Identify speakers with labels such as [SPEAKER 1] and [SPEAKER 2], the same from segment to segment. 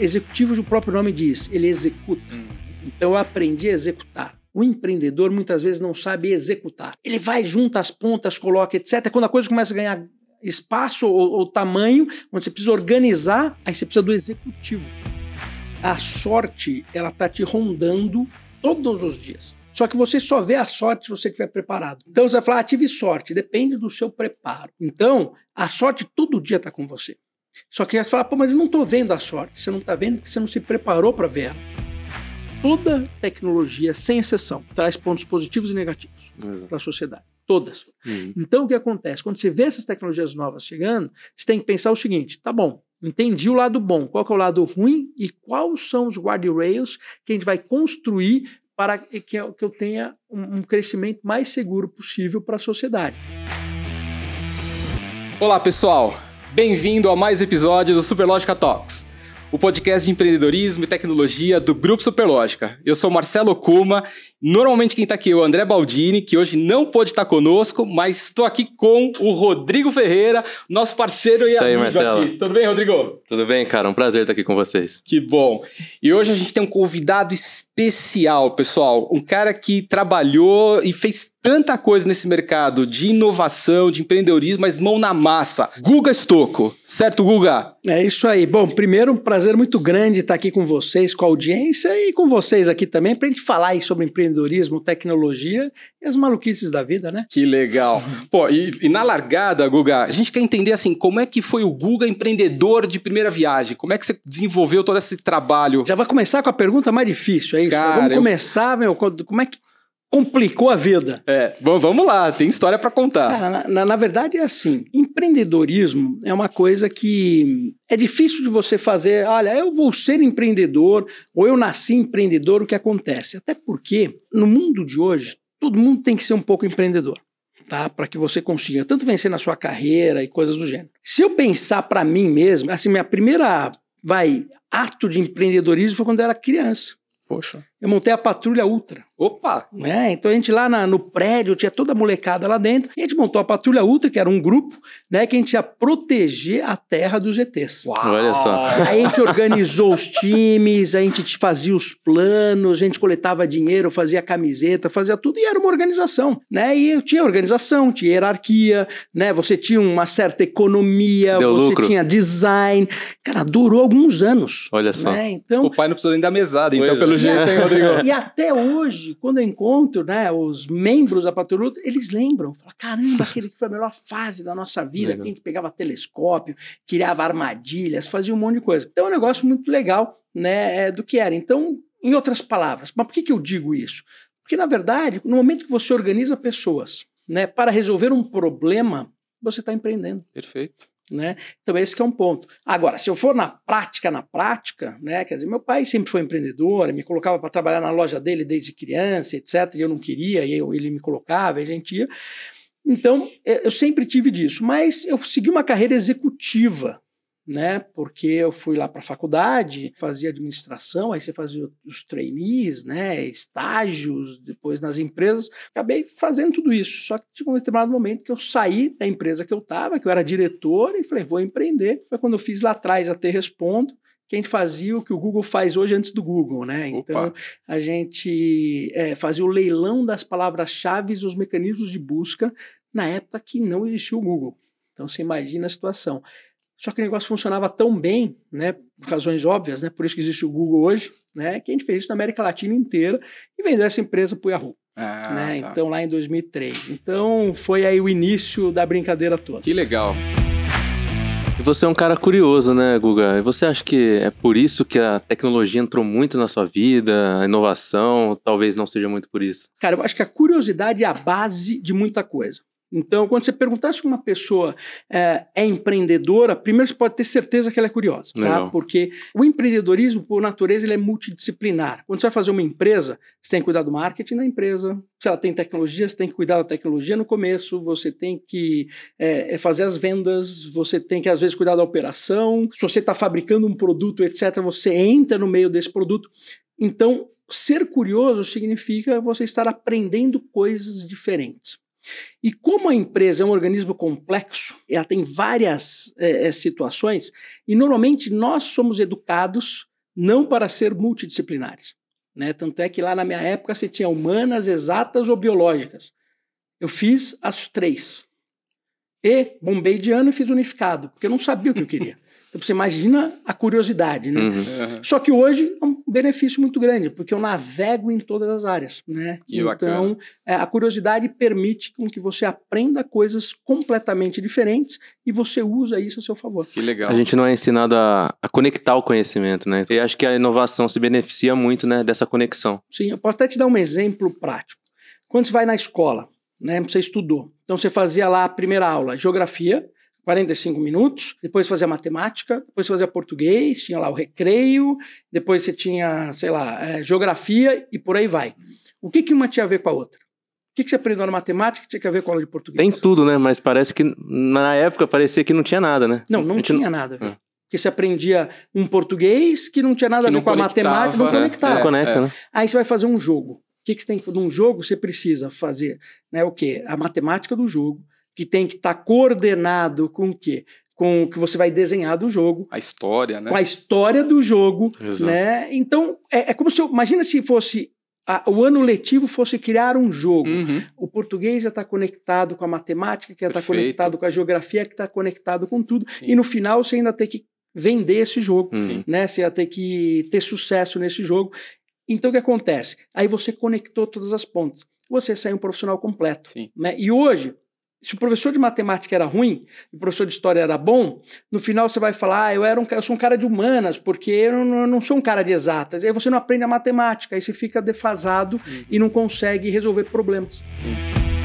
[SPEAKER 1] executivo, o próprio nome diz, ele executa. Hum. Então eu aprendi a executar. O empreendedor muitas vezes não sabe executar. Ele vai, junta as pontas, coloca, etc. Quando a coisa começa a ganhar espaço ou, ou tamanho, onde você precisa organizar, aí você precisa do executivo. A sorte, ela tá te rondando todos os dias. Só que você só vê a sorte se você estiver preparado. Então você vai falar, ah, tive sorte, depende do seu preparo. Então, a sorte todo dia está com você. Só que você fala, pô, mas eu não estou vendo a sorte. Você não está vendo porque você não se preparou para ver ela. Toda tecnologia, sem exceção, traz pontos positivos e negativos para a sociedade. Todas. Uhum. Então, o que acontece? Quando você vê essas tecnologias novas chegando, você tem que pensar o seguinte: tá bom, entendi o lado bom, qual é o lado ruim e quais são os guardrails que a gente vai construir para que eu, que eu tenha um, um crescimento mais seguro possível para a sociedade.
[SPEAKER 2] Olá, pessoal! Bem-vindo a mais um episódio do Superlógica Talks o podcast de empreendedorismo e tecnologia do Grupo Superlógica. Eu sou Marcelo Kuma. Normalmente quem está aqui é o André Baldini, que hoje não pôde estar conosco, mas estou aqui com o Rodrigo Ferreira, nosso parceiro e
[SPEAKER 3] Isso
[SPEAKER 2] amigo
[SPEAKER 3] aí, Marcelo.
[SPEAKER 2] aqui. Tudo bem, Rodrigo?
[SPEAKER 3] Tudo bem, cara? Um prazer estar aqui com vocês.
[SPEAKER 2] Que bom. E hoje a gente tem um convidado especial, pessoal. Um cara que trabalhou e fez tanta coisa nesse mercado de inovação, de empreendedorismo, mas mão na massa. Guga Stocco. Certo, Guga?
[SPEAKER 1] É isso aí. Bom, primeiro um prazer muito grande estar aqui com vocês, com a audiência e com vocês aqui também, para a gente falar aí sobre empreendedorismo, tecnologia e as maluquices da vida, né?
[SPEAKER 2] Que legal. Pô, e, e, na largada, Guga, a gente quer entender assim, como é que foi o Guga empreendedor de primeira viagem? Como é que você desenvolveu todo esse trabalho?
[SPEAKER 1] Já vai começar com a pergunta mais difícil, aí. Cara, Vamos eu... começar, meu, como é que complicou a vida.
[SPEAKER 2] É, bom, vamos lá, tem história para contar.
[SPEAKER 1] Cara, na, na, verdade é assim, empreendedorismo é uma coisa que é difícil de você fazer, olha, eu vou ser empreendedor ou eu nasci empreendedor, o que acontece? Até porque no mundo de hoje, todo mundo tem que ser um pouco empreendedor. Tá, para que você consiga tanto vencer na sua carreira e coisas do gênero. Se eu pensar para mim mesmo, assim, minha primeira vai ato de empreendedorismo foi quando eu era criança.
[SPEAKER 2] Poxa.
[SPEAKER 1] Eu montei a Patrulha Ultra.
[SPEAKER 2] Opa!
[SPEAKER 1] Né? Então a gente lá na, no prédio tinha toda a molecada lá dentro. E a gente montou a Patrulha Ultra, que era um grupo, né? Que a gente ia proteger a terra dos ETs.
[SPEAKER 3] Uau. Olha só.
[SPEAKER 1] Aí a gente organizou os times, a gente fazia os planos, a gente coletava dinheiro, fazia camiseta, fazia tudo. E era uma organização, né? E tinha organização, tinha hierarquia, né? Você tinha uma certa economia,
[SPEAKER 3] Deu
[SPEAKER 1] você
[SPEAKER 3] lucro.
[SPEAKER 1] tinha design. Cara, durou alguns anos.
[SPEAKER 3] Olha só.
[SPEAKER 1] Né? Então,
[SPEAKER 2] o pai não precisou nem da mesada, então,
[SPEAKER 3] Pois
[SPEAKER 2] pelo
[SPEAKER 3] é.
[SPEAKER 2] jeito, hein, Rodrigo?
[SPEAKER 1] e até hoje, quando eu encontro né, os membros da Patrulha, eles lembram. Falam, caramba, aquele que foi a melhor fase da nossa vida,
[SPEAKER 3] Legal.
[SPEAKER 1] que a gente pegava telescópio, criava armadilhas, fazia um monte de coisa. Então é um negócio muito legal né, é, do que era. Então, em outras palavras, mas por que, que eu digo isso? Porque, na verdade, no momento que você organiza pessoas né, para resolver um problema, você está empreendendo.
[SPEAKER 2] Perfeito.
[SPEAKER 1] Né? Então esse é um ponto. Agora, se eu for na prática, na prática, né? Quer dizer, meu pai sempre foi empreendedor, me colocava para trabalhar na loja dele desde criança, etc. E eu não queria, e eu, ele me colocava, e a gente ia. Então, eu sempre tive disso, mas eu segui uma carreira executiva, né? Porque eu fui lá para a faculdade, fazia administração, aí você fazia os trainees, né? Estágios, depois nas empresas. Acabei fazendo tudo isso. Só que tinha um determinado momento que eu saí da empresa que eu estava, que eu era diretor, e falei, vou empreender. Foi quando eu fiz lá atrás a Te Respondo, que a gente fazia o que o Google faz hoje antes do Google, né?
[SPEAKER 2] Opa.
[SPEAKER 1] Então a gente é, fazia o leilão das palavras-chave e os mecanismos de busca na época que não existia o Google. Então você imagina a situação. Só que o negócio funcionava tão bem, né, por razões óbvias, né, por isso que existe o Google hoje, né, que a gente fez isso na América Latina inteira e vendeu essa empresa para o Yahoo.
[SPEAKER 2] Ah,
[SPEAKER 1] né,
[SPEAKER 2] tá.
[SPEAKER 1] Então lá em 2003. Então foi aí o início da brincadeira toda.
[SPEAKER 2] Que legal.
[SPEAKER 3] E você é um cara curioso, né, Guga? E você acha que é por isso que a tecnologia entrou muito na sua vida, a inovação, talvez não seja muito por isso?
[SPEAKER 1] Cara, eu acho que a curiosidade é a base de muita coisa. Então, quando você perguntar se uma pessoa é, é empreendedora, primeiro você pode ter certeza que ela é curiosa, tá? Porque o empreendedorismo, por natureza, ele é multidisciplinar. Quando você vai fazer uma empresa, você tem que cuidar do marketing da empresa. Se ela tem tecnologia, você tem que cuidar da tecnologia no começo, você tem que é, é, fazer as vendas, você tem que, às vezes, cuidar da operação. Se você está fabricando um produto, etc., você entra no meio desse produto. Então, ser curioso significa você estar aprendendo coisas diferentes. E como a empresa é um organismo complexo, ela tem várias é, situações, e normalmente nós somos educados não para ser multidisciplinares. Né? Tanto é que lá na minha época você tinha humanas, exatas ou biológicas. Eu fiz as três. E bombei de ano e fiz unificado, porque eu não sabia o que eu queria. Então você imagina a curiosidade, né? Uhum. Só que hoje é um benefício muito grande, porque eu navego em todas as áreas, né?
[SPEAKER 2] Que
[SPEAKER 1] então é, a curiosidade permite com que você aprenda coisas completamente diferentes e você usa isso a seu favor.
[SPEAKER 2] Que legal.
[SPEAKER 3] A gente não é ensinado a, a conectar o conhecimento, né? E acho que a inovação se beneficia muito, né, dessa conexão.
[SPEAKER 1] Sim, eu posso até te dar um exemplo prático. Quando você vai na escola, né, você estudou, então você fazia lá a primeira aula, geografia, 45 minutos, depois fazia matemática, depois fazia português, tinha lá o recreio, depois você tinha, sei lá, é, geografia e por aí vai. O que, que uma tinha a ver com a outra? O que, que você aprendeu na matemática que tinha a ver com a aula de português?
[SPEAKER 3] Tem tudo, né? Mas parece que na época parecia que não tinha nada, né?
[SPEAKER 1] Não, não tinha nada a ver. É. Porque você aprendia um português que não tinha nada que a ver com a matemática, não conectava.
[SPEAKER 3] Não conecta, né?
[SPEAKER 1] Aí você vai fazer um jogo. O que, que você tem que fazer? Um jogo você precisa fazer né, o quê? A matemática do jogo, que tem que estar tá coordenado com o quê? Com o que você vai desenhar do jogo.
[SPEAKER 2] A história, né?
[SPEAKER 1] Com a história do jogo, Exato. né? Então, é, é, como se eu, imagina se fosse a, o ano letivo fosse criar um jogo. Uhum. O português já está conectado com a matemática, que já está conectado com a geografia, que está conectado com tudo. Sim. E no final você ainda tem que vender esse jogo, Sim. né? Você ia ter que ter sucesso nesse jogo. Então o que acontece? Aí você conectou todas as pontas. Você sai um profissional completo, Sim. né? E hoje se o professor de matemática era ruim e o professor de história era bom, no final você vai falar, ah, eu, era um, eu sou um cara de humanas, porque eu não, eu não sou um cara de exatas. Aí você não aprende a matemática, aí você fica defasado uhum. e não consegue resolver problemas. Sim.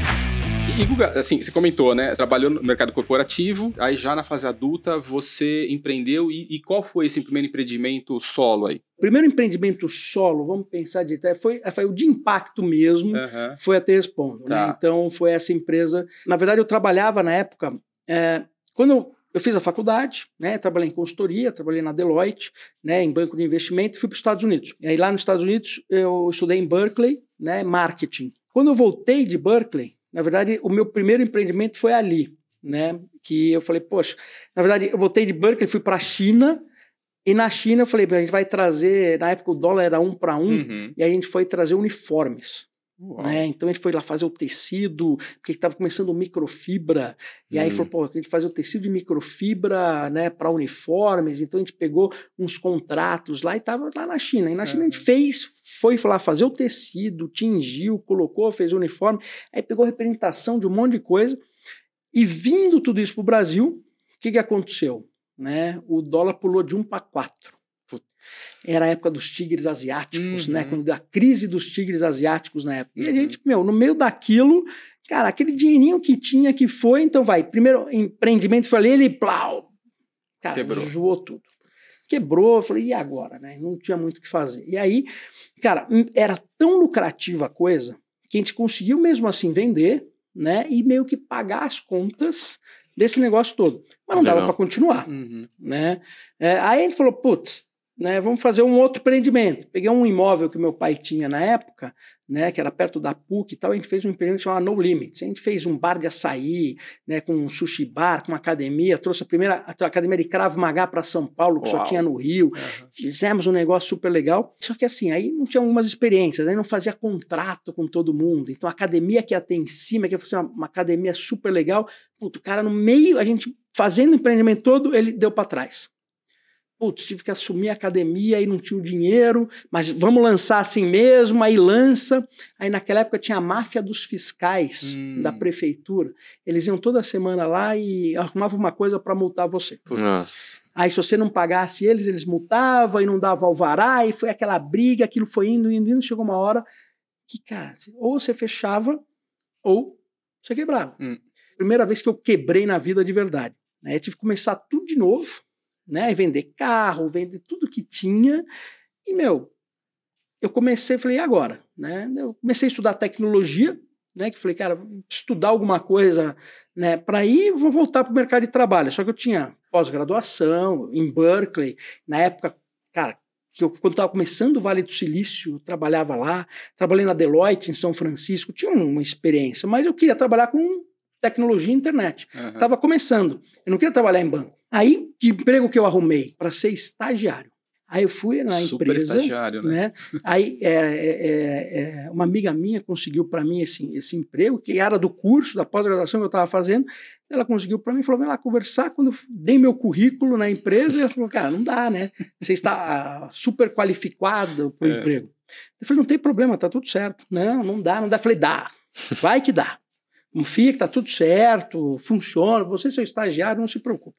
[SPEAKER 2] E, Guga, assim, você comentou, né? Você trabalhou no mercado corporativo, aí já na fase adulta você empreendeu. E, e qual foi esse primeiro empreendimento solo aí?
[SPEAKER 1] primeiro empreendimento solo, vamos pensar de foi, foi o de impacto mesmo, uhum. foi a T-Respondo. Né? Tá. Né? Então foi essa empresa. Na verdade, eu trabalhava na época. É, quando eu, eu fiz a faculdade, né, trabalhei em consultoria, trabalhei na Deloitte, né, em banco de investimento e fui para os Estados Unidos. E aí lá nos Estados Unidos eu estudei em Berkeley, né, marketing. Quando eu voltei de Berkeley, na verdade, o meu primeiro empreendimento foi ali, né? Que eu falei, poxa, na verdade, eu voltei de Berkeley, fui para a China, e na China eu falei, a gente vai trazer, na época o dólar era um para um, uhum. e aí a gente foi trazer uniformes. Né? Então a gente foi lá fazer o tecido, porque estava começando o microfibra, e aí falou, pô, a gente faz o tecido de microfibra né, para uniformes, então a gente pegou uns contratos lá e estava lá na China. E na China a gente fez, foi lá fazer o tecido, tingiu, colocou, fez o uniforme, aí pegou representação de um monte de coisa, e vindo tudo isso para o Brasil, o que, que aconteceu? Né? O dólar pulou de 1 para 4. Era a época dos tigres asiáticos, né? uhum. né? Quando a crise dos tigres asiáticos na época. E a uhum. gente, meu, no meio daquilo, cara, aquele dinheirinho que tinha que foi, então vai. Primeiro empreendimento, falei, ele, plau, cara, Quebrou. zoou tudo. Quebrou, eu falei, e agora, né? Não tinha muito o que fazer. E aí, cara, hum, era tão lucrativa a coisa que a gente conseguiu mesmo assim vender, né? E meio que pagar as contas desse negócio todo. Mas não dava para continuar, uhum. né? É, aí a gente falou, putz, né, vamos fazer um outro empreendimento. Peguei um imóvel que meu pai tinha na época, né, que era perto da PUC e tal, a gente fez um empreendimento chamado No Limits. A gente fez um bar de açaí, né, com um sushi bar, com uma academia, trouxe a primeira a academia de Krav Maga para São Paulo, que Uau. só tinha no Rio. Uhum. Fizemos um negócio super legal. Só que assim, aí não tinha algumas experiências, aí não fazia contrato com todo mundo. Então a academia que ia ter em cima, que ia fazer uma, uma academia super legal, puto, o cara no meio, a gente fazendo o empreendimento todo, ele deu para trás putz, tive que assumir a academia e não tinha o dinheiro, mas vamos lançar assim mesmo, aí lança. Aí naquela época tinha a máfia dos fiscais hum. da prefeitura. Eles iam toda semana lá e arrumavam uma coisa para multar você. Nossa. Aí se você não pagasse eles, eles multavam e não dava alvará, e foi aquela briga, aquilo foi indo, indo, indo, chegou uma hora que, cara, ou você fechava ou você quebrava. Hum. Primeira vez que eu quebrei na vida de verdade. Né? Eu tive que começar tudo de novo né? Vender carro, vender tudo que tinha. E, meu, eu comecei, falei, e agora? Né? Eu comecei a estudar tecnologia, né? Que falei, cara, estudar alguma coisa, né? Para ir, vou voltar para o mercado de trabalho. Só que eu tinha pós-graduação em Berkeley, na época, cara, que eu, quando estava começando o Vale do Silício, trabalhava lá, trabalhei na Deloitte em São Francisco, tinha uma experiência, mas eu queria trabalhar com tecnologia e internet. Estava uhum. começando, eu não queria trabalhar em banco. Aí, que emprego que eu arrumei? Para ser estagiário. Aí eu fui na Super empresa. Estagiário, né? né? Aí é, é, é, uma amiga minha conseguiu para mim esse, esse emprego, que era do curso, da pós-graduação que eu estava fazendo. Ela conseguiu para mim e falou: vem lá conversar. Quando eu dei meu currículo na empresa, ela falou: cara, não dá, né? Você está super qualificado para o é. emprego. Eu falei: não tem problema, tá tudo certo. Não, não dá, não dá. Eu falei: dá, vai que dá. Confia que tá tudo certo, funciona. Você, seu estagiário, não se preocupa.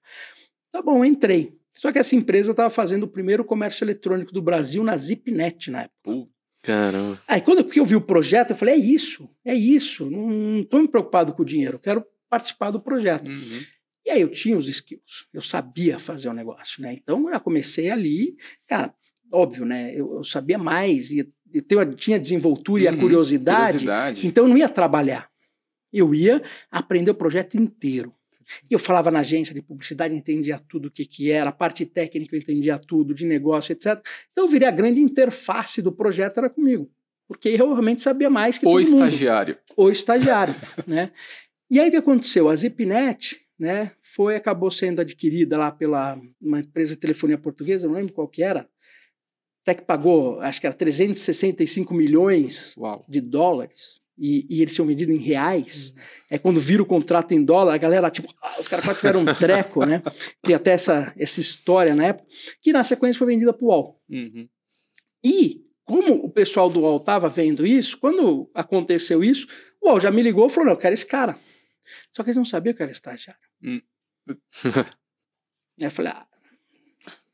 [SPEAKER 1] Tá bom, entrei. Só que essa empresa estava fazendo o primeiro comércio eletrônico do Brasil na Zipnet na época.
[SPEAKER 3] Caramba.
[SPEAKER 1] Aí quando eu vi o projeto, eu falei: é isso, é isso. Não estou me preocupado com o dinheiro, quero participar do projeto. Uhum. E aí eu tinha os skills, eu sabia fazer o negócio, né? Então eu comecei ali, cara, óbvio, né? Eu, eu sabia mais, e eu tinha a desenvoltura uhum, e a uhum. curiosidade, curiosidade, então eu não ia trabalhar. Eu ia aprender o projeto inteiro. E eu falava na agência de publicidade, entendia tudo o que, que era, a parte técnica eu entendia tudo, de negócio, etc. Então eu virei a grande interface do projeto, era comigo. Porque eu realmente sabia mais que o todo
[SPEAKER 2] estagiário.
[SPEAKER 1] mundo. O estagiário. né? E aí o que aconteceu? A Zipnet né, foi, acabou sendo adquirida lá pela uma empresa de telefonia portuguesa, não lembro qual que era, até que pagou, acho que era 365 milhões Uau. de dólares e, e, eles tinham vendido em reais, é quando vira o contrato em dólar, a galera, tipo, ah, os caras quase tiveram um treco, né? Tem até essa, essa história na época, que na sequência foi vendida para o UOL. Uhum. E, como o pessoal do UOL estava vendo isso, quando aconteceu isso, o UOL já me ligou e falou: não, eu quero esse cara. Só que eles não sabiam que era estagiário. Hum. Aí eu falei: ah,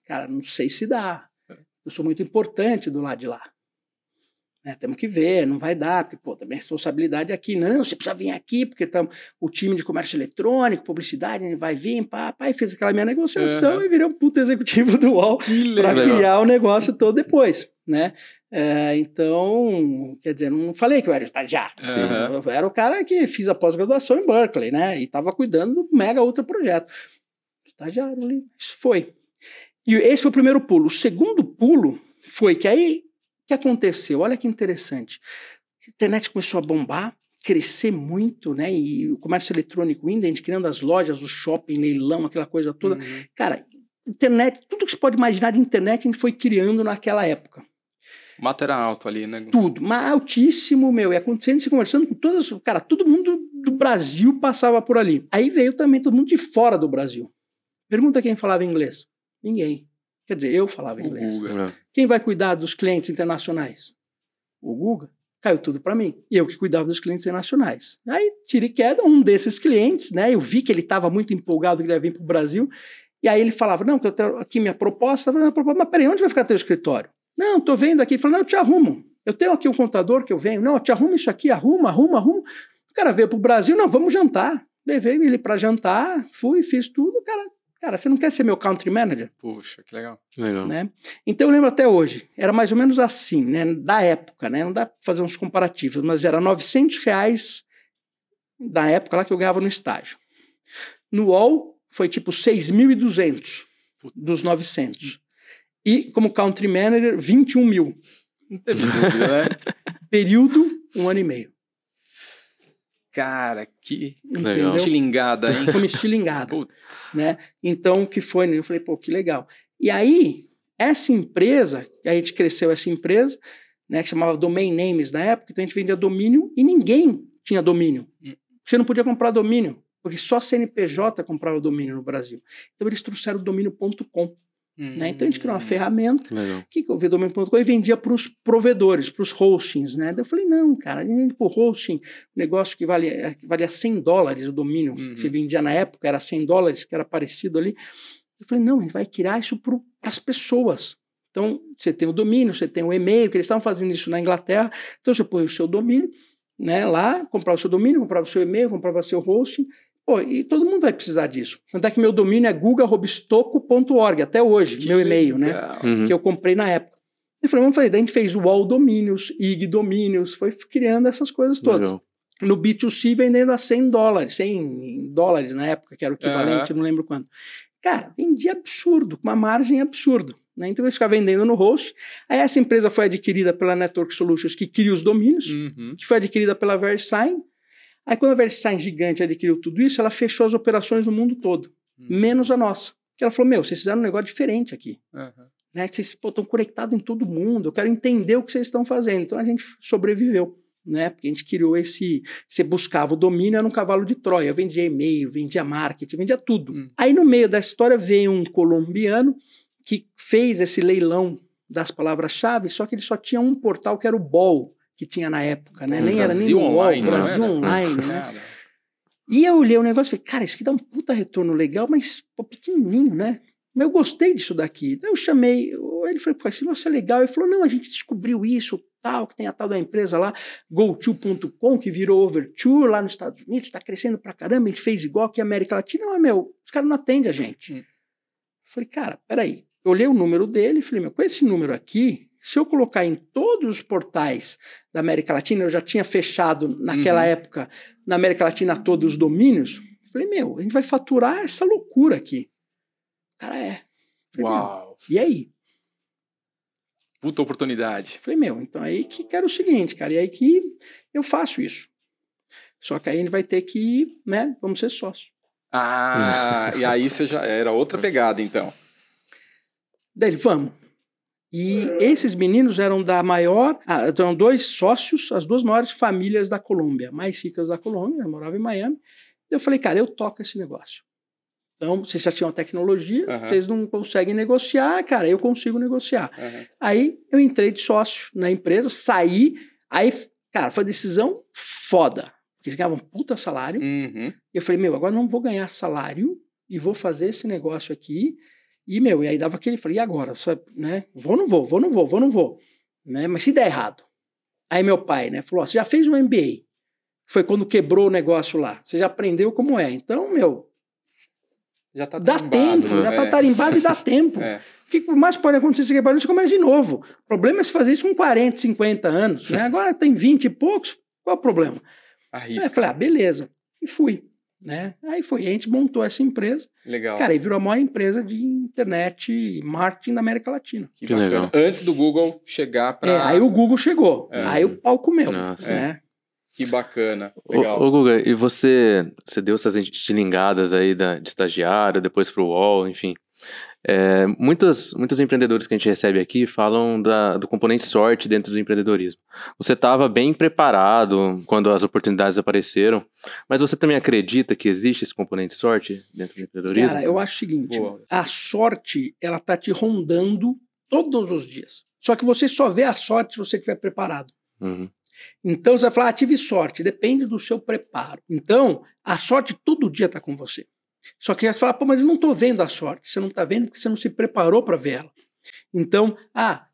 [SPEAKER 1] cara, não sei se dá. Eu sou muito importante do lado de lá. Né, temos que ver, não vai dar, porque pô, também a responsabilidade é aqui. Não, você precisa vir aqui, porque tamo, o time de comércio eletrônico, publicidade, ele vai vir, pá, pá, e fez aquela minha negociação uhum. e virei um puto executivo do UOL para criar o negócio todo depois. Né? É, então, quer dizer, não falei que eu era estagiário. Uhum. Eu era o cara que fiz a pós-graduação em Berkeley, né? E estava cuidando do mega outro projeto. Estagiário ali, isso foi. E esse foi o primeiro pulo. O segundo pulo foi que aí que aconteceu? Olha que interessante. A internet começou a bombar, crescer muito, né? E o comércio eletrônico indo, a gente criando as lojas, o shopping, leilão, aquela coisa toda. Uhum. Cara, internet, tudo que você pode imaginar de internet a gente foi criando naquela época.
[SPEAKER 2] O mato era alto ali, né?
[SPEAKER 1] Tudo, mas altíssimo, meu. E acontecendo, se conversando com todas. Cara, todo mundo do Brasil passava por ali. Aí veio também todo mundo de fora do Brasil. Pergunta quem falava inglês. Ninguém. Quer dizer, eu falava inglês. É. Quem vai cuidar dos clientes internacionais? O Guga. Caiu tudo para mim. E eu que cuidava dos clientes internacionais. Aí, tira e queda, um desses clientes, né? Eu vi que ele estava muito empolgado que ele ia vir para o Brasil. E aí ele falava: Não, que eu tenho aqui minha proposta. Eu falei, proposta, mas peraí, onde vai ficar teu escritório? Não, estou vendo aqui. Ele falou: Não, eu te arrumo. Eu tenho aqui um contador que eu venho. Não, eu te arrumo isso aqui, arruma, arruma, arruma. O cara veio para o Brasil, não, vamos jantar. Levei ele para jantar, fui, fiz tudo. O cara Cara, você não quer ser meu country manager?
[SPEAKER 2] Puxa, que legal.
[SPEAKER 3] Que legal.
[SPEAKER 1] Né? Então eu lembro até hoje, era mais ou menos assim, né? Da época, né? Não dá para fazer uns comparativos, mas era 900 reais da época lá que eu ganhava no estágio. No UOL foi tipo 6.200 dos 900. E como country manager, 21 mil. Né? Período, um ano e meio.
[SPEAKER 2] Cara, que legal. estilingada, hein?
[SPEAKER 1] Foi uma estilingada. né? Então, o que foi? Né? Eu falei, pô, que legal. E aí, essa empresa, a gente cresceu essa empresa, né, que chamava Domain Names na época, então a gente vendia domínio e ninguém tinha domínio. Hum. Você não podia comprar domínio, porque só CNPJ comprava domínio no Brasil. Então eles trouxeram o domínio.com. Né? Então a gente criou uma hum, ferramenta Legal. que eu vi domínio.com e vendia para os provedores, para os hostings. Né? Daí eu falei, não, cara, a gente vende para o hosting, um negócio que valia, que valia 100 dólares o domínio, uhum. que vendia na época, era 100 dólares, que era parecido ali. Eu falei, não, a gente vai criar isso para as pessoas. Então, você tem o domínio, você tem o e-mail, que eles estavam fazendo isso na Inglaterra. Então, você põe o seu domínio né, lá, comprava o seu domínio, comprava o seu e-mail, comprava o seu hosting, Pô, e todo mundo vai precisar disso. Tanto é que meu domínio é guga.robistoco.org, até hoje, que meu e-mail, né? Uhum. Que eu comprei na época. E falei, vamos fazer. Daí a gente fez o Wall Domínios, IG Domínios, foi criando essas coisas todas. Legal. No B2C vendendo a 100 dólares, 100 dólares na época, que era o equivalente, uhum. não lembro quanto. Cara, vendia absurdo, com uma margem absurda. Né? Então eles ficavam vendendo no host. Aí essa empresa foi adquirida pela Network Solutions, que cria os domínios,
[SPEAKER 2] Uhum.
[SPEAKER 1] que foi adquirida pela VeriSign. Aí quando a VeriSign gigante adquiriu tudo isso, ela fechou as operações no mundo todo,
[SPEAKER 2] Uhum.
[SPEAKER 1] menos a nossa. Que ela falou, meu, vocês fizeram um negócio diferente aqui.
[SPEAKER 2] Uhum.
[SPEAKER 1] Né? Vocês estão conectados em todo mundo, eu quero entender o que vocês estão fazendo. Então a gente sobreviveu. Né? Porque a gente criou esse. Você buscava o domínio, era um cavalo de Troia. Eu vendia e-mail, vendia marketing, vendia tudo.
[SPEAKER 2] Hum.
[SPEAKER 1] Aí no meio da história veio um colombiano que fez esse leilão das palavras-chave, só que ele só tinha um portal que era o BOL, que tinha na época, né?
[SPEAKER 2] Hum,
[SPEAKER 1] Nem era nem
[SPEAKER 2] Brasil
[SPEAKER 1] o UOL,
[SPEAKER 2] Online, não
[SPEAKER 1] Brasil
[SPEAKER 2] era?
[SPEAKER 1] Online, né?
[SPEAKER 2] Cara.
[SPEAKER 1] E eu olhei o negócio e falei, cara, isso aqui dá um puta retorno legal, mas pô, pequenininho, né? Mas eu gostei disso daqui. Daí eu chamei, ele falou, pô, esse negócio é legal. Ele falou, não, a gente descobriu isso, tal, que tem a tal da empresa lá, GoTo.com, que virou Overture lá nos Estados Unidos, está crescendo pra caramba, a gente fez igual aqui na América Latina. Mas, meu, os caras não atendem a gente.
[SPEAKER 2] Hum.
[SPEAKER 1] Falei, cara, peraí. Eu olhei o número dele e falei, meu, com esse número aqui, se eu colocar em todos os portais da América Latina, eu já tinha fechado naquela
[SPEAKER 2] Uhum.
[SPEAKER 1] época na América Latina todos os domínios. Eu falei, meu, a gente vai faturar essa loucura aqui. O cara é. Falei,
[SPEAKER 2] Uau.
[SPEAKER 1] e aí?
[SPEAKER 2] Puta oportunidade.
[SPEAKER 1] Falei, meu, então aí que quero o seguinte, cara, e aí que eu faço isso. Só que aí a gente vai ter que, né, vamos ser sócios.
[SPEAKER 2] Ah, e aí você já era outra pegada, então.
[SPEAKER 1] Daí ele, vamos. E esses meninos eram da maior, ah, eram dois sócios, as duas maiores famílias da Colômbia, mais ricas da Colômbia, eu morava em Miami. Eu falei, cara, eu toco esse negócio. Então, vocês já tinham a tecnologia,
[SPEAKER 2] Aham.
[SPEAKER 1] vocês não conseguem negociar, cara, eu consigo negociar.
[SPEAKER 2] Uhum.
[SPEAKER 1] Aí eu entrei de sócio na empresa, saí, aí, cara, foi decisão foda. Porque eles ganhavam um puta salário.
[SPEAKER 2] Uhum.
[SPEAKER 1] E eu falei, meu, agora não vou ganhar salário e vou fazer esse negócio aqui. E, meu, e aí dava aquele, falei, e agora? Só, né? Vou ou não vou, vou ou não vou, vou ou não vou. Né? Mas se der errado. Aí meu pai, né, falou, ó, você já fez um MBA. Foi quando quebrou o negócio lá. Você já aprendeu como é. Então, meu,
[SPEAKER 2] Já tá
[SPEAKER 1] dá
[SPEAKER 2] tarimbado,
[SPEAKER 1] tempo,
[SPEAKER 2] né?
[SPEAKER 1] já tá
[SPEAKER 2] É.
[SPEAKER 1] tarimbado e dá tempo.
[SPEAKER 2] É.
[SPEAKER 1] O que mais pode acontecer se quebrar? Você começa de novo. O problema é se fazer isso com 40, 50 anos. Né? Agora tem 20 e poucos, qual é o problema? Aí eu
[SPEAKER 2] Arrisca.
[SPEAKER 1] falei, ah, beleza. E fui. Né? Aí foi, a gente montou essa empresa.
[SPEAKER 2] Legal.
[SPEAKER 1] Cara, e virou a maior empresa de internet e marketing da América Latina.
[SPEAKER 2] que
[SPEAKER 3] Que legal.
[SPEAKER 2] Antes do Google chegar pra.
[SPEAKER 1] É, aí o Google chegou.
[SPEAKER 2] É.
[SPEAKER 1] Aí o pau comeu.
[SPEAKER 3] Ah,
[SPEAKER 1] né?
[SPEAKER 2] Que bacana.
[SPEAKER 3] Ô,
[SPEAKER 2] Legal.
[SPEAKER 3] ô, Guga, e você, você deu essas estilingadas aí da, de estagiário, depois pro UOL, enfim. É, muitos, muitos empreendedores que a gente recebe aqui falam da, do componente sorte dentro do empreendedorismo. Você estava bem preparado quando as oportunidades apareceram, mas você também acredita que existe esse componente sorte dentro do empreendedorismo?
[SPEAKER 1] Cara, eu acho o seguinte:
[SPEAKER 2] Boa.
[SPEAKER 1] a sorte, ela tá te rondando todos os dias. Só que você só vê a sorte se você estiver preparado.
[SPEAKER 3] Uhum.
[SPEAKER 1] Então você vai falar, ah, tive sorte, depende do seu preparo. Então, a sorte todo dia está com você. Só que você fala, pô, mas eu não estou vendo a sorte. Você não está vendo porque você não se preparou para ver ela. Então, ah,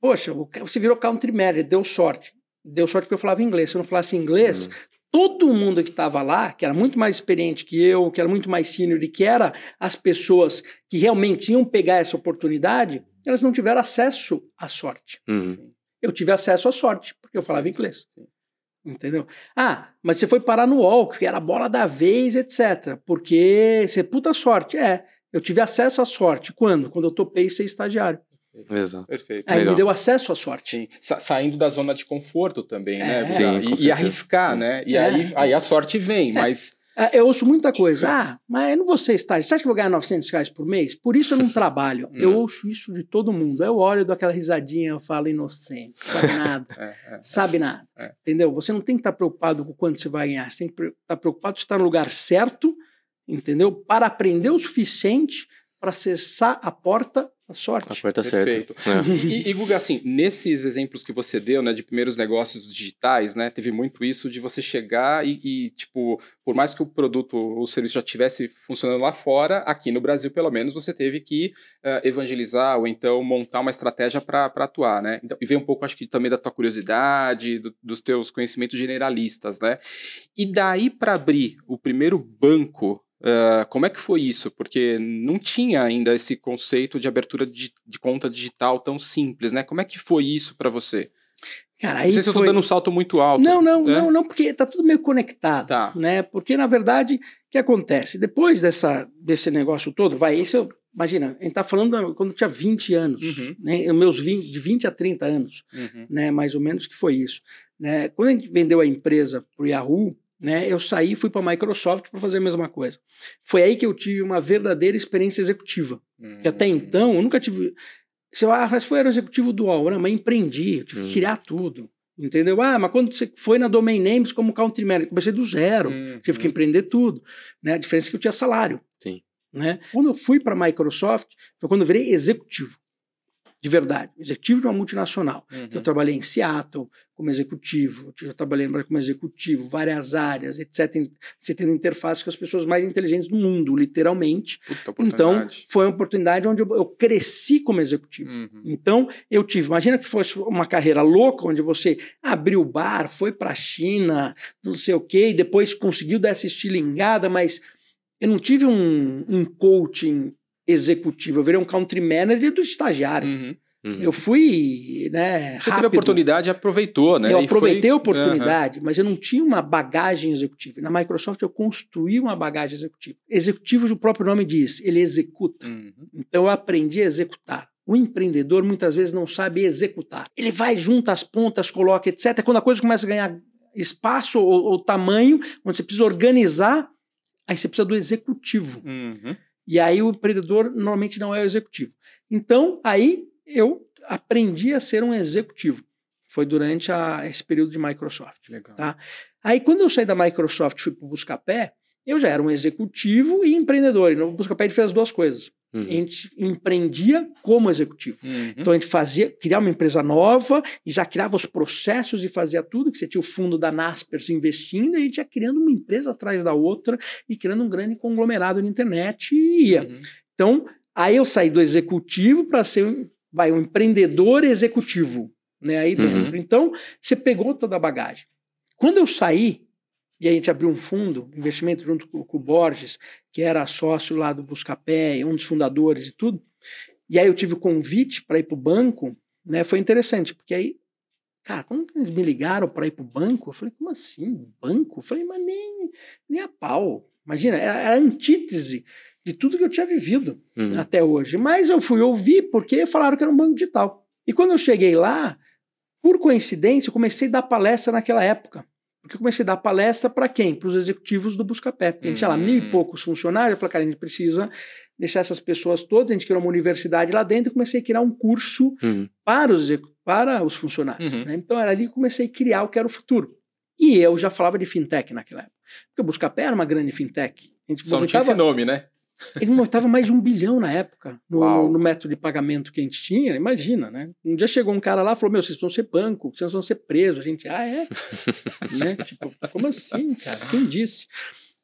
[SPEAKER 1] poxa, você virou country manager, deu sorte. Deu sorte porque eu falava inglês. Se eu não falasse inglês, todo mundo que estava lá, que era muito mais experiente que eu, que era muito mais senior e que era as pessoas que realmente iam pegar essa oportunidade, elas não tiveram acesso à sorte
[SPEAKER 3] Uhum.
[SPEAKER 1] Eu tive acesso à sorte, porque eu falava inglês.
[SPEAKER 2] Sim.
[SPEAKER 1] Entendeu? Ah, mas você foi parar no UOL, que era a bola da vez, etc. Porque você puta sorte. É, eu tive acesso à sorte. Quando? Quando eu topei ser estagiário.
[SPEAKER 3] Exato.
[SPEAKER 2] Perfeito.
[SPEAKER 1] Aí
[SPEAKER 3] Legal.
[SPEAKER 1] me deu acesso à sorte.
[SPEAKER 2] Sim. Sa- saindo da zona de conforto também, né?
[SPEAKER 1] É.
[SPEAKER 2] Pra-
[SPEAKER 3] Sim,
[SPEAKER 2] e, e arriscar, né? E
[SPEAKER 1] É.
[SPEAKER 2] aí, aí a sorte vem, mas.
[SPEAKER 1] Ah, Eu ouço muita coisa. Ah, mas eu não vou ser estágio. Você acha que eu vou ganhar 900 reais por mês? Por isso eu não trabalho. eu ouço isso de todo mundo. Eu olho, dou aquela risadinha, eu falo inocente. Sabe nada.
[SPEAKER 2] É, é.
[SPEAKER 1] sabe nada.
[SPEAKER 2] É.
[SPEAKER 1] Entendeu? Você não tem que estar preocupado com quanto você vai ganhar. Você tem que estar preocupado de estar no lugar certo, entendeu? Para aprender o suficiente para acessar a porta da
[SPEAKER 3] A
[SPEAKER 1] sorte.
[SPEAKER 3] porta
[SPEAKER 2] Perfeito.
[SPEAKER 3] certa. É.
[SPEAKER 2] E, e, Guga, assim, nesses exemplos que você deu, né, de primeiros negócios digitais, né, teve muito isso de você chegar e, e, tipo, por mais que o produto ou o serviço já estivesse funcionando lá fora, aqui no Brasil, pelo menos, você teve que eh, evangelizar ou então montar uma estratégia para atuar, né? Então, e veio um pouco, acho que também da tua curiosidade, do- dos teus conhecimentos generalistas, né? E daí para abrir o primeiro banco Uh, como é que foi isso? Porque não tinha ainda esse conceito de abertura de, de conta digital tão simples, né? Como é que foi isso para você?
[SPEAKER 1] Cara, aí
[SPEAKER 2] não sei se eu
[SPEAKER 1] foi...
[SPEAKER 2] tô dando um salto muito alto.
[SPEAKER 1] Não, não,
[SPEAKER 2] né?
[SPEAKER 1] não, não, porque tá tudo meio conectado,
[SPEAKER 2] Tá.
[SPEAKER 1] né? Porque na verdade, o que acontece? Depois dessa desse negócio todo, vai, isso eu imagina, a gente tá falando quando eu tinha 20 anos,
[SPEAKER 2] Uhum.
[SPEAKER 1] né? Meus 20, de 20 a 30 anos,
[SPEAKER 2] Uhum.
[SPEAKER 1] né? Mais ou menos que foi isso. Né? Quando a gente vendeu a empresa pro Yahoo, né? Eu saí e fui para a Microsoft para fazer a mesma coisa. Foi aí que eu tive uma verdadeira experiência executiva. Que até
[SPEAKER 2] Uhum.
[SPEAKER 1] então eu nunca tive. Você ah, mas foi era executivo do UOL, não, mas empreendi, eu tive
[SPEAKER 3] Hum.
[SPEAKER 1] que criar tudo. Entendeu? Ah, mas quando você foi na Domain Names como country manager, comecei do zero,
[SPEAKER 2] Uhum.
[SPEAKER 1] tive que empreender tudo. Né? A diferença é que eu tinha salário.
[SPEAKER 3] Sim.
[SPEAKER 1] Né? Quando eu fui para a Microsoft, foi quando eu virei executivo. De verdade. Executivo de uma multinacional.
[SPEAKER 2] Uhum.
[SPEAKER 1] Que eu trabalhei em Seattle como executivo, eu trabalhei como executivo, várias áreas, etc. Você tendo interface com as pessoas mais inteligentes do mundo, literalmente.
[SPEAKER 2] Puta
[SPEAKER 1] Então, foi uma oportunidade onde eu, eu cresci como executivo.
[SPEAKER 2] Uhum.
[SPEAKER 1] Então, eu tive, imagina que fosse uma carreira louca, onde você abriu bar, foi para a China, não sei o quê, e depois conseguiu dar essa estilingada, mas eu não tive um, um coaching executivo, eu virei um country manager do estagiário.
[SPEAKER 2] Uhum.
[SPEAKER 3] Uhum.
[SPEAKER 1] Eu fui, né,
[SPEAKER 2] Você teve a
[SPEAKER 1] rápido.
[SPEAKER 2] oportunidade e aproveitou, né?
[SPEAKER 1] Eu
[SPEAKER 2] E
[SPEAKER 1] aproveitei
[SPEAKER 2] foi-
[SPEAKER 1] a oportunidade, mas eu não tinha uma bagagem executiva. Na Microsoft eu construí uma bagagem executiva. Executivo, o próprio nome diz, ele executa.
[SPEAKER 2] Uhum.
[SPEAKER 1] Então eu aprendi a executar. O empreendedor muitas vezes não sabe executar. Ele vai, junta as pontas, coloca, etc. Quando a coisa começa a ganhar espaço ou, ou tamanho, onde você precisa organizar, aí você precisa do executivo.
[SPEAKER 2] Uhum.
[SPEAKER 1] E aí o empreendedor normalmente não é o executivo. Então, aí eu aprendi a ser um executivo. Foi durante a- esse período de Microsoft.
[SPEAKER 2] Legal.
[SPEAKER 1] Tá. Aí, quando eu saí da Microsoft e fui para o Buscapé, eu já era um executivo e empreendedor. E no Buscapé gente fez as duas coisas.
[SPEAKER 3] Uhum.
[SPEAKER 1] A gente empreendia como executivo.
[SPEAKER 2] Uhum.
[SPEAKER 1] Então a gente fazia, criava uma empresa nova e já criava os processos e fazia tudo, que você tinha o fundo da Naspers investindo, e a gente ia criando uma empresa atrás da outra e criando um grande conglomerado na internet e ia.
[SPEAKER 2] Uhum.
[SPEAKER 1] Então, aí eu saí do executivo para ser um, vai, um empreendedor executivo, né, aí dentro. Então, você pegou toda a bagagem. Quando eu saí, e a gente abriu um fundo, investimento junto com, com o Borges, que era sócio lá do Buscapé, um dos fundadores e tudo, e aí eu tive o convite para ir para o banco, né, foi interessante, porque aí, cara, quando eles me ligaram para ir para o banco, eu falei, como assim, banco? Eu falei, mas nem, nem a pau. Imagina, era, era a antítese de tudo que eu tinha vivido
[SPEAKER 3] Uhum.
[SPEAKER 1] até hoje. Mas eu fui ouvir porque falaram que era um banco digital. E quando eu cheguei lá, por coincidência, eu comecei a dar palestra naquela época. Porque eu comecei a dar palestra para quem? Para os executivos do Buscapé. Porque a gente tinha lá mil e
[SPEAKER 2] Hum.
[SPEAKER 1] poucos funcionários. Eu falei, cara, a gente precisa deixar essas pessoas todas. A gente criou uma universidade lá dentro e comecei a criar um curso
[SPEAKER 3] Uhum.
[SPEAKER 1] para os, para os funcionários.
[SPEAKER 2] Uhum.
[SPEAKER 1] né? Então era ali que eu comecei a criar o que era o futuro. E eu já falava de fintech naquela época. Porque o Buscapé era uma grande fintech. A gente
[SPEAKER 2] Só não tinha esse nome, né?
[SPEAKER 1] Ele montava mais de um bilhão na época no- no método de pagamento que a gente tinha. Imagina, né? Um dia chegou um cara lá e falou: Meu, vocês vão ser banco, vocês vão ser presos. A gente, ah, é? né? Tipo, como assim, cara? Quem disse?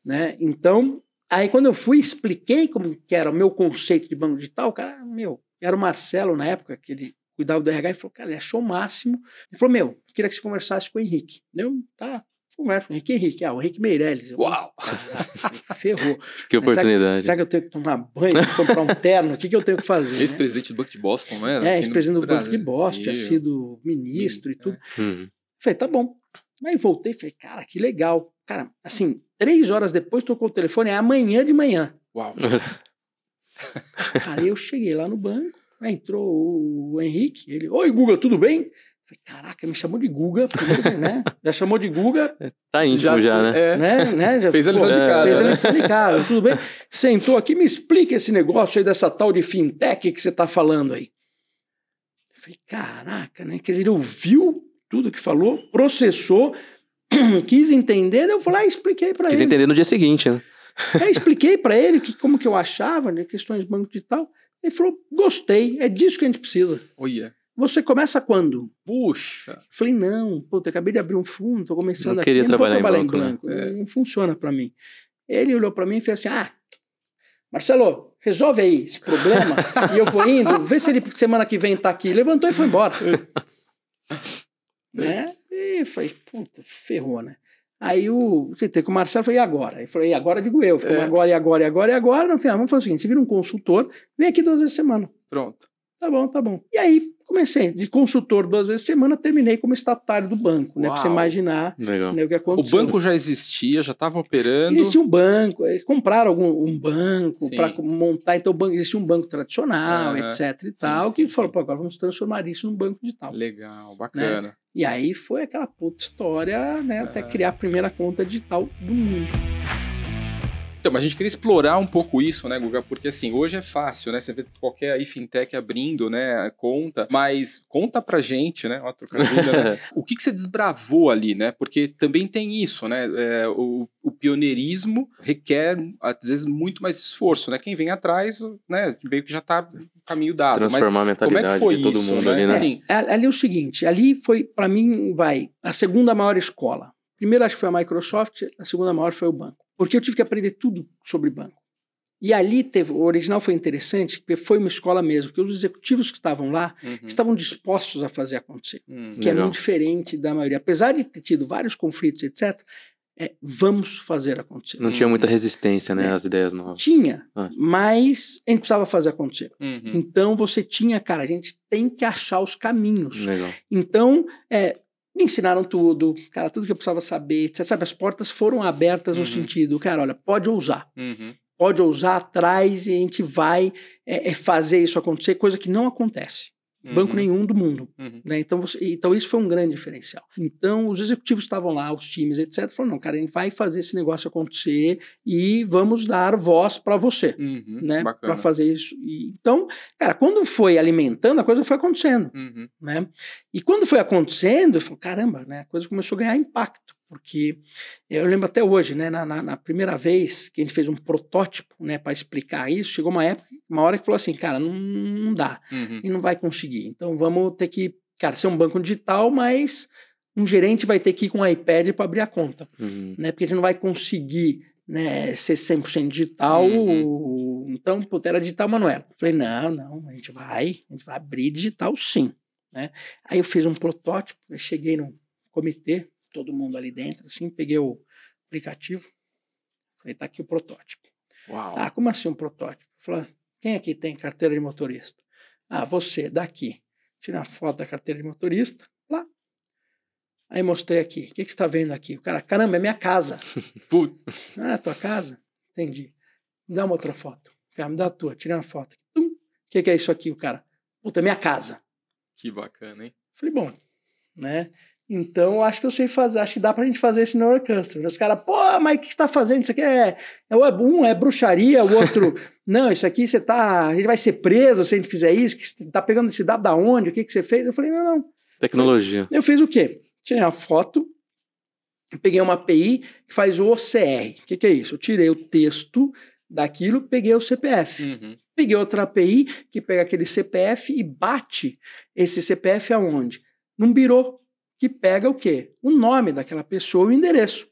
[SPEAKER 1] Né? Então, aí quando eu fui, expliquei como que era o meu conceito de banco digital, o cara, meu, era o Marcelo na época, que ele cuidava do RH, e falou: Cara, ele achou o máximo. Ele falou: Meu, queria que você conversasse com o Henrique. Eu, tá. Conversa com o Henrique. Henrique, ah, o Henrique Meirelles. Eu,
[SPEAKER 2] Uau!
[SPEAKER 1] "Ah, ferrou.
[SPEAKER 3] Que
[SPEAKER 1] Mas será
[SPEAKER 3] oportunidade.
[SPEAKER 1] Será que eu tenho que tomar banho, comprar um terno? O que, que eu tenho que fazer? né?
[SPEAKER 2] Ex-presidente do Banco de Boston, não era?
[SPEAKER 1] É, ex-presidente do Banco de. Boston, tinha sido ministro e
[SPEAKER 2] É.
[SPEAKER 1] tudo.
[SPEAKER 3] Uhum.
[SPEAKER 1] Falei, tá bom. Aí voltei e falei, cara, que legal. Cara, assim, três horas depois tocou o telefone, é amanhã de manhã.
[SPEAKER 2] Uau.
[SPEAKER 1] Cara, eu cheguei lá no banco, aí entrou o Henrique, ele, oi, Guga, tudo bem? Falei, caraca, me chamou de Guga, né? Já chamou de Guga,
[SPEAKER 3] Tá íntimo já, né?
[SPEAKER 2] É.
[SPEAKER 1] né? né? Já,
[SPEAKER 2] Fez a lição
[SPEAKER 3] de casa,
[SPEAKER 1] Fez a
[SPEAKER 3] né?
[SPEAKER 1] lição de casa, tudo bem. Sentou aqui, me explica esse negócio aí dessa tal de fintech que você está falando aí. Eu falei, caraca, né? Quer dizer, ele ouviu tudo que falou, processou, quis entender, daí eu falei, ah, expliquei para
[SPEAKER 3] Quis
[SPEAKER 1] ele.
[SPEAKER 3] entender no dia seguinte, né?
[SPEAKER 1] Aí expliquei para ele que, como que eu achava, né, questões de banco digital. Ele falou, gostei, é disso que a gente precisa.
[SPEAKER 2] Olha.
[SPEAKER 1] Você começa quando?
[SPEAKER 2] Puxa.
[SPEAKER 1] Falei, não, puta, acabei de abrir um fundo, tô começando
[SPEAKER 3] Não
[SPEAKER 1] aqui,
[SPEAKER 3] queria
[SPEAKER 1] não vou
[SPEAKER 3] trabalhar em
[SPEAKER 1] trabalhar em
[SPEAKER 2] né?
[SPEAKER 1] não funciona para mim. Ele olhou para mim e fez assim, ah, Marcelo, resolve aí esse problema e eu vou indo, vê se ele semana que vem tá aqui. Levantou e foi embora. né? E falei, puta, ferrou, né? Aí o sentei com o Marcelo falei, e agora? Ele falou, e agora digo eu. Falei,
[SPEAKER 2] É.
[SPEAKER 1] agora, e agora, e agora, e agora. No final, vamos fazer o seguinte: você vira um consultor, vem aqui duas vezes por semana.
[SPEAKER 2] Pronto.
[SPEAKER 1] Tá bom, tá bom. E aí comecei de consultor duas vezes por semana, terminei como estatutário do banco, né? Pra você imaginar né, o que
[SPEAKER 2] O
[SPEAKER 1] aconteceu.
[SPEAKER 2] banco já existia, já estava operando.
[SPEAKER 1] Existia um banco, compraram algum, um banco
[SPEAKER 2] Sim.
[SPEAKER 1] para montar, então o banco, existia um banco tradicional, etc e tal,
[SPEAKER 2] sim,
[SPEAKER 1] que
[SPEAKER 2] sim.
[SPEAKER 1] falou, pô, agora vamos transformar isso num banco digital.
[SPEAKER 2] Legal, bacana.
[SPEAKER 1] E aí foi aquela puta história, né, até criar a primeira conta digital do mundo.
[SPEAKER 2] Então, mas a gente queria explorar um pouco isso, né, Guga? Porque assim, hoje é fácil, né? Você vê qualquer aí fintech abrindo, né, conta, mas conta pra gente, né? Ó, né? O que, que você desbravou ali, né? Porque também tem isso, né? É, o, o pioneirismo requer, às vezes, muito mais esforço, né? Quem vem atrás, né, meio que já tá no caminho dado. Mas
[SPEAKER 3] Transformar a
[SPEAKER 2] como é
[SPEAKER 3] mentalidade
[SPEAKER 2] que foi
[SPEAKER 3] de todo
[SPEAKER 2] isso,
[SPEAKER 3] mundo
[SPEAKER 2] né?
[SPEAKER 3] ali, né?
[SPEAKER 2] Assim,
[SPEAKER 1] É, Ali é o seguinte, ali foi, para mim, vai, a segunda maior escola. Primeiro acho que foi a Microsoft, a segunda maior foi o banco. Porque eu tive que aprender tudo sobre banco. E ali teve, o original foi interessante, porque foi uma escola mesmo, porque os executivos que estavam lá
[SPEAKER 2] uhum,
[SPEAKER 1] estavam dispostos a fazer acontecer.
[SPEAKER 2] hum,
[SPEAKER 1] que é
[SPEAKER 3] Legal.
[SPEAKER 1] muito diferente da maioria. Apesar de ter tido vários conflitos, etc., é, vamos fazer acontecer.
[SPEAKER 3] Não tinha muita resistência, né?
[SPEAKER 1] É.
[SPEAKER 3] Às ideias novas.
[SPEAKER 1] Tinha,
[SPEAKER 3] Ah.
[SPEAKER 1] mas a gente precisava fazer acontecer.
[SPEAKER 2] uhum,
[SPEAKER 1] Então você tinha, cara, a gente tem que achar os caminhos.
[SPEAKER 3] Legal.
[SPEAKER 1] Então, é, me ensinaram tudo, cara, tudo que eu precisava saber, etc. Sabe, as portas foram abertas
[SPEAKER 2] Uhum.
[SPEAKER 1] no sentido, cara, olha, pode ousar.
[SPEAKER 2] uhum,
[SPEAKER 1] Pode ousar atrás e a gente vai é, é, fazer isso acontecer, coisa que não acontece. Banco
[SPEAKER 2] uhum,
[SPEAKER 1] nenhum do mundo.
[SPEAKER 2] uhum.
[SPEAKER 1] Né? Então, você- então, isso foi um grande diferencial. Então, os executivos estavam lá, os times, etc. Falaram: não, cara, a gente vai fazer esse negócio acontecer e vamos dar voz para você,
[SPEAKER 2] Uhum,
[SPEAKER 1] né? Para fazer isso. E, então, cara, quando foi alimentando, a coisa foi acontecendo,
[SPEAKER 2] Uhum,
[SPEAKER 1] né? E quando foi acontecendo, eu falei: caramba, né? A coisa começou a ganhar impacto. Porque eu lembro até hoje, né? Na, na- na primeira vez que a gente fez um protótipo, né, para explicar isso, chegou uma época, uma hora que falou assim, cara, não, não dá
[SPEAKER 2] uhum,
[SPEAKER 1] e não vai conseguir. Então vamos ter que, cara, ser um banco digital, mas um gerente vai ter que ir com um iPad para abrir a conta,
[SPEAKER 3] Uhum.
[SPEAKER 1] né? Porque a gente não vai conseguir né, ser 100% digital.
[SPEAKER 2] Uhum.
[SPEAKER 1] Então, puta, era digital, mas não era. Falei, não, não, a gente vai, a gente vai abrir digital sim, né? Aí eu fiz um protótipo, eu cheguei no comitê, todo mundo ali dentro, assim, peguei o aplicativo, falei, tá aqui o protótipo.
[SPEAKER 2] Uau.
[SPEAKER 1] Ah, como assim um protótipo? Falei, quem aqui tem carteira de motorista? Ah, você, daqui. Tirei uma foto da carteira de motorista, lá. Aí mostrei aqui. O que, que você está vendo aqui? O cara, caramba, é minha casa.
[SPEAKER 2] Putz.
[SPEAKER 1] Ah, é tua casa? Entendi. Me dá uma outra foto. Cara, me dá a tua. Tirei uma foto. O que, que é isso aqui? O cara, puta, é minha casa.
[SPEAKER 2] Que bacana, hein?
[SPEAKER 1] Falei, bom, né? Então, acho que eu sei fazer, acho que dá pra gente fazer esse no. Os caras, pô, mas o que você tá fazendo? Isso aqui é, é. Um é bruxaria, o outro. não, isso aqui você tá. A gente vai ser preso se a gente fizer isso. Que você tá pegando esse dado da onde? O que, que você fez? Eu falei, não, não.
[SPEAKER 3] Tecnologia.
[SPEAKER 1] Eu fiz o quê? Tirei uma foto, peguei uma API que faz o OCR. O que, que é isso? Eu tirei o texto daquilo, peguei o CPF.
[SPEAKER 2] Uhum.
[SPEAKER 1] Peguei outra API que pega aquele CPF e bate esse CPF aonde? Num birô, que pega o quê? O nome daquela pessoa e o endereço.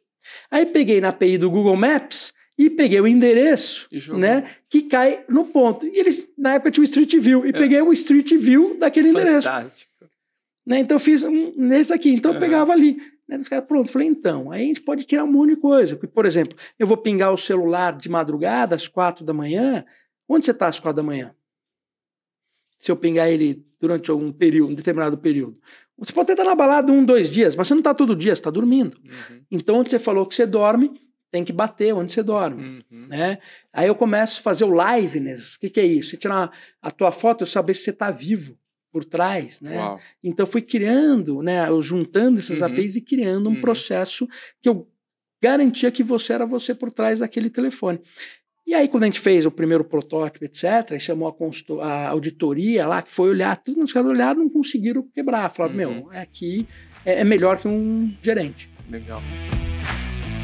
[SPEAKER 1] Aí peguei na API do Google Maps e peguei o endereço, né, que cai no ponto. E eles, na época, tinha o Street View, e
[SPEAKER 2] É.
[SPEAKER 1] peguei o Street View daquele endereço.
[SPEAKER 2] Fantástico.
[SPEAKER 1] Né? Então eu fiz um, nesse aqui, então eu
[SPEAKER 2] Aham.
[SPEAKER 1] pegava ali. Né? Os caras, pronto, falei, então, aí a gente pode criar um monte de coisa. Porque, por exemplo, eu vou pingar o celular de madrugada, às quatro da manhã. Onde você está às quatro da manhã? Se eu pingar ele durante algum período, um determinado período. Você pode até estar na balada um, dois dias, mas você não está todo dia, você está dormindo.
[SPEAKER 2] Uhum.
[SPEAKER 1] Então, onde você falou que você dorme, tem que bater onde você dorme.
[SPEAKER 2] Uhum.
[SPEAKER 1] Né? Aí eu começo a fazer o liveness. O que, que é isso? Você tirar a tua foto, eu saber se você está vivo por trás, né?
[SPEAKER 2] Uau.
[SPEAKER 1] Então fui criando, né, eu juntando essas
[SPEAKER 2] Uhum.
[SPEAKER 1] APIs e criando um
[SPEAKER 2] Uhum.
[SPEAKER 1] processo que eu garantia que você era você por trás daquele telefone. E aí, quando a gente fez o primeiro protótipo, etc., e chamou a, a auditoria lá, que foi olhar tudo, os caras olharam não conseguiram quebrar. Falaram,
[SPEAKER 2] Uhum.
[SPEAKER 1] meu, é aqui é, é melhor que um gerente.
[SPEAKER 2] Legal.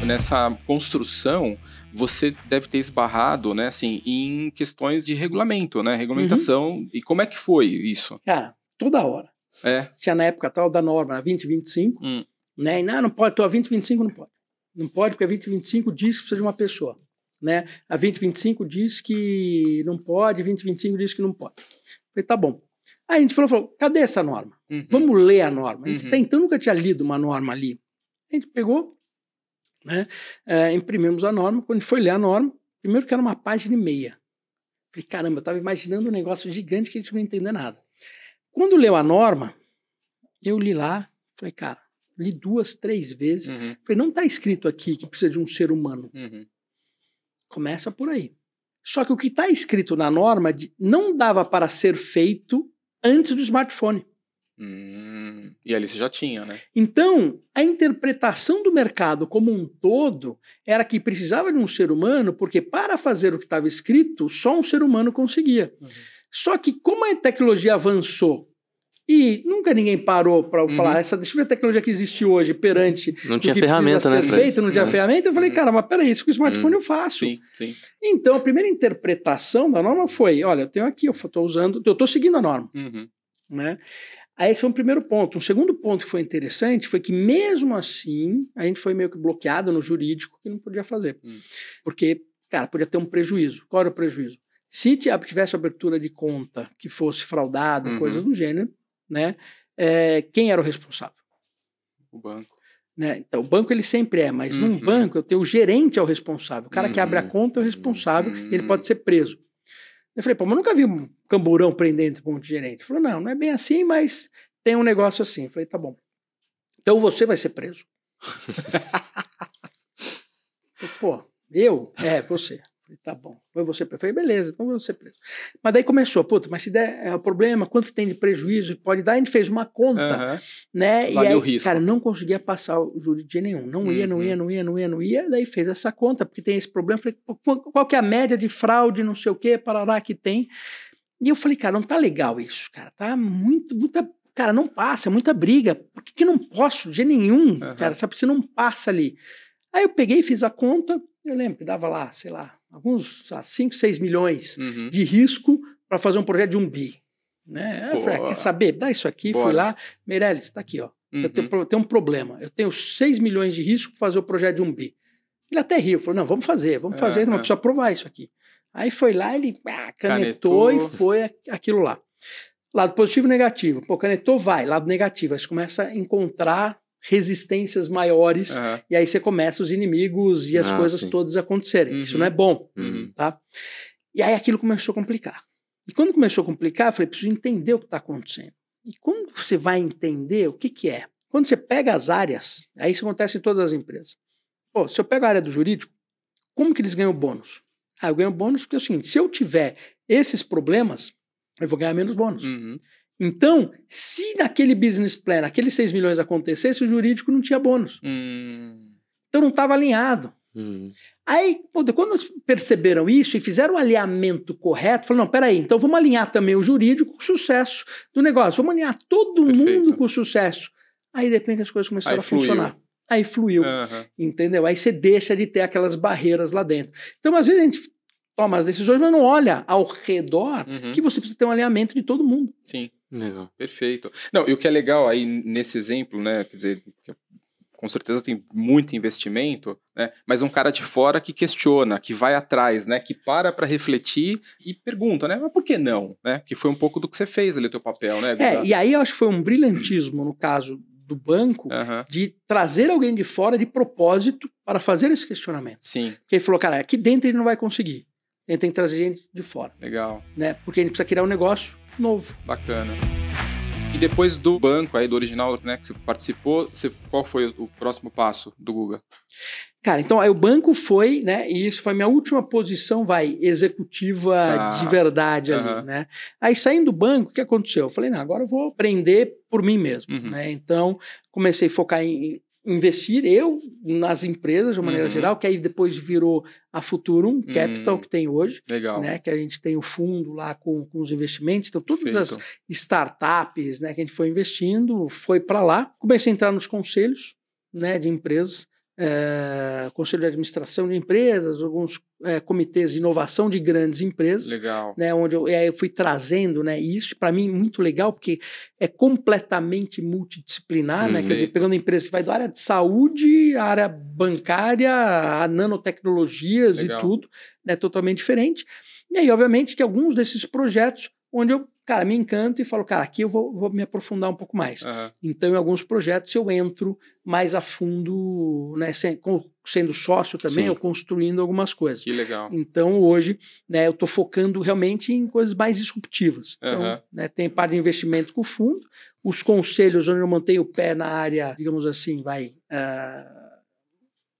[SPEAKER 2] Nessa construção, você deve ter esbarrado, né, assim, em questões de regulamento, né, regulamentação.
[SPEAKER 1] Uhum.
[SPEAKER 2] E como é que foi isso?
[SPEAKER 1] Cara, toda hora.
[SPEAKER 2] É.
[SPEAKER 1] Tinha na época tal da norma, a 2025,
[SPEAKER 2] Hum.
[SPEAKER 1] né? E não, não pode, tô a 2025 não pode. Não pode, porque a 2025 diz que precisa de uma pessoa. Né? A 2025 diz que não pode, a 2025 diz que não pode. Falei, tá bom. Aí a gente falou, falou cadê essa norma?
[SPEAKER 2] Uhum.
[SPEAKER 1] Vamos ler a norma. A gente
[SPEAKER 2] Uhum.
[SPEAKER 1] até então nunca tinha lido uma norma ali. A gente pegou, né? é, imprimimos a norma. Quando a gente foi ler a norma, primeiro que era uma página e meia. Falei, caramba, eu estava imaginando um negócio gigante que a gente não entender nada. Quando leu a norma, eu li lá, falei, cara, li duas, três vezes.
[SPEAKER 2] Uhum.
[SPEAKER 1] Falei, não está escrito aqui que precisa de um ser humano.
[SPEAKER 2] Uhum.
[SPEAKER 1] Começa por aí. Só que o que está escrito na norma não dava para ser feito antes do smartphone.
[SPEAKER 2] Hum, E ali você já tinha, né?
[SPEAKER 1] Então, a interpretação do mercado como um todo era que precisava de um ser humano, porque para fazer o que estava escrito, só um ser humano conseguia.
[SPEAKER 2] Uhum.
[SPEAKER 1] Só que como a tecnologia avançou e nunca ninguém parou para
[SPEAKER 2] Uhum.
[SPEAKER 1] falar, essa deixa eu ver a tecnologia que existe hoje perante
[SPEAKER 3] Não
[SPEAKER 1] o
[SPEAKER 3] tinha
[SPEAKER 1] que
[SPEAKER 3] ferramenta,
[SPEAKER 1] precisa
[SPEAKER 3] né?
[SPEAKER 1] feito, não tinha
[SPEAKER 3] É.
[SPEAKER 1] ferramenta, eu falei,
[SPEAKER 2] Uhum.
[SPEAKER 1] cara, mas peraí, isso com o smartphone eu faço.
[SPEAKER 2] Sim, sim.
[SPEAKER 1] Então, a primeira interpretação da norma foi, olha, eu tenho aqui, eu estou usando, eu estou seguindo a norma
[SPEAKER 2] Uhum.
[SPEAKER 1] né? Aí esse foi o primeiro ponto. Um segundo ponto que foi interessante foi que, mesmo assim, a gente foi meio que bloqueado no jurídico que não podia fazer.
[SPEAKER 2] Hum.
[SPEAKER 1] Porque, cara, podia ter um prejuízo. Qual era o prejuízo? Se ti- tivesse abertura de conta que fosse fraudado,
[SPEAKER 2] Uhum.
[SPEAKER 1] coisa do gênero, né? é, quem era o responsável?
[SPEAKER 2] O banco.
[SPEAKER 1] Né? Então, o banco ele sempre é, mas num
[SPEAKER 2] Uhum.
[SPEAKER 1] banco eu tenho o gerente é o responsável. O cara que abre a
[SPEAKER 3] Uhum.
[SPEAKER 1] conta é o responsável e ele
[SPEAKER 2] Uhum.
[SPEAKER 1] pode ser preso. Eu falei, pô, mas eu nunca vi um camburão prendendo esse monte de gerente. Ele falou, não, não é bem assim, mas tem um negócio assim. Eu falei, tá bom. Então você vai ser preso. Eu, pô, eu? É, você. Falei, tá bom. Foi você preso. Eu Falei, beleza, então eu vou ser preso. Mas daí começou, puta, mas se der é, o problema, quanto tem de prejuízo que pode dar? A gente fez uma conta
[SPEAKER 2] Aham.
[SPEAKER 1] né?
[SPEAKER 2] Vale
[SPEAKER 1] e aí,
[SPEAKER 2] o risco.
[SPEAKER 1] cara, não conseguia passar o júri de nenhum. Não ia, não
[SPEAKER 2] Uhum.
[SPEAKER 1] ia, não ia, não ia, não ia. Daí fez essa conta, porque tem esse problema. Falei, qual que é a média de fraude, não sei o quê, parará que tem. E eu falei, cara, não tá legal isso, cara. Tá muito, muita. Cara, não passa, é muita briga. Por que, que não posso de nenhum,
[SPEAKER 2] Aham.
[SPEAKER 1] cara? Sabe, você não passa ali. Aí eu peguei e fiz a conta. Eu lembro que dava lá, sei lá, alguns 5, 6 milhões
[SPEAKER 2] Uhum.
[SPEAKER 1] de risco para fazer um projeto de um bi. Né? Eu falei, ah, quer saber? Dá isso aqui, fui
[SPEAKER 2] Bora.
[SPEAKER 1] lá. Meirelles, tá aqui, ó.
[SPEAKER 2] Uhum.
[SPEAKER 1] Eu, tenho, eu tenho um problema. Eu tenho 6 milhões de risco para fazer o projeto de um bi. Ele até riu, falou: não, vamos fazer, vamos fazer,
[SPEAKER 2] Aham.
[SPEAKER 1] mas precisa aprovar isso aqui. Aí foi lá, ele ah,
[SPEAKER 2] Canetou.
[SPEAKER 1] canetou, e foi aquilo lá. Lado positivo e negativo. Pô, canetou, vai. Lado negativo. Aí você começa a encontrar resistências maiores.
[SPEAKER 2] Aham.
[SPEAKER 1] E aí você começa os inimigos e as
[SPEAKER 3] Ah,
[SPEAKER 1] coisas
[SPEAKER 3] sim.
[SPEAKER 1] todas acontecerem. Isso
[SPEAKER 2] Uhum.
[SPEAKER 1] não é bom
[SPEAKER 2] Uhum.
[SPEAKER 1] tá? E aí aquilo começou a complicar. E quando começou a complicar, eu falei, preciso entender o que está acontecendo. E quando você vai entender o que, que é? Quando você pega as áreas, aí isso acontece em todas as empresas. Pô, se eu pego a área do jurídico, como que eles ganham bônus? Ah, eu ganho bônus porque é o seguinte, se eu tiver esses problemas, eu vou ganhar menos bônus.
[SPEAKER 2] Uhum.
[SPEAKER 1] Então, se naquele business plan, aqueles 6 milhões acontecesse, o jurídico não tinha bônus.
[SPEAKER 2] Hum.
[SPEAKER 1] Então não estava alinhado.
[SPEAKER 3] Hum.
[SPEAKER 1] Aí, pô, quando perceberam isso e fizeram o alinhamento correto, falaram: não, peraí, então vamos alinhar também o jurídico com o sucesso do negócio, vamos alinhar todo
[SPEAKER 2] Perfeito.
[SPEAKER 1] mundo com o sucesso. Aí, de repente, as coisas começaram
[SPEAKER 2] Aí
[SPEAKER 1] a
[SPEAKER 2] fluiu.
[SPEAKER 1] funcionar. Aí fluiu,
[SPEAKER 2] Aham.
[SPEAKER 1] entendeu? Aí você deixa de ter aquelas barreiras lá dentro. Então, às vezes, a gente toma as decisões, mas não olha ao redor
[SPEAKER 2] Uhum.
[SPEAKER 1] que você precisa ter um alinhamento de todo mundo.
[SPEAKER 2] Sim.
[SPEAKER 3] Legal.
[SPEAKER 2] Perfeito. Não, e o que é legal aí nesse exemplo, né? Quer dizer, que com certeza tem muito investimento, né? Mas um cara de fora que questiona, que vai atrás, né? Que para para refletir e pergunta, né? Mas por que não? Né? Que foi um pouco do que você fez ali, o teu papel, né?
[SPEAKER 1] É, e aí eu acho que foi um brilhantismo no caso do banco
[SPEAKER 2] Aham.
[SPEAKER 1] de trazer alguém de fora de propósito para fazer esse questionamento.
[SPEAKER 2] Sim,
[SPEAKER 1] Porque ele falou, cara, aqui dentro ele não vai conseguir. Ele tem que trazer gente de fora,
[SPEAKER 2] legal,
[SPEAKER 1] né? Porque a gente precisa criar um negócio novo.
[SPEAKER 2] bacana. E depois do banco aí, do original, né, que você participou, você, qual foi o próximo passo do Guga?
[SPEAKER 1] Cara, então aí o banco foi, né? E isso foi minha última posição, vai, executiva
[SPEAKER 2] Tá.
[SPEAKER 1] de verdade ali,
[SPEAKER 2] Aham.
[SPEAKER 1] né? Aí saindo do banco, o que aconteceu? Eu falei, não, agora eu vou aprender por mim mesmo,
[SPEAKER 2] Uhum.
[SPEAKER 1] né? Então comecei a focar em investir eu nas empresas de uma maneira
[SPEAKER 2] Uhum.
[SPEAKER 1] geral, que aí depois virou a Futurum Capital
[SPEAKER 2] Hum.
[SPEAKER 1] que tem hoje,
[SPEAKER 2] Legal.
[SPEAKER 1] né? Que a gente tem o fundo lá com, com os investimentos, então todas as
[SPEAKER 2] Perfeito.
[SPEAKER 1] startups né, que a gente foi investindo, foi para lá. Comecei a entrar nos conselhos né, de empresas, é, conselho de administração de empresas, alguns é, comitês de inovação de grandes empresas.
[SPEAKER 2] Legal.
[SPEAKER 1] Né, onde eu, eu fui trazendo né, isso, para mim, muito legal, porque é completamente multidisciplinar, né, quer dizer, pegando empresas que vai da área de saúde, área bancária, a nanotecnologias
[SPEAKER 2] Legal.
[SPEAKER 1] e tudo, né, totalmente diferente. E aí, obviamente, que alguns desses projetos onde eu, cara, me encanto e falo, cara, aqui eu vou, vou me aprofundar um pouco mais.
[SPEAKER 2] Aham.
[SPEAKER 1] Então, em alguns projetos eu entro mais a fundo, né, sem- com- sendo sócio também,
[SPEAKER 3] Sim.
[SPEAKER 1] ou construindo algumas coisas.
[SPEAKER 2] Que legal.
[SPEAKER 1] Então, hoje, né, eu estou focando realmente em coisas mais disruptivas. Então,
[SPEAKER 2] Aham.
[SPEAKER 1] né, tem parte de investimento com o fundo, os conselhos onde eu mantenho o pé na área, digamos assim, vai ah,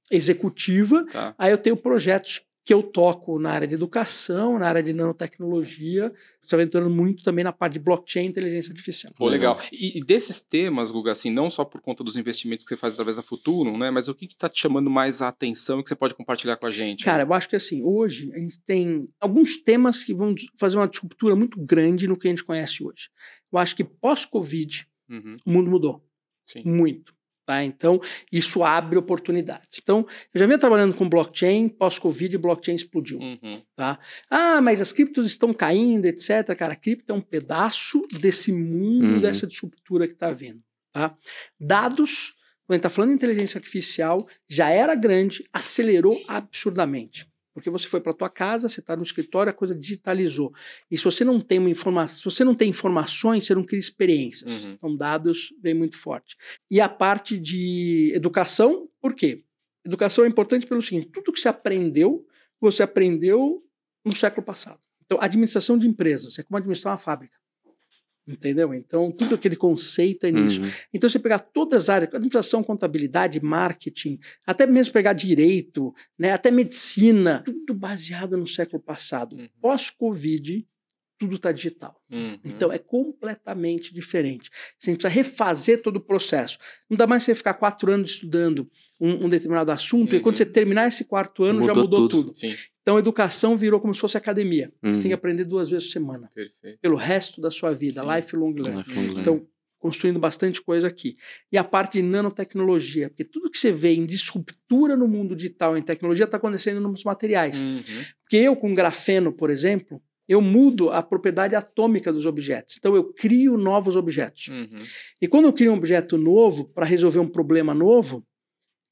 [SPEAKER 1] executiva.
[SPEAKER 2] Tá.
[SPEAKER 1] Aí eu tenho projetos que eu toco na área de educação, na área de nanotecnologia, estou aventurando muito também na parte de blockchain e inteligência artificial.
[SPEAKER 2] Pô, legal. E, e desses temas, Guga, assim, não só por conta dos investimentos que você faz através da Futuro, né? Mas o que está te chamando mais a atenção e que você pode compartilhar com a gente?
[SPEAKER 1] Cara, eu acho que assim, hoje a gente tem alguns temas que vão fazer uma disruptura muito grande no que a gente conhece hoje. Eu acho que pós-Covid,
[SPEAKER 2] Uhum,
[SPEAKER 1] o mundo mudou
[SPEAKER 2] sim.
[SPEAKER 1] muito. Tá? Então, isso abre oportunidades. Então, eu já vinha trabalhando com blockchain, pós-Covid, blockchain explodiu.
[SPEAKER 2] Uhum,
[SPEAKER 1] Ah, mas as criptos estão caindo, etc. Cara, a cripto é um pedaço desse mundo,
[SPEAKER 3] Uhum.
[SPEAKER 1] dessa disruptura que está vindo. Tá? Dados, quando a gente está falando de inteligência artificial, já era grande, acelerou absurdamente. Porque você foi para tua casa, você está no escritório, a coisa digitalizou. E se você não tem uma informação, se você não tem informações, você não cria experiências.
[SPEAKER 2] Uhum.
[SPEAKER 1] Então, dados vem muito forte. E a parte de educação, por quê? Educação é importante pelo seguinte: tudo que você aprendeu, você aprendeu no século passado. Então, administração de empresas é como administrar uma fábrica. Entendeu? Então, tudo aquele conceito é nisso.
[SPEAKER 3] Uhum.
[SPEAKER 1] Então, você pegar todas as áreas, administração, contabilidade, marketing, até mesmo pegar direito, né, até medicina, tudo baseado no século passado.
[SPEAKER 2] Uhum.
[SPEAKER 1] Pós-Covid, tudo está digital.
[SPEAKER 2] uhum.
[SPEAKER 1] Então, é completamente diferente. Você precisa refazer todo o processo. Não dá mais você ficar quatro anos estudando um, um determinado assunto, e
[SPEAKER 2] Uhum.
[SPEAKER 1] quando você terminar esse quarto ano, já
[SPEAKER 3] Mudou
[SPEAKER 1] mudou
[SPEAKER 3] tudo.
[SPEAKER 1] tudo.
[SPEAKER 2] Sim,
[SPEAKER 1] Então, educação virou como se fosse academia.
[SPEAKER 3] Uhum.
[SPEAKER 1] Você tem que aprender duas vezes por semana,
[SPEAKER 2] perfeito.
[SPEAKER 1] pelo resto da sua vida,
[SPEAKER 2] Sim.
[SPEAKER 1] lifelong learning.
[SPEAKER 3] Learning.
[SPEAKER 1] Então, construindo bastante coisa aqui. E a parte de nanotecnologia, porque tudo que você vê em disruptura no mundo digital, em tecnologia, está acontecendo nos materiais.
[SPEAKER 2] Uhum,
[SPEAKER 1] Porque eu, com grafeno, por exemplo, eu mudo a propriedade atômica dos objetos. Então, eu crio novos objetos.
[SPEAKER 2] uhum.
[SPEAKER 1] E quando eu crio um objeto novo, para resolver um problema novo,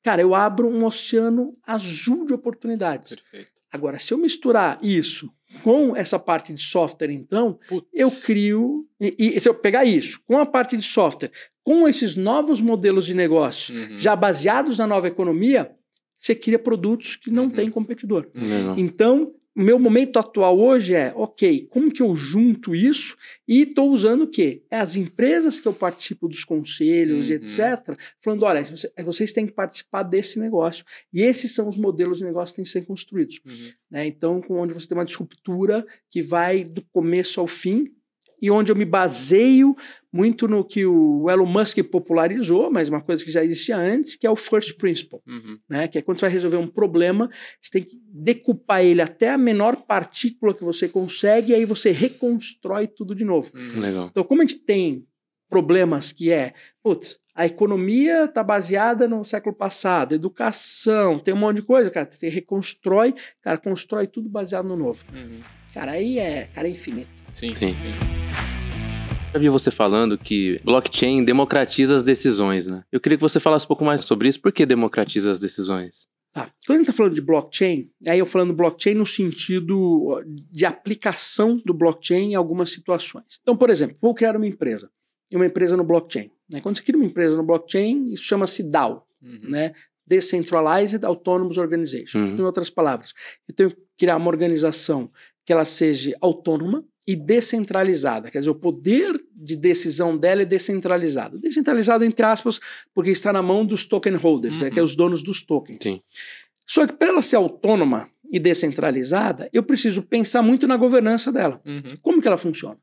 [SPEAKER 1] cara, eu abro um oceano azul de oportunidades.
[SPEAKER 2] Perfeito.
[SPEAKER 1] Agora, se eu misturar isso com essa parte de software, então,
[SPEAKER 2] Putz.
[SPEAKER 1] eu crio. E, e se eu pegar isso com a parte de software, com esses novos modelos de negócio,
[SPEAKER 2] Uhum.
[SPEAKER 1] já baseados na nova economia, você cria produtos que não
[SPEAKER 2] Uhum.
[SPEAKER 1] têm competidor. Então, o meu momento atual hoje é, ok, como que eu junto isso e estou usando o quê? É as empresas que eu participo dos conselhos e
[SPEAKER 2] Uhum.
[SPEAKER 1] etc. Falando, olha, você- vocês têm que participar desse negócio. E esses são os modelos de negócio que têm que ser construídos.
[SPEAKER 2] Uhum.
[SPEAKER 1] né? Então, com onde você tem uma disruptura que vai do começo ao fim e onde eu me baseio muito no que o Elon Musk popularizou, mas uma coisa que já existia antes, que é o first principle,
[SPEAKER 2] Uhum.
[SPEAKER 1] né? Que é quando você vai resolver um problema, você tem que decupar ele até a menor partícula que você consegue e aí você reconstrói tudo de novo.
[SPEAKER 2] Uhum.
[SPEAKER 3] Legal.
[SPEAKER 1] Então, como a gente tem problemas que é, putz, a economia está baseada no século passado, educação, tem um monte de coisa, cara, você reconstrói, cara, constrói tudo baseado no novo.
[SPEAKER 2] Uhum.
[SPEAKER 1] Cara, aí é, cara, é infinito.
[SPEAKER 2] Sim.
[SPEAKER 3] Sim. Já vi você falando que blockchain democratiza as decisões, né? Eu queria que você falasse um pouco mais sobre isso. Por que democratiza as decisões?
[SPEAKER 1] Tá. Quando a gente está falando de blockchain, aí eu falando blockchain no sentido de aplicação do blockchain em algumas situações. Então, por exemplo, vou criar uma empresa, e uma empresa no blockchain. né? Quando você cria uma empresa no blockchain, isso chama-se DAO,
[SPEAKER 2] Uhum.
[SPEAKER 1] né? Decentralized Autonomous Organization.
[SPEAKER 3] Uhum.
[SPEAKER 1] Em outras palavras, eu tenho que criar uma organização que ela seja autônoma e descentralizada. Quer dizer, o poder de decisão dela é descentralizado. Descentralizado, entre aspas, porque está na mão dos token holders,
[SPEAKER 2] Uhum.
[SPEAKER 1] que é os donos dos tokens.
[SPEAKER 3] Sim.
[SPEAKER 1] Só que para ela ser autônoma e descentralizada, eu preciso pensar muito na governança dela.
[SPEAKER 2] Uhum.
[SPEAKER 1] Como que ela funciona?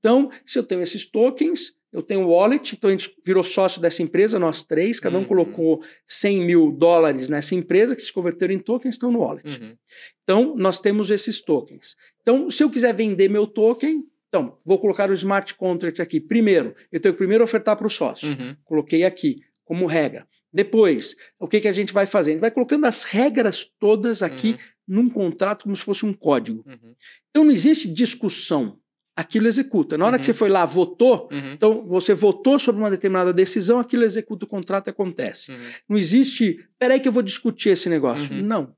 [SPEAKER 1] Então, se eu tenho esses tokens, eu tenho o wallet, então a gente virou sócio dessa empresa, nós três, cada um
[SPEAKER 2] Uhum.
[SPEAKER 1] colocou 100 mil dólares nessa empresa, que se converteram em tokens, estão no wallet.
[SPEAKER 2] Uhum.
[SPEAKER 1] Então, nós temos esses tokens. Então, se eu quiser vender meu token, então, vou colocar o smart contract aqui. Primeiro, eu tenho que primeiro ofertar para o sócio.
[SPEAKER 2] Uhum.
[SPEAKER 1] Coloquei aqui como regra. Depois, o que, que a gente vai fazer? A gente vai colocando as regras todas aqui num contrato como se fosse um código.
[SPEAKER 2] Uhum.
[SPEAKER 1] Então, não existe discussão. Aquilo executa. Na hora que
[SPEAKER 2] Uhum.
[SPEAKER 1] você foi lá, votou,
[SPEAKER 2] Uhum.
[SPEAKER 1] então você votou sobre uma determinada decisão, aquilo executa o contrato e acontece.
[SPEAKER 2] Uhum.
[SPEAKER 1] Não existe, peraí que eu vou discutir esse negócio.
[SPEAKER 2] Uhum.
[SPEAKER 1] Não.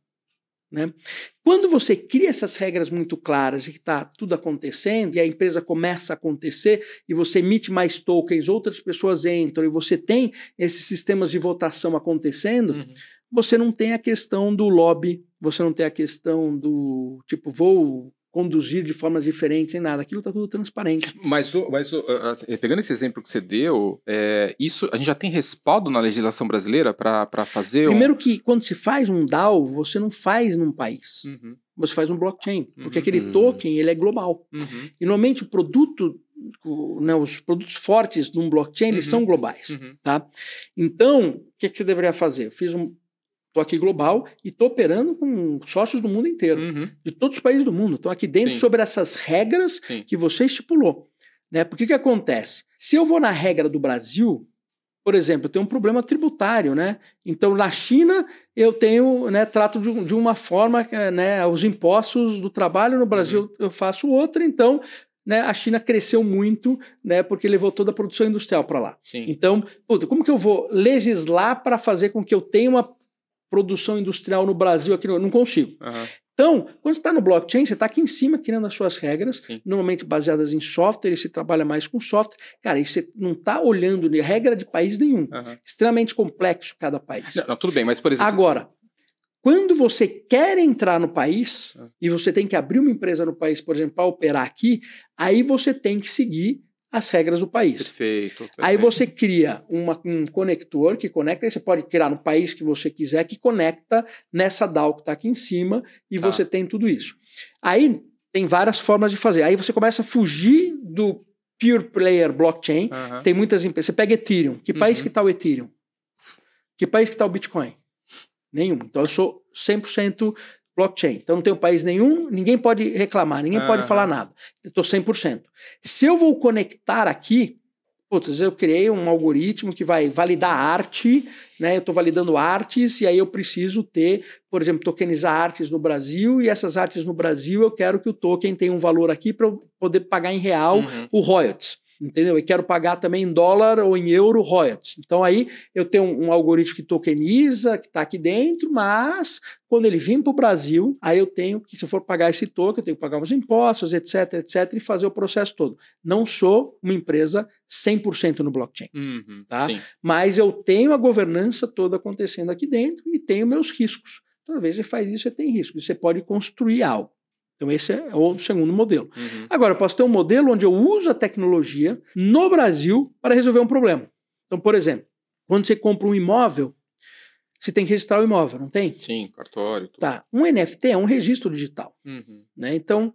[SPEAKER 1] Né? Quando você cria essas regras muito claras e que está tudo acontecendo, e a empresa começa a acontecer, e você emite mais tokens, outras pessoas entram, e você tem esses sistemas de votação acontecendo, uhum. você não tem a questão do lobby, você não tem a questão do tipo, vou conduzir de formas diferentes em nada. Aquilo está tudo transparente.
[SPEAKER 2] Mas, mas pegando esse exemplo que você deu, é, isso a gente já tem respaldo na legislação brasileira para fazer?
[SPEAKER 1] Primeiro um... que quando se faz um DAO, você não faz num país. Uhum. Você faz um blockchain, uhum. porque aquele uhum. token ele é global. Uhum. E normalmente o produto né, os produtos fortes de um blockchain, eles uhum. são globais. Uhum. Tá? Então, o que, que, você deveria fazer? Eu fiz um, Estou aqui global e estou operando com sócios do mundo inteiro, uhum. de todos os países do mundo. Estão aqui dentro Sim. sobre essas regras Sim. que você estipulou. Né? Porque que acontece? Se eu vou na regra do Brasil, por exemplo, eu tenho um problema tributário, né? Então, na China, eu tenho, né, trato de, de uma forma, né, os impostos do trabalho no Brasil uhum. eu faço outra, então né, a China cresceu muito, né, porque levou toda a produção industrial para lá. Sim. Então, puta, como que eu vou legislar para fazer com que eu tenha uma produção industrial no Brasil aqui, no, não consigo. Uhum. Então, quando você está no blockchain, você está aqui em cima criando as suas regras, Sim. normalmente baseadas em software, e se trabalha mais com software. Cara, e você não está olhando de regra de país nenhum. Uhum. Extremamente complexo cada país.
[SPEAKER 2] Não, não, tudo bem, mas por exemplo.
[SPEAKER 1] Agora, quando você quer entrar no país, uhum. e você tem que abrir uma empresa no país, por exemplo, para operar aqui, aí você tem que seguir as regras do país.
[SPEAKER 2] Perfeito, perfeito.
[SPEAKER 1] Aí você cria uma, um conector que conecta, aí você pode criar no país que você quiser, que conecta nessa DAO que está aqui em cima, e tá. você tem tudo isso. Aí tem várias formas de fazer. Aí você começa a fugir do pure player blockchain. Uhum. Tem muitas empresas. Você pega Ethereum. Que país uhum. que está o Ethereum? Que país que está o Bitcoin? Nenhum. Então eu sou 100% blockchain. Então não tem um país nenhum, ninguém pode reclamar, ninguém pode falar nada. Estou 100%. Se eu vou conectar aqui, putz, eu criei um algoritmo que vai validar arte, né? Eu estou validando artes e aí eu preciso ter, por exemplo, tokenizar artes no Brasil e essas artes no Brasil eu quero que o token tenha um valor aqui para eu poder pagar em real uhum. o royalties entendeu? E quero pagar também em dólar ou em euro royalties. Então aí eu tenho um, um algoritmo que tokeniza, que está aqui dentro, mas quando ele vir para o Brasil, aí eu tenho que, se eu for pagar esse token, eu tenho que pagar os impostos, etc, etc, e fazer o processo todo. Não sou uma empresa 100% no blockchain, uhum, tá? Sim. Mas eu tenho a governança toda acontecendo aqui dentro e tenho meus riscos. Toda vez que você faz isso, você tem risco. Você pode construir algo. Então, esse é o segundo modelo. Uhum. Agora, eu posso ter um modelo onde eu uso a tecnologia no Brasil para resolver um problema. Então, por exemplo, quando você compra um imóvel, você tem que registrar o imóvel, não tem?
[SPEAKER 2] Sim, cartório. Tudo.
[SPEAKER 1] Tá. Um NFT é um registro digital. Uhum. Né? Então,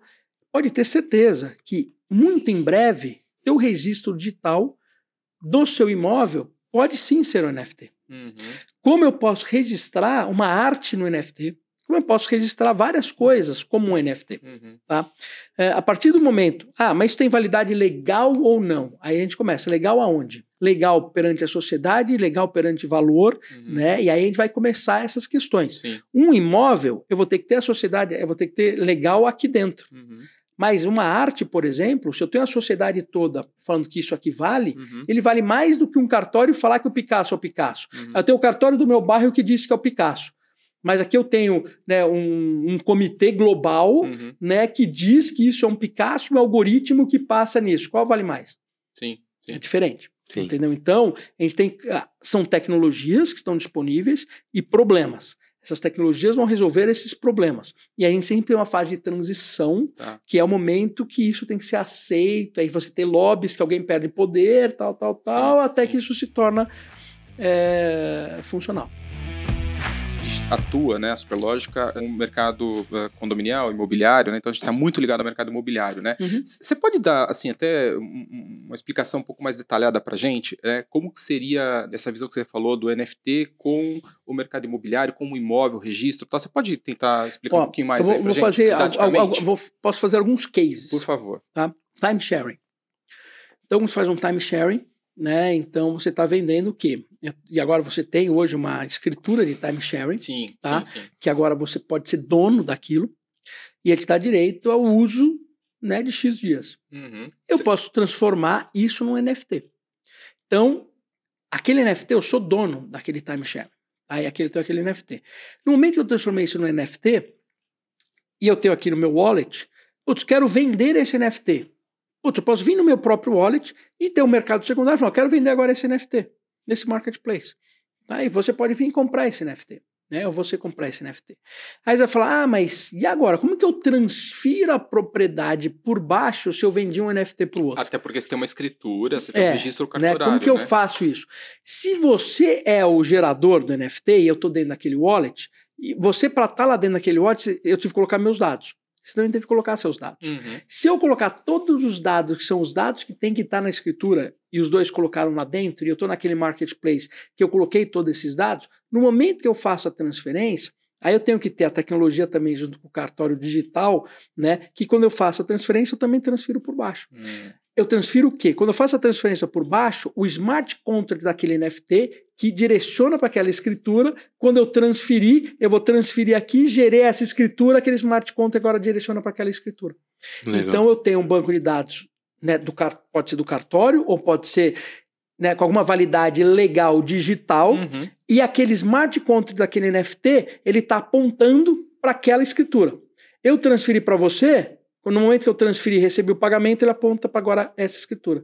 [SPEAKER 1] pode ter certeza que muito em breve, teu registro digital do seu imóvel pode sim ser um NFT. Uhum. Como eu posso registrar uma arte no NFT? Como eu posso registrar várias coisas como um NFT. Uhum. Tá? É, a partir do momento, ah, mas isso tem validade legal ou não? Aí a gente começa, legal aonde? Legal perante a sociedade, legal perante valor, uhum. né? E aí a gente vai começar essas questões. Sim. Um imóvel, eu vou ter que ter a sociedade, eu vou ter que ter legal aqui dentro. Uhum. Mas uma arte, por exemplo, se eu tenho a sociedade toda falando que isso aqui vale, uhum. ele vale mais do que um cartório falar que o Picasso é o Picasso. Uhum. Eu tenho o cartório do meu bairro que diz que é o Picasso mas aqui eu tenho né, um, um, comitê global uhum. né, que diz que isso é um Picasso e um algoritmo que passa nisso. Qual vale mais?
[SPEAKER 2] Sim. sim.
[SPEAKER 1] É diferente. Sim. Entendeu? Então, a gente tem. Ah, são tecnologias que estão disponíveis e problemas. Essas tecnologias vão resolver esses problemas. E aí a gente sempre tem uma fase de transição, tá. que é o momento que isso tem que ser aceito, aí você tem lobbies que alguém perde poder, tal, tal, tal, sim, até sim. que isso se torna é, funcional
[SPEAKER 2] atua, né, a Superlógica, é um mercado uh, condominial, imobiliário, né, então a gente está muito ligado ao mercado imobiliário, né. Você uhum. pode dar, assim, até uma explicação um pouco mais detalhada para a gente, né, como que seria essa visão que você falou do NFT com o mercado imobiliário, com o imóvel, registro, Você pode tentar explicar Ó, um pouquinho mais
[SPEAKER 1] vou,
[SPEAKER 2] pra
[SPEAKER 1] vou gente, fazer, vou, posso fazer alguns cases.
[SPEAKER 2] Por favor.
[SPEAKER 1] Tá? Time sharing. Então, você faz um time sharing, né? Então você está vendendo o quê? E agora você tem hoje uma escritura de time sharing,
[SPEAKER 2] sim,
[SPEAKER 1] tá?
[SPEAKER 2] Sim, sim.
[SPEAKER 1] Que agora você pode ser dono daquilo e ele está direito ao uso, né, de x dias. Uhum. Eu posso transformar isso num NFT. Então, aquele NFT eu sou dono daquele time sharing. Aí aquele tem aquele NFT. No momento que eu transformei isso no NFT, e eu tenho aqui no meu wallet, putz, quero vender esse NFT. Putz, eu posso vir no meu próprio wallet e ter um mercado secundário e falar, quero vender agora esse NFT, nesse marketplace. Aí você pode vir comprar esse NFT né? Ou você comprar esse NFT. Aí você vai falar, ah, mas e agora? Como que eu transfiro a propriedade por baixo se eu vendi um NFT para o outro?
[SPEAKER 2] Até porque você tem uma escritura, você tem é, um registro cartorário.
[SPEAKER 1] Né? Como que
[SPEAKER 2] né?
[SPEAKER 1] eu faço isso? Se você é o gerador do NFT e eu estou dentro daquele wallet, e você, para estar tá lá dentro daquele wallet, eu tive que colocar meus dados. Você também teve que colocar seus dados. Uhum. Se eu colocar todos os dados, que são os dados que tem que estar tá na escritura, e os dois colocaram lá dentro, e eu estou naquele marketplace que eu coloquei todos esses dados, no momento que eu faço a transferência, aí eu tenho que ter a tecnologia também junto com o cartório digital, né? Que quando eu faço a transferência, eu também transfiro por baixo. Uhum eu transfiro o quê? Quando eu faço a transferência por baixo, o smart contract daquele NFT que direciona para aquela escritura, quando eu transferir, eu vou transferir aqui, gerei essa escritura, aquele smart contract agora direciona para aquela escritura. Legal. Então eu tenho um banco de dados, né, do, pode ser do cartório ou pode ser né, com alguma validade legal digital, uhum. e aquele smart contract daquele NFT, ele está apontando para aquela escritura. Eu transferi para você, no momento que eu transferi e recebi o pagamento, ele aponta para agora essa escritura.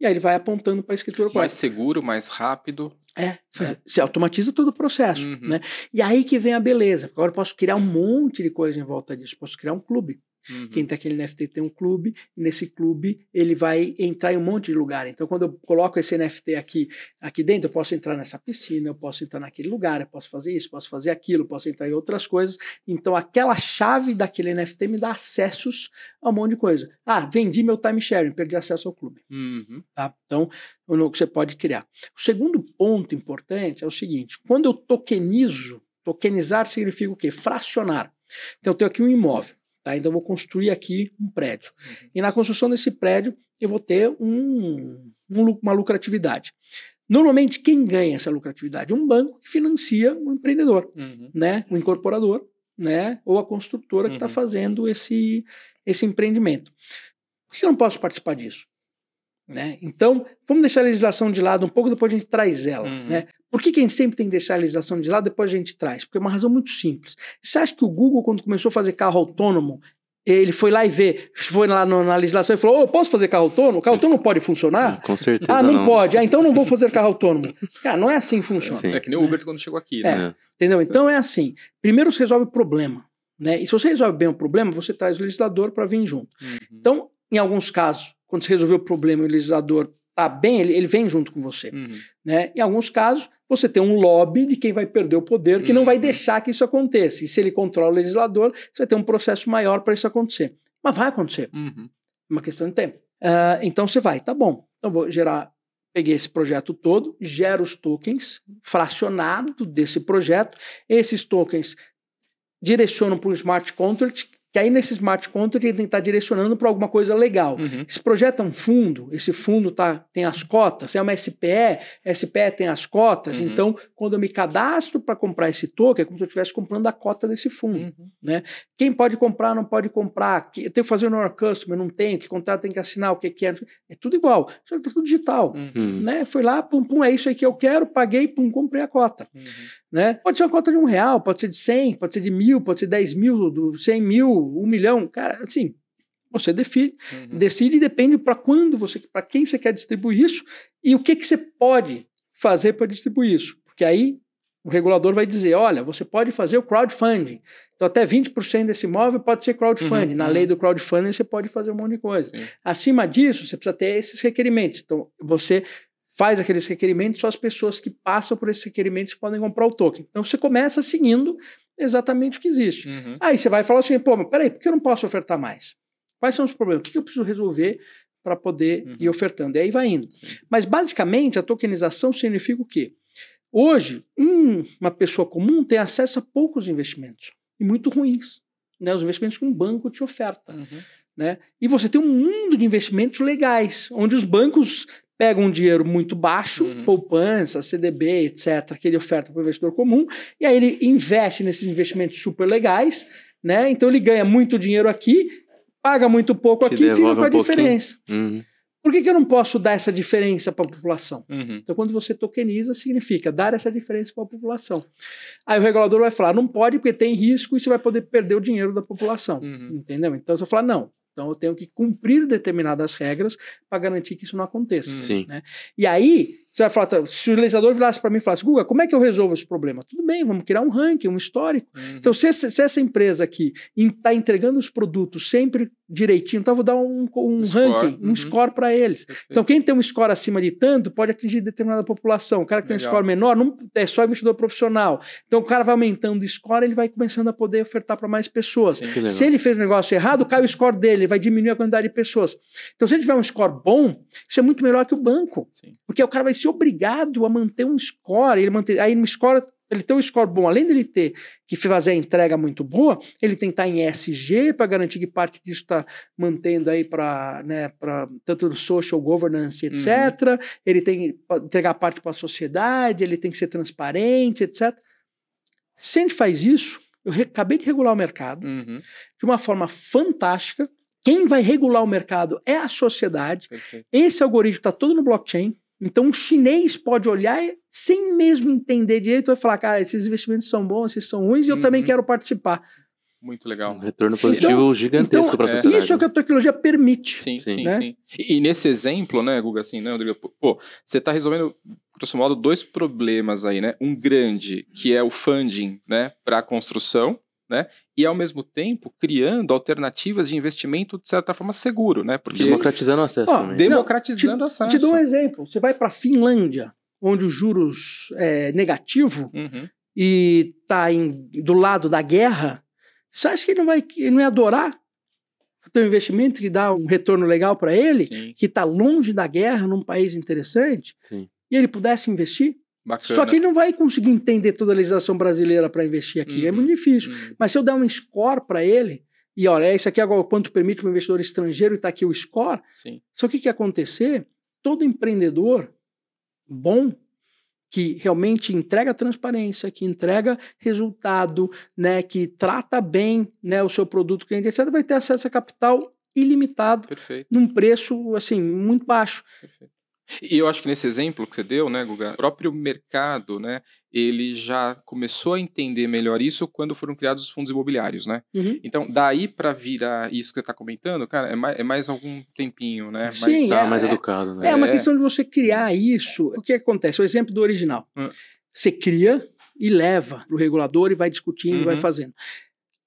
[SPEAKER 1] E aí ele vai apontando para a escritura.
[SPEAKER 2] Mais seguro, mais rápido.
[SPEAKER 1] É, é, se automatiza todo o processo. Uhum. Né? E aí que vem a beleza. Agora eu posso criar um monte de coisa em volta disso. Posso criar um clube. Uhum. Quem tem aquele NFT tem um clube, e nesse clube ele vai entrar em um monte de lugar. Então, quando eu coloco esse NFT aqui, aqui dentro, eu posso entrar nessa piscina, eu posso entrar naquele lugar, eu posso fazer isso, posso fazer aquilo, posso entrar em outras coisas. Então, aquela chave daquele NFT me dá acessos a um monte de coisa. Ah, vendi meu time sharing, perdi acesso ao clube. Uhum. Tá? Então, você pode criar. O segundo ponto importante é o seguinte: quando eu tokenizo, tokenizar significa o quê? Fracionar. Então, eu tenho aqui um imóvel. Tá? Então, eu vou construir aqui um prédio. Uhum. E na construção desse prédio, eu vou ter um, um, uma lucratividade. Normalmente, quem ganha essa lucratividade? Um banco que financia o um empreendedor, uhum. né? o incorporador, né? ou a construtora que está uhum. fazendo esse, esse empreendimento. Por que eu não posso participar disso? Né? Então, vamos deixar a legislação de lado um pouco, depois a gente traz ela. Uhum. Né? Por que, que a gente sempre tem que deixar a legislação de lado, depois a gente traz? Porque é uma razão muito simples. Você acha que o Google, quando começou a fazer carro autônomo, ele foi lá e vê, foi lá na legislação e falou: oh, eu posso fazer carro autônomo? O carro autônomo pode funcionar?
[SPEAKER 3] Com certeza.
[SPEAKER 1] Ah, não, não. pode. Ah, então não vou fazer carro autônomo. Cara, não é assim que funciona.
[SPEAKER 2] É, é que nem o Uber quando chegou aqui,
[SPEAKER 1] é, né? Entendeu? Então é assim: primeiro você resolve o problema. Né? E se você resolve bem o problema, você traz o legislador para vir junto. Uhum. Então, em alguns casos, quando você resolveu o problema e o legislador tá bem, ele, ele vem junto com você. Uhum. Né? Em alguns casos, você tem um lobby de quem vai perder o poder, que uhum. não vai uhum. deixar que isso aconteça. E se ele controla o legislador, você vai ter um processo maior para isso acontecer. Mas vai acontecer. Uhum. É uma questão de tempo. Uh, então você vai, tá bom. Então vou gerar. Peguei esse projeto todo, gero os tokens fracionado desse projeto. Esses tokens direcionam para um smart contract que aí nesse smart contract ele tem que estar direcionando para alguma coisa legal. Uhum. Esse projeto é um fundo, esse fundo tá, tem as cotas, é uma SPE, SPE tem as cotas, uhum. então quando eu me cadastro para comprar esse token, é como se eu estivesse comprando a cota desse fundo. Uhum. Né? Quem pode comprar, não pode comprar, eu tenho que fazer o no customer, não tenho, que contrato tem que assinar, o que, que é, é tudo igual, só que tá tudo digital. Uhum. Né? Fui lá, pum, pum, é isso aí que eu quero, paguei, pum, comprei a cota. Uhum. Né? Pode ser uma cota de um real, pode ser de 100, pode ser de mil, pode ser 10 mil, 100 mil, um milhão. Cara, assim, você decide, uhum. decide e depende para quando você, para quem você quer distribuir isso e o que, que você pode fazer para distribuir isso. Porque aí o regulador vai dizer: olha, você pode fazer o crowdfunding. Então, até 20% desse imóvel pode ser crowdfunding. Uhum, Na uhum. lei do crowdfunding, você pode fazer um monte de coisa. Sim. Acima disso, você precisa ter esses requerimentos. Então, você faz aqueles requerimentos, só as pessoas que passam por esses requerimentos podem comprar o token. Então você começa seguindo exatamente o que existe. Uhum. Aí você vai falar assim, pô, mas peraí, por que eu não posso ofertar mais? Quais são os problemas? O que eu preciso resolver para poder uhum. ir ofertando? E aí vai indo. Sim. Mas basicamente a tokenização significa o quê? Hoje, um, uma pessoa comum tem acesso a poucos investimentos e muito ruins. Né? Os investimentos que um banco te oferta. Uhum. Né? E você tem um mundo de investimentos legais, onde os bancos pega um dinheiro muito baixo, uhum. poupança, CDB, etc., que ele oferta para o investidor comum, e aí ele investe nesses investimentos super legais, né? Então ele ganha muito dinheiro aqui, paga muito pouco aqui e fica com a um diferença. Uhum. Por que, que eu não posso dar essa diferença para a população?
[SPEAKER 2] Uhum.
[SPEAKER 1] Então, quando você tokeniza, significa dar essa diferença para a população. Aí o regulador vai falar, não pode porque tem risco e você vai poder perder o dinheiro da população.
[SPEAKER 2] Uhum.
[SPEAKER 1] Entendeu? Então você fala, não. Então eu tenho que cumprir determinadas regras para garantir que isso não aconteça.
[SPEAKER 3] Sim.
[SPEAKER 1] E aí, você vai falar, tá, se o legislador virasse para mim e falasse, Guga, como é que eu resolvo esse problema? Tudo bem, vamos criar um ranking, um histórico.
[SPEAKER 2] Uhum.
[SPEAKER 1] Então, se, essa- se essa empresa aqui está entregando os produtos sempre direitinho, então eu vou dar um, um
[SPEAKER 2] Um score,
[SPEAKER 1] ranking, um
[SPEAKER 2] uhum.
[SPEAKER 1] score para eles.
[SPEAKER 2] Perfeito.
[SPEAKER 1] Então, quem tem um score acima de tanto pode atingir determinada população. O cara que tem um
[SPEAKER 2] Legal.
[SPEAKER 1] score menor não é só investidor profissional. Então, o cara vai aumentando o score, ele vai começando a poder ofertar para mais pessoas.
[SPEAKER 2] Sim.
[SPEAKER 3] Legal.
[SPEAKER 1] Se ele fez um negócio errado, cai o score dele, vai diminuir a quantidade de pessoas. Então, se ele tiver um score bom, isso é muito melhor que o banco.
[SPEAKER 2] Sim.
[SPEAKER 1] Porque o cara vai ser obrigado a manter um score. Ele manter, aí no score, ele ter um score bom, além dele ter que fazer a entrega muito boa, ele tem que estar em ESG para garantir que parte disso está mantendo aí para, né, para tanto social governance, etc. Ele tem que entregar parte para a sociedade, ele tem que ser transparente, etc. Se a gente faz isso, eu acabei de regular o mercado
[SPEAKER 2] Uhum.
[SPEAKER 1] de uma forma fantástica. Quem vai regular o mercado é a sociedade.
[SPEAKER 2] Perfeito.
[SPEAKER 1] Esse algoritmo está todo no blockchain. Então, um chinês pode olhar sem mesmo entender direito, vai falar: cara, esses investimentos são bons, esses são ruins, e eu
[SPEAKER 2] Uhum.
[SPEAKER 1] também quero participar.
[SPEAKER 2] Muito
[SPEAKER 3] Um
[SPEAKER 2] legal.
[SPEAKER 3] retorno positivo gigantesco
[SPEAKER 1] Então,
[SPEAKER 3] para a sociedade.
[SPEAKER 1] isso é o que a tecnologia permite.
[SPEAKER 2] Sim, sim,
[SPEAKER 3] Sim.
[SPEAKER 2] sim.
[SPEAKER 1] Né?
[SPEAKER 2] E, e nesse exemplo, né, Guga, assim, né, Rodrigo? Pô, você está resolvendo, grosso modo, dois problemas aí, né? Um grande, que é o funding, né, para a construção, né? E, ao mesmo tempo, criando alternativas de investimento, de certa forma, seguro, né? Porque
[SPEAKER 3] Democratizando o acesso
[SPEAKER 1] Ó,
[SPEAKER 2] democratizando o acesso.
[SPEAKER 1] Te dou um exemplo. Você vai para a Finlândia, onde os juros é negativo
[SPEAKER 2] Uhum.
[SPEAKER 1] e está do lado da guerra, você acha que ele não vai ele não ia adorar o teu investimento que dá um retorno legal para ele,
[SPEAKER 2] Sim,
[SPEAKER 1] que está longe da guerra, num país interessante,
[SPEAKER 3] Sim.
[SPEAKER 1] e ele pudesse investir?
[SPEAKER 2] Bacana.
[SPEAKER 1] Só que ele não vai conseguir entender toda a legislação brasileira para investir aqui. É
[SPEAKER 2] Uhum.
[SPEAKER 1] muito difícil.
[SPEAKER 2] Uhum.
[SPEAKER 1] Mas se eu der um score para ele, e olha, isso aqui agora quanto permite para o investidor estrangeiro e está aqui o score,
[SPEAKER 2] Sim.
[SPEAKER 1] só que o que ia acontecer? Todo empreendedor bom que realmente entrega transparência, que entrega resultado, né, que trata bem né, o seu produto cliente, etc., vai ter acesso a capital ilimitado
[SPEAKER 2] Perfeito.
[SPEAKER 1] num preço assim muito baixo.
[SPEAKER 2] Perfeito. E eu acho que nesse exemplo que você deu, né, Guga, o próprio mercado, né, ele já começou a entender melhor isso quando foram criados os fundos imobiliários, né?
[SPEAKER 1] Uhum.
[SPEAKER 2] Então, daí para virar isso que você está comentando, cara, é mais, é mais algum tempinho, né?
[SPEAKER 1] Sim,
[SPEAKER 2] mais,
[SPEAKER 3] Tá
[SPEAKER 1] é,
[SPEAKER 3] mais
[SPEAKER 1] é.
[SPEAKER 3] educado, né?
[SPEAKER 1] É uma
[SPEAKER 2] É.
[SPEAKER 1] questão de você criar isso. O que acontece? O exemplo do original.
[SPEAKER 2] Hum.
[SPEAKER 1] Você cria e leva para o regulador e vai discutindo,
[SPEAKER 2] Uhum.
[SPEAKER 1] vai fazendo.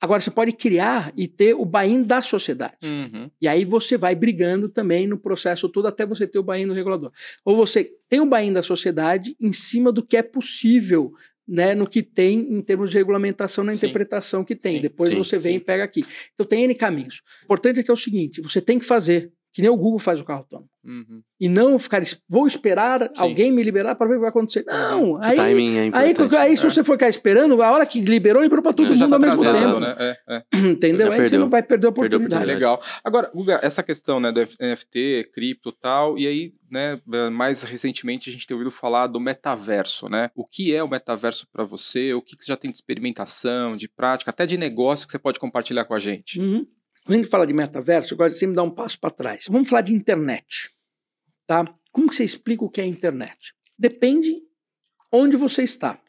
[SPEAKER 1] Agora, você pode criar e ter o buy-in da sociedade.
[SPEAKER 2] Uhum.
[SPEAKER 1] E aí você vai brigando também no processo todo até você ter o buy-in do regulador. Ou você tem o buy-in da sociedade em cima do que é possível, né, no que tem em termos de regulamentação, na
[SPEAKER 2] Sim.
[SPEAKER 1] interpretação que tem.
[SPEAKER 2] Sim,
[SPEAKER 1] Depois
[SPEAKER 3] sim,
[SPEAKER 1] você vem e pega aqui. Então tem N caminhos. O importante é que é o seguinte, você tem que fazer, que nem o Google faz o carro autônomo.
[SPEAKER 2] Uhum.
[SPEAKER 1] E não ficar, vou esperar
[SPEAKER 2] Sim.
[SPEAKER 1] alguém me liberar para ver o que vai acontecer. Não,
[SPEAKER 3] Esse
[SPEAKER 1] aí,
[SPEAKER 3] timing é
[SPEAKER 1] aí,
[SPEAKER 3] importante.
[SPEAKER 1] aí se
[SPEAKER 2] né?
[SPEAKER 1] você for ficar esperando, a hora que liberou, liberou para todo
[SPEAKER 2] Você já
[SPEAKER 1] mundo
[SPEAKER 2] tá
[SPEAKER 1] ao mesmo
[SPEAKER 2] atrasado,
[SPEAKER 1] tempo.
[SPEAKER 2] né? É, é.
[SPEAKER 1] Entendeu? Aí você
[SPEAKER 3] perdeu.
[SPEAKER 1] não vai perder a oportunidade.
[SPEAKER 3] oportunidade.
[SPEAKER 2] Legal. Agora, Guga, essa questão né, do NFT, cripto e tal, e aí, né, mais recentemente a gente tem ouvido falar do metaverso, né? O que é o metaverso para você? O que, que você já tem de experimentação, de prática, até de negócio que você pode compartilhar com a gente?
[SPEAKER 1] Uhum. Quando a gente fala de metaverso, eu gosto de sempre dar um passo para trás. Vamos falar de internet. Tá? Como que você explica o que é internet? Depende onde você está.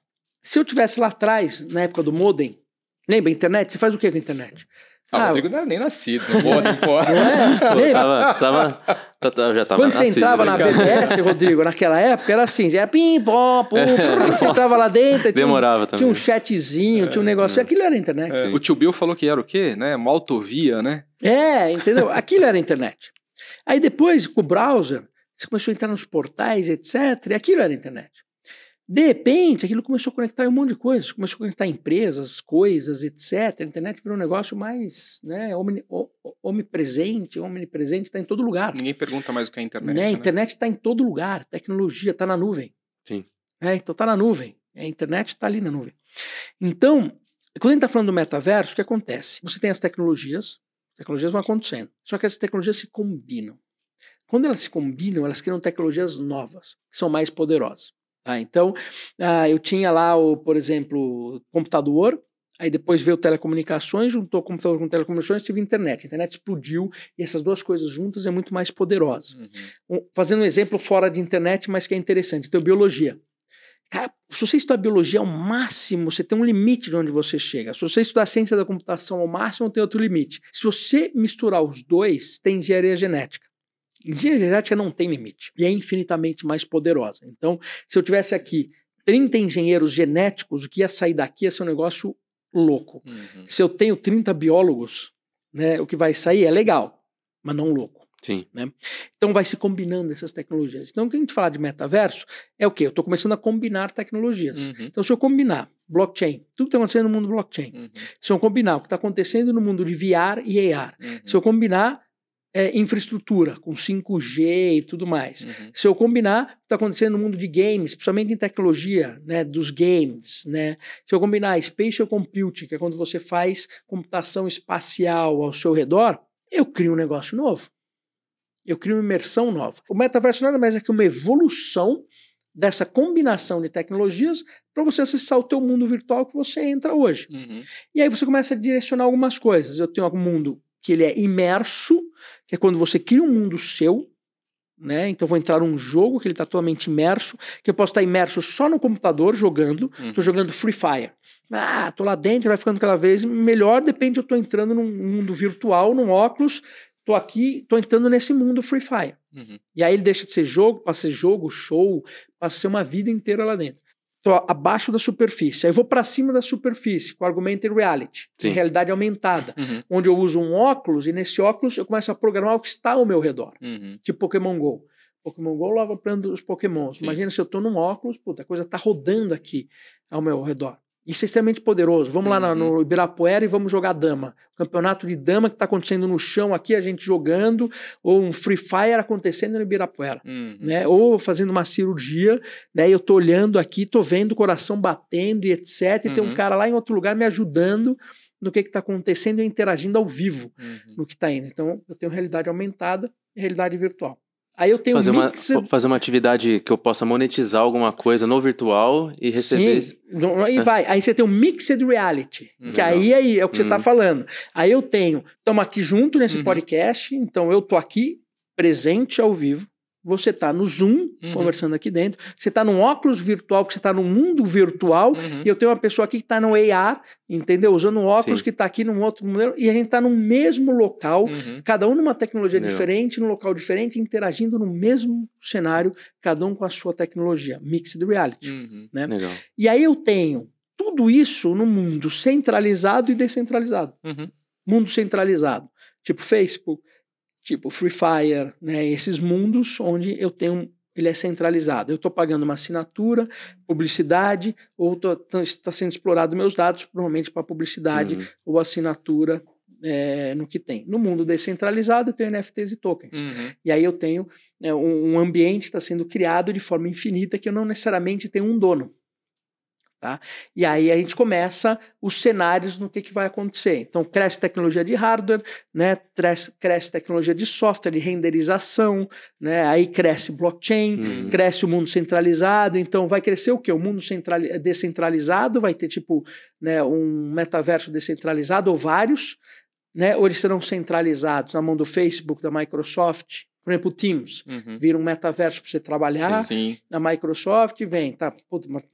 [SPEAKER 1] Se eu tivesse lá atrás, na época do modem, lembra internet? Você faz o que com a internet?
[SPEAKER 2] Ah, o
[SPEAKER 1] Ah,
[SPEAKER 2] Rodrigo não era nem nascido, não pode, não pode.
[SPEAKER 1] É?
[SPEAKER 3] Pô, tava, tava, tá- já tava
[SPEAKER 1] Quando você entrava na
[SPEAKER 3] né, cara?
[SPEAKER 1] BBS, Rodrigo, naquela época, era assim, era pim, pom, pum, pum, você entrava lá dentro, tinha um,
[SPEAKER 3] Demorava também.
[SPEAKER 1] tinha um chatzinho, tinha um negócio, aquilo era internet.
[SPEAKER 2] É, o tio Bill falou que era o quê? Né? Uma autovia, né?
[SPEAKER 1] É, entendeu? Aquilo era internet. Aí depois, com o browser, você começou a entrar nos portais, etc. E aquilo era internet. De repente, aquilo começou a conectar em um monte de coisas. Começou a conectar empresas, coisas, etc. A internet virou um negócio mais né, omnipresente, omnipresente, está em todo lugar.
[SPEAKER 2] Ninguém pergunta mais o que é internet.
[SPEAKER 1] né? A
[SPEAKER 2] né?
[SPEAKER 1] internet está em todo lugar. Tecnologia está na nuvem.
[SPEAKER 3] Sim.
[SPEAKER 1] É, então está na nuvem. A internet está ali na nuvem. Então, quando a gente está falando do metaverso, o que acontece? Você tem as tecnologias, as tecnologias vão acontecendo. Só que essas tecnologias se combinam. Quando elas se combinam, elas criam tecnologias novas, que são mais poderosas. Tá? Então, ah, eu tinha lá, o, por exemplo, computador, Aí depois veio telecomunicações, juntou computador com telecomunicações, tive internet. A internet explodiu e essas duas coisas juntas é muito mais poderosa. Uhum. Um, fazendo um exemplo fora de internet, mas que é interessante. Então, biologia. Cara, se você estudar biologia ao máximo, você tem um limite de onde você chega. Se você estudar ciência da computação ao máximo, tem outro limite. Se você misturar os dois, tem engenharia genética. Engenharia genética não tem limite e é infinitamente mais poderosa. Então, se eu tivesse aqui 30 engenheiros genéticos, o que ia sair daqui ia ser um negócio louco. Uhum. Se eu tenho 30 biólogos, né, o que vai sair é legal, mas não louco.
[SPEAKER 3] Sim.
[SPEAKER 1] Né? Então vai se combinando essas tecnologias. Então, quando a gente fala de metaverso, é o quê? Eu estou começando a combinar tecnologias. Uhum. Então, se eu combinar blockchain, tudo que está acontecendo no mundo blockchain, uhum. se eu combinar o que está acontecendo no mundo de VR e AR, uhum. se eu combinar é, infraestrutura, com 5G e tudo mais. Uhum. Se eu combinar o que está acontecendo no mundo de games, principalmente em tecnologia né, dos games, né? se eu combinar spatial computing, que é quando você faz computação espacial ao seu redor, eu crio um negócio novo. Eu crio uma imersão nova. O metaverso nada mais é que uma evolução dessa combinação de tecnologias para você acessar o teu mundo virtual que você entra hoje. Uhum. E aí você começa a direcionar algumas coisas. Eu tenho um mundo que ele é imerso, que é quando você cria um mundo seu, né? Então vou entrar num jogo que ele está totalmente imerso, que eu posso estar imerso só no computador jogando, estou uhum. jogando Free Fire. Ah, tô lá dentro, vai ficando cada vez melhor, depende, eu estou entrando num mundo virtual, num óculos, tô aqui, tô entrando nesse mundo Free Fire. Uhum. E aí ele deixa de ser jogo, passa a ser jogo, show, passa a ser uma vida inteira lá dentro. Estou abaixo da superfície. Aí eu vou para cima da superfície com augmented reality, Sim. realidade aumentada, uhum. onde eu uso um óculos e nesse óculos eu começo a programar o que está ao meu redor, uhum. tipo Pokémon Go. Pokémon Go lava para os Pokémons. Sim. Imagina se eu estou num óculos, puta, a coisa está rodando aqui ao meu redor. Isso é extremamente poderoso. Vamos uhum. lá no, Ibirapuera e vamos jogar dama. Campeonato de dama que está acontecendo no chão aqui, a gente jogando, ou um Free Fire acontecendo no Ibirapuera. Uhum. Né? Ou fazendo uma cirurgia, né? E eu tô olhando aqui, tô vendo o coração batendo e etc. E uhum. tem um uhum. cara lá em outro lugar me ajudando no que está acontecendo e interagindo ao vivo uhum. no que está indo. Então, eu tenho realidade aumentada e realidade virtual. Aí eu tenho
[SPEAKER 3] fazer um mix... uma fazer uma atividade que eu possa monetizar alguma coisa no virtual e receber.
[SPEAKER 1] Sim, e é. vai. Aí você tem um mixed reality, uhum. que aí, aí é o que uhum. você está falando. Aí eu tenho, estamos aqui junto nesse uhum. podcast, então eu tô aqui presente ao vivo. Você está no Zoom, uhum. conversando aqui dentro. Você está num óculos virtual, que você está no mundo virtual. Uhum. E eu tenho uma pessoa aqui que está no AR, entendeu? Usando um óculos Sim. que está aqui num outro modelo. E a gente está no mesmo local, uhum. cada um numa tecnologia diferente, num local diferente, interagindo no mesmo cenário, cada um com a sua tecnologia. Mixed reality.
[SPEAKER 3] Uhum.
[SPEAKER 1] Né?
[SPEAKER 3] Legal.
[SPEAKER 1] E aí eu tenho tudo isso no mundo centralizado e descentralizado.
[SPEAKER 3] Uhum.
[SPEAKER 1] Mundo centralizado. Tipo Facebook, tipo Free Fire, né? Esses mundos onde eu tenho ele é centralizado. Eu estou pagando uma assinatura, publicidade, ou está sendo explorado meus dados, provavelmente para publicidade uhum. ou assinatura é, no que tem. No mundo descentralizado, eu tenho NFTs e tokens. Uhum. E aí eu tenho é, um, um ambiente que está sendo criado de forma infinita que eu não necessariamente tenho um dono. Tá? E aí a gente começa os cenários no que, que vai acontecer. Então, cresce tecnologia de hardware, né? cresce, cresce tecnologia de software, de renderização, né? aí cresce blockchain, uhum. cresce o mundo centralizado. Então, vai crescer o quê? O mundo central, descentralizado, vai ter tipo né, um metaverso descentralizado ou vários, né? ou eles serão centralizados na mão do Facebook, da Microsoft, por exemplo, o Teams uhum. vira um metaverso para você trabalhar.
[SPEAKER 2] Sim, sim.
[SPEAKER 1] A Microsoft vem, tá,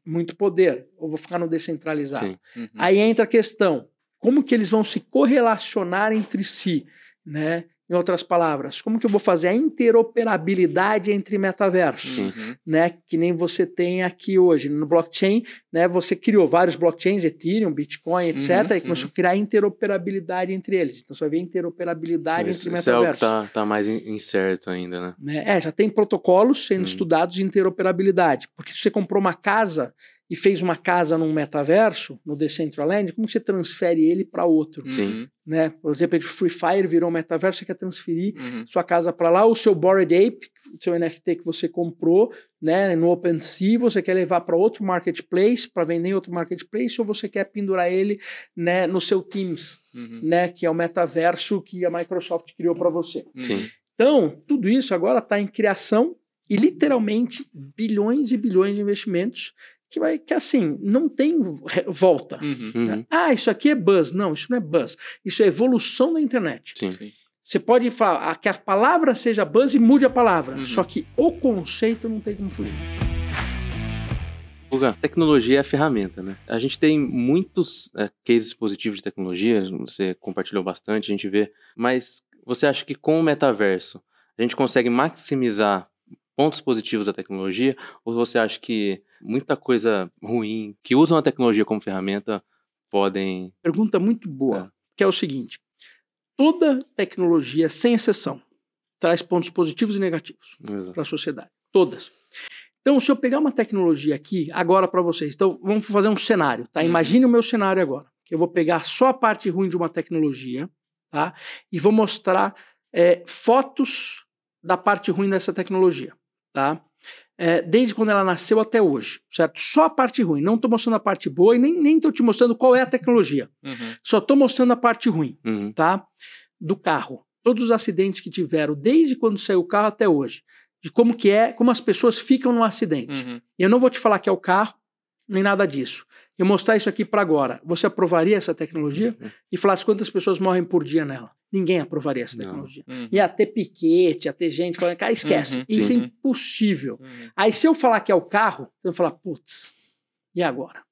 [SPEAKER 1] muito poder, ou vou ficar no descentralizado. Uhum. Aí entra a questão, como que eles vão se correlacionar entre si, né? Em outras palavras, como que eu vou fazer a interoperabilidade entre metaversos, uhum. né? Que nem você tem aqui hoje no blockchain, né? Você criou vários blockchains, Ethereum, Bitcoin, etc. Uhum, e começou uhum. a criar interoperabilidade entre eles. Então você vai ver interoperabilidade
[SPEAKER 3] isso,
[SPEAKER 1] entre metaversos.
[SPEAKER 3] Isso é o que tá, tá mais incerto ainda, né?
[SPEAKER 1] né? É, já tem protocolos sendo uhum. estudados de interoperabilidade. Porque se você comprou uma casa e fez uma casa num metaverso, no Decentraland, como você transfere ele para outro?
[SPEAKER 3] Sim.
[SPEAKER 1] Né? Por exemplo, o Free Fire virou um metaverso, você quer transferir uhum. sua casa para lá, o seu Bored Ape, o seu NFT que você comprou né, no OpenSea, você quer levar para outro marketplace, para vender em outro marketplace, ou você quer pendurar ele né, no seu Teams, uhum. né, que é o metaverso que a Microsoft criou para você.
[SPEAKER 3] Sim.
[SPEAKER 1] Então, tudo isso agora está em criação e literalmente bilhões e bilhões de investimentos que vai que assim, não tem volta.
[SPEAKER 2] Uhum.
[SPEAKER 3] Uhum.
[SPEAKER 1] Ah, isso aqui é buzz. Não, isso não é buzz. Isso é evolução da internet.
[SPEAKER 3] Sim.
[SPEAKER 2] Sim.
[SPEAKER 1] Você pode falar que a palavra seja buzz e mude a palavra.
[SPEAKER 2] Uhum.
[SPEAKER 1] Só que o conceito não tem como fugir.
[SPEAKER 3] Guga, tecnologia é ferramenta, né? A gente tem muitos é, cases positivos de tecnologia, você compartilhou bastante, a gente vê, mas você acha que com o metaverso a gente consegue maximizar pontos positivos da tecnologia ou você acha que muita coisa ruim que usam a tecnologia como ferramenta podem
[SPEAKER 1] Pergunta muito boa,
[SPEAKER 3] É.
[SPEAKER 1] que é o seguinte: toda tecnologia, sem exceção, traz pontos positivos e negativos para a sociedade. Todas. Então, se eu pegar uma tecnologia aqui, agora para vocês, então vamos fazer um cenário, tá?
[SPEAKER 2] Uhum.
[SPEAKER 1] Imagine o meu cenário agora, que eu vou pegar só a parte ruim de uma tecnologia, tá? E vou mostrar é, fotos da parte ruim dessa tecnologia, tá? É, desde quando ela nasceu até hoje, certo? Só a parte ruim, não estou mostrando a parte boa e nem estou te mostrando qual é a tecnologia.
[SPEAKER 2] Uhum.
[SPEAKER 1] Só estou mostrando a parte ruim
[SPEAKER 3] Uhum.
[SPEAKER 1] tá? Do carro. Todos os acidentes que tiveram desde quando saiu o carro até hoje. De como que é, como as pessoas ficam no acidente.
[SPEAKER 2] Uhum.
[SPEAKER 1] E eu não vou te falar que é o carro, nem nada disso. Eu mostrar isso aqui para agora. Você aprovaria essa tecnologia?
[SPEAKER 3] Uhum.
[SPEAKER 1] E falasse quantas pessoas morrem por dia nela? Ninguém aprovaria essa tecnologia.
[SPEAKER 2] Uhum.
[SPEAKER 1] Ia ter piquete, ia ter gente falando, cara, esquece.
[SPEAKER 2] Uhum,
[SPEAKER 1] Isso é
[SPEAKER 2] sim.
[SPEAKER 1] impossível.
[SPEAKER 2] Uhum.
[SPEAKER 1] Aí se eu falar que é o carro, você vai falar, putz, e agora?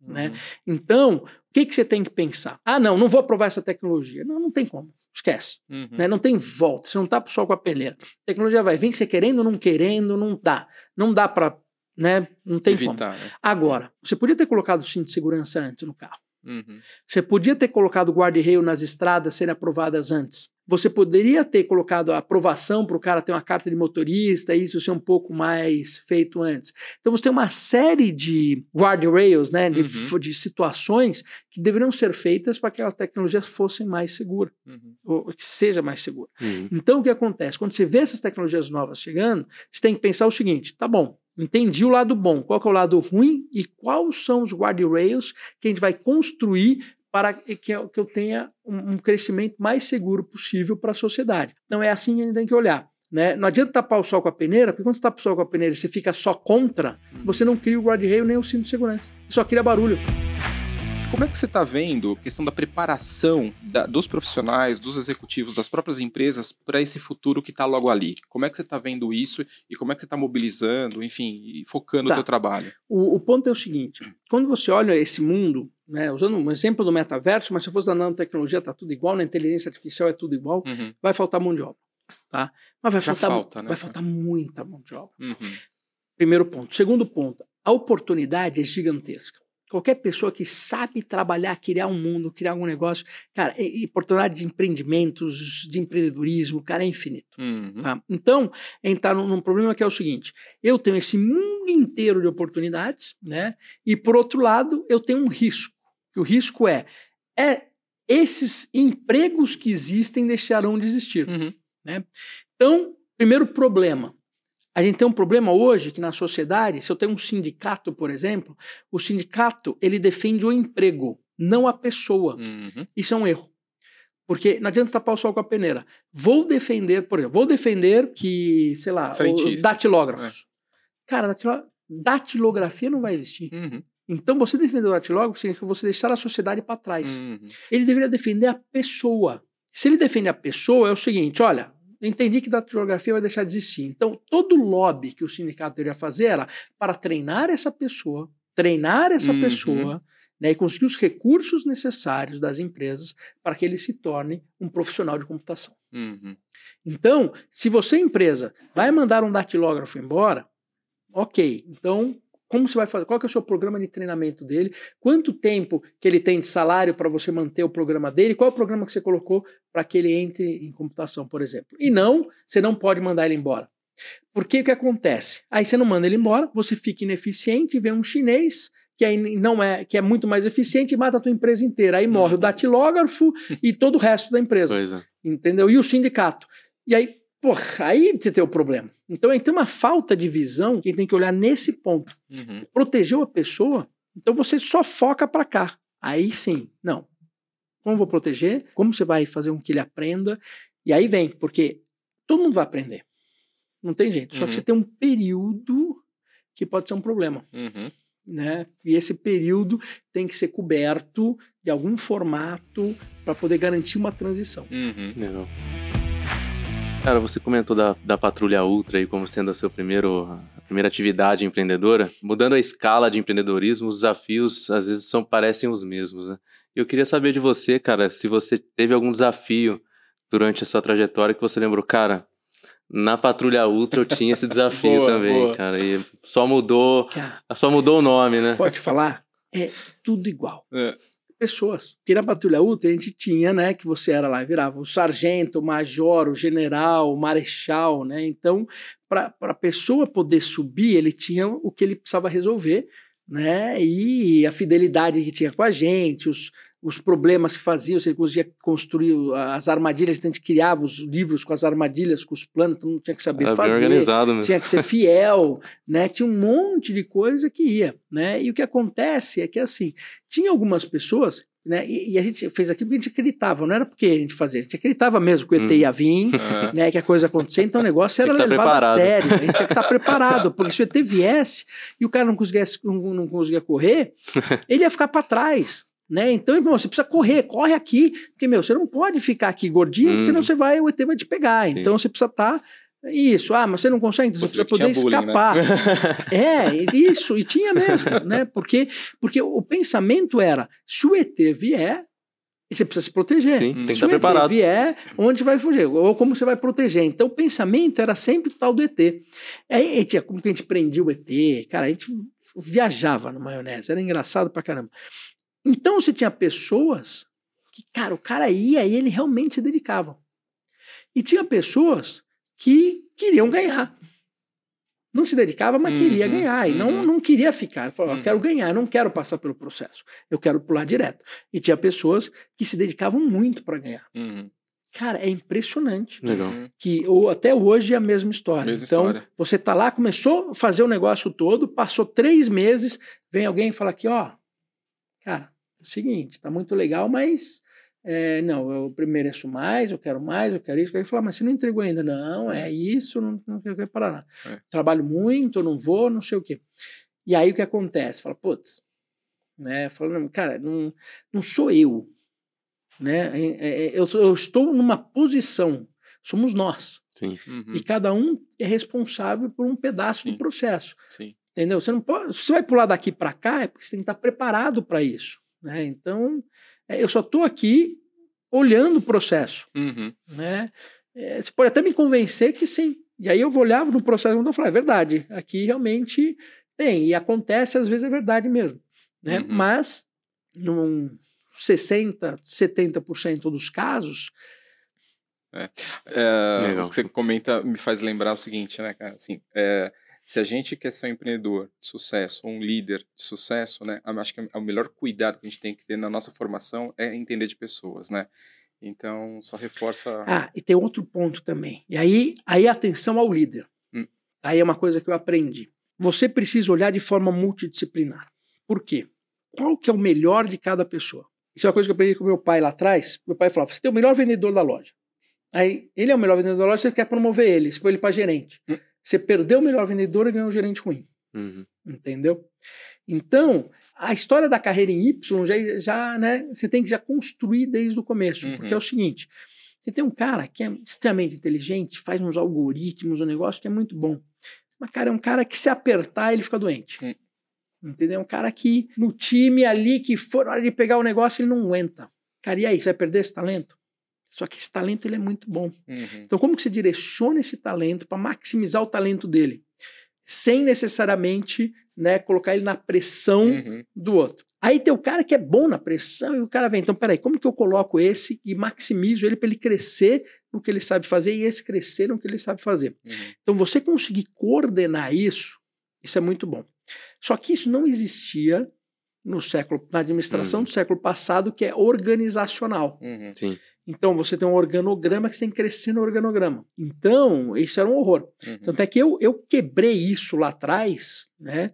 [SPEAKER 1] Né?
[SPEAKER 2] Uhum.
[SPEAKER 1] Então, o que, que você tem que pensar? Ah, não, não vou aprovar essa tecnologia. Não, não tem como. Esquece.
[SPEAKER 2] Uhum.
[SPEAKER 1] Né? Não tem volta. Você não tá só com a peneira. A tecnologia vai vir, você querendo ou não querendo, não dá. Não dá para, né? Não tem como.
[SPEAKER 2] Evitar, né?
[SPEAKER 1] Agora, você podia ter colocado o cinto de segurança antes no carro.
[SPEAKER 2] Uhum.
[SPEAKER 1] Você podia ter colocado guarda-reio nas estradas serem aprovadas antes. Você poderia ter colocado a aprovação para o cara ter uma carta de motorista, isso ser um pouco mais feito antes. Então você tem uma série de guardrails, né, de,
[SPEAKER 2] Uhum.
[SPEAKER 1] de situações que deveriam ser feitas para que as tecnologias fossem mais seguras,
[SPEAKER 2] Uhum.
[SPEAKER 1] ou que seja mais segura.
[SPEAKER 3] Uhum.
[SPEAKER 1] Então, o que acontece? Quando você vê essas tecnologias novas chegando, você tem que pensar o seguinte: tá bom, entendi o lado bom, qual é o lado ruim e quais são os guardrails que a gente vai construir para que eu, tenha um, crescimento mais seguro possível para a sociedade. Então, é assim que a gente tem que olhar. Né? Não adianta tapar o sol com a peneira, porque quando você tapa o sol com a peneira e você fica só contra,
[SPEAKER 2] Uhum.
[SPEAKER 1] você não cria o guardrail nem o cinto de segurança. Só cria barulho.
[SPEAKER 2] Como é que você está vendo a questão da preparação da- dos profissionais, dos executivos, das próprias empresas para esse futuro que está logo ali? Como é que você está vendo isso e como é que você está mobilizando, enfim, focando
[SPEAKER 1] Tá.
[SPEAKER 2] o teu trabalho?
[SPEAKER 1] O, o ponto é o seguinte: quando você olha esse mundo, né, usando um exemplo do metaverso, mas se fosse da nanotecnologia, está tudo igual, na inteligência artificial é tudo igual,
[SPEAKER 2] Uhum.
[SPEAKER 1] vai faltar mão de obra. Tá? Mas vai
[SPEAKER 2] Já
[SPEAKER 1] faltar,
[SPEAKER 2] falta, né?
[SPEAKER 1] vai faltar muita mão de obra.
[SPEAKER 2] Uhum.
[SPEAKER 1] Primeiro ponto. Segundo ponto, a oportunidade é gigantesca. Qualquer pessoa que sabe trabalhar, criar um mundo, criar algum negócio, cara, e, e oportunidade de empreendimentos, de empreendedorismo, cara, é infinito.
[SPEAKER 2] Uhum.
[SPEAKER 1] Tá? Então, está num, num problema que é o seguinte: eu tenho esse mundo inteiro de oportunidades, né? E por outro lado, eu tenho um risco. Que o risco é, é esses empregos que existem deixarão de existir.
[SPEAKER 2] Uhum.
[SPEAKER 1] Então, primeiro problema. A gente tem um problema hoje que na sociedade, se eu tenho um sindicato, por exemplo, o sindicato ele defende o emprego, não a pessoa.
[SPEAKER 2] Uhum.
[SPEAKER 1] Isso é um erro. Porque não adianta tapar o sol com a peneira. Vou defender, por exemplo, vou defender que, sei lá, os
[SPEAKER 2] Frentista.
[SPEAKER 1] datilógrafos. Cara, datilo- datilografia não vai existir.
[SPEAKER 2] Uhum.
[SPEAKER 1] Então, você defender o datilógrafo significa você deixar a sociedade para trás.
[SPEAKER 2] Uhum.
[SPEAKER 1] Ele deveria defender a pessoa. Se ele defende a pessoa, é o seguinte: olha, entendi que datilografia vai deixar de existir. Então, todo lobby que o sindicato deveria fazer era para treinar essa pessoa, treinar essa
[SPEAKER 2] Uhum.
[SPEAKER 1] pessoa, né, e conseguir os recursos necessários das empresas para que ele se torne um profissional de computação.
[SPEAKER 2] Uhum.
[SPEAKER 1] Então, se você, empresa, vai mandar um datilógrafo embora, ok. Então, como você vai fazer? Qual que é o seu programa de treinamento dele? Quanto tempo que ele tem de salário para você manter o programa dele? Qual é o programa que você colocou para que ele entre em computação, por exemplo? E não, você não pode mandar ele embora. Porque o que acontece? Aí você não manda ele embora, você fica ineficiente, vem um chinês que aí não é que é muito mais eficiente e mata a tua empresa inteira. Aí morre o
[SPEAKER 2] Uhum.
[SPEAKER 1] datilógrafo e todo o resto da empresa
[SPEAKER 3] é.
[SPEAKER 1] entendeu? E o sindicato. E aí, porra, aí você tem o problema. Então aí tem uma falta de visão que tem que olhar nesse ponto.
[SPEAKER 2] Uhum.
[SPEAKER 1] Protegeu a pessoa, então você só foca para cá. Aí sim, não. Como vou proteger? Como você vai fazer com que ele aprenda? E aí vem, porque todo mundo vai aprender. Não tem jeito. Só
[SPEAKER 2] Uhum.
[SPEAKER 1] que você tem um período que pode ser um problema.
[SPEAKER 2] Uhum.
[SPEAKER 1] né? E esse período tem que ser coberto de algum formato para poder garantir uma transição.
[SPEAKER 2] Uhum.
[SPEAKER 3] Legal. Cara, você comentou da, da Patrulha Ultra aí como sendo a sua primeiro, a primeira atividade empreendedora. Mudando a escala de empreendedorismo, os desafios às vezes são, parecem os mesmos, né? Eu queria saber de você, cara, se você teve algum desafio durante a sua trajetória que você lembrou, cara, na Patrulha Ultra eu tinha esse desafio
[SPEAKER 2] Boa,
[SPEAKER 3] também,
[SPEAKER 2] boa.
[SPEAKER 3] cara. E só mudou, só mudou o nome, né?
[SPEAKER 1] pode falar? É tudo igual.
[SPEAKER 2] É.
[SPEAKER 1] Pessoas. Porque na Patrulha Ultra a gente tinha, né, que você era lá, virava o sargento, o major, o general, o marechal, né? Então, para a pessoa poder subir, ele tinha o que ele precisava resolver, né? E a fidelidade que tinha com a gente, os, os problemas que faziam, se ele conseguia construir as armadilhas, então a gente criava os livros com as armadilhas, com os planos, todo mundo tinha que saber
[SPEAKER 3] Era
[SPEAKER 1] fazer
[SPEAKER 3] organizado mesmo.
[SPEAKER 1] tinha que ser fiel, né? Tinha um monte de coisa que ia, né? E o que acontece é que assim, tinha algumas pessoas, né? E, e a gente fez aquilo porque a gente acreditava, não era porque a gente fazia, a gente acreditava mesmo que o ET
[SPEAKER 3] Hum.
[SPEAKER 1] ia vir,
[SPEAKER 2] É.
[SPEAKER 1] né? Que a coisa ia acontecer, então o negócio era
[SPEAKER 3] tá
[SPEAKER 1] levado a
[SPEAKER 3] preparado.
[SPEAKER 1] sério, a gente tinha que estar preparado, porque se o ET viesse e o cara não conseguisse, não, não conseguia correr, ele ia ficar para trás. Né? Então, você precisa correr, corre aqui, porque, meu, você não pode ficar aqui gordinho,
[SPEAKER 3] Hum.
[SPEAKER 1] senão você vai, o ET vai te pegar.
[SPEAKER 3] Sim.
[SPEAKER 1] Então você precisa estar. Isso, ah, mas você não consegue, então você,
[SPEAKER 2] Você
[SPEAKER 1] precisa poder
[SPEAKER 2] bullying, né?
[SPEAKER 1] escapar. É, e isso, e tinha mesmo, né? Porque, porque o pensamento era: se o ET vier, você precisa se proteger.
[SPEAKER 3] Sim, tem que
[SPEAKER 1] Se
[SPEAKER 3] estar
[SPEAKER 1] o ET
[SPEAKER 3] preparado.
[SPEAKER 1] vier, onde vai fugir? Ou como você vai proteger. Então o pensamento era sempre o tal do ET. Aí tinha como que a gente prendia o ET, cara, a gente viajava na maionese, era engraçado pra caramba. Então você tinha pessoas que, cara, o cara ia e ele realmente se dedicava. E tinha pessoas que queriam ganhar. Não se dedicava, mas queria
[SPEAKER 2] Uhum,
[SPEAKER 1] ganhar. E não,
[SPEAKER 2] uhum.
[SPEAKER 1] não queria ficar. Falava,
[SPEAKER 2] Uhum.
[SPEAKER 1] eu quero ganhar, eu não quero passar pelo processo. Eu quero pular direto. E tinha pessoas que se dedicavam muito para ganhar.
[SPEAKER 2] Uhum.
[SPEAKER 1] Cara, é impressionante
[SPEAKER 3] Legal.
[SPEAKER 2] Uhum.
[SPEAKER 1] que ou até hoje é a mesma história.
[SPEAKER 2] Mesma
[SPEAKER 1] então,
[SPEAKER 2] história.
[SPEAKER 1] você tá lá, começou a fazer o negócio todo, passou três meses, vem alguém e fala aqui, ó, cara, seguinte, tá muito legal, mas é, não, eu mereço mais, eu quero mais, eu quero isso. Aí fala, mas você não entregou ainda. Não, é isso, não, não quero parar nada.
[SPEAKER 2] É.
[SPEAKER 1] Trabalho muito, eu não vou, não sei o quê. E aí o que acontece? Fala, putz, né? Fala, não, cara, não, não sou eu. Né? É, é, eu, sou- eu estou numa posição, somos nós.
[SPEAKER 3] Sim.
[SPEAKER 2] Uhum.
[SPEAKER 1] E cada um é responsável por um pedaço
[SPEAKER 2] Sim.
[SPEAKER 1] do processo.
[SPEAKER 2] Sim.
[SPEAKER 1] Entendeu? Você não pode. Se você vai pular daqui para cá, é porque você tem que estar preparado para isso. Né? Então, é, eu só estou aqui olhando o processo.
[SPEAKER 2] Uhum.
[SPEAKER 1] Né? É, você pode até me convencer que sim. E aí eu vou olhar no processo e falar, é verdade, aqui realmente tem. E acontece, às vezes é verdade mesmo. Né?
[SPEAKER 2] Uhum.
[SPEAKER 1] Mas, num 60%, 70% dos casos,
[SPEAKER 2] É,
[SPEAKER 3] Legal.
[SPEAKER 2] o que você comenta me faz lembrar o seguinte, né, cara? Assim, é, se a gente quer ser um empreendedor de sucesso, um líder de sucesso, né? Acho que é o melhor cuidado que a gente tem que ter na nossa formação é entender de pessoas, né? Então, só reforça.
[SPEAKER 1] Ah, e tem outro ponto também. E aí, aí atenção ao líder.
[SPEAKER 2] Hum.
[SPEAKER 1] Aí é uma coisa que eu aprendi. Você precisa olhar de forma multidisciplinar. Por quê? Qual que é o melhor de cada pessoa? Isso é uma coisa que eu aprendi com meu pai lá atrás. Meu pai falava: você tem o melhor vendedor da loja. Aí, ele é o melhor vendedor da loja, você quer promover ele, você põe ele para gerente.
[SPEAKER 2] Hum.
[SPEAKER 1] Você perdeu o melhor vendedor e ganhou um gerente ruim.
[SPEAKER 3] Uhum.
[SPEAKER 1] Entendeu? Então, a história da carreira em Y já, já né, você tem que já construir desde o começo.
[SPEAKER 2] Uhum.
[SPEAKER 1] Porque é o seguinte: você tem um cara que é extremamente inteligente, faz uns algoritmos, um negócio que é muito bom. Mas, cara, é um cara que se apertar, ele fica doente.
[SPEAKER 2] Hum.
[SPEAKER 1] Entendeu? É um cara que no time ali, que for na hora de pegar o negócio, ele não aguenta. Cara, e aí, você vai perder esse talento? Só que esse talento ele é muito bom.
[SPEAKER 2] Uhum.
[SPEAKER 1] Então, como que você direciona esse talento para maximizar o talento dele? Sem necessariamente né, colocar ele na pressão
[SPEAKER 2] Uhum.
[SPEAKER 1] do outro. Aí tem o cara que é bom na pressão e o cara vem, então peraí, como que eu coloco esse e maximizo ele para ele crescer no que ele sabe fazer e esse crescer no que ele sabe fazer?
[SPEAKER 2] Uhum.
[SPEAKER 1] Então você conseguir coordenar isso, isso é muito bom. Só que isso não existia no século, na administração
[SPEAKER 3] Uhum.
[SPEAKER 1] do século passado, que é organizacional.
[SPEAKER 2] Uhum.
[SPEAKER 3] Sim.
[SPEAKER 1] Então você tem um organograma que você tem que crescer no organograma. Então, isso era um horror.
[SPEAKER 2] Uhum.
[SPEAKER 1] Tanto é que eu, eu quebrei isso lá atrás, né?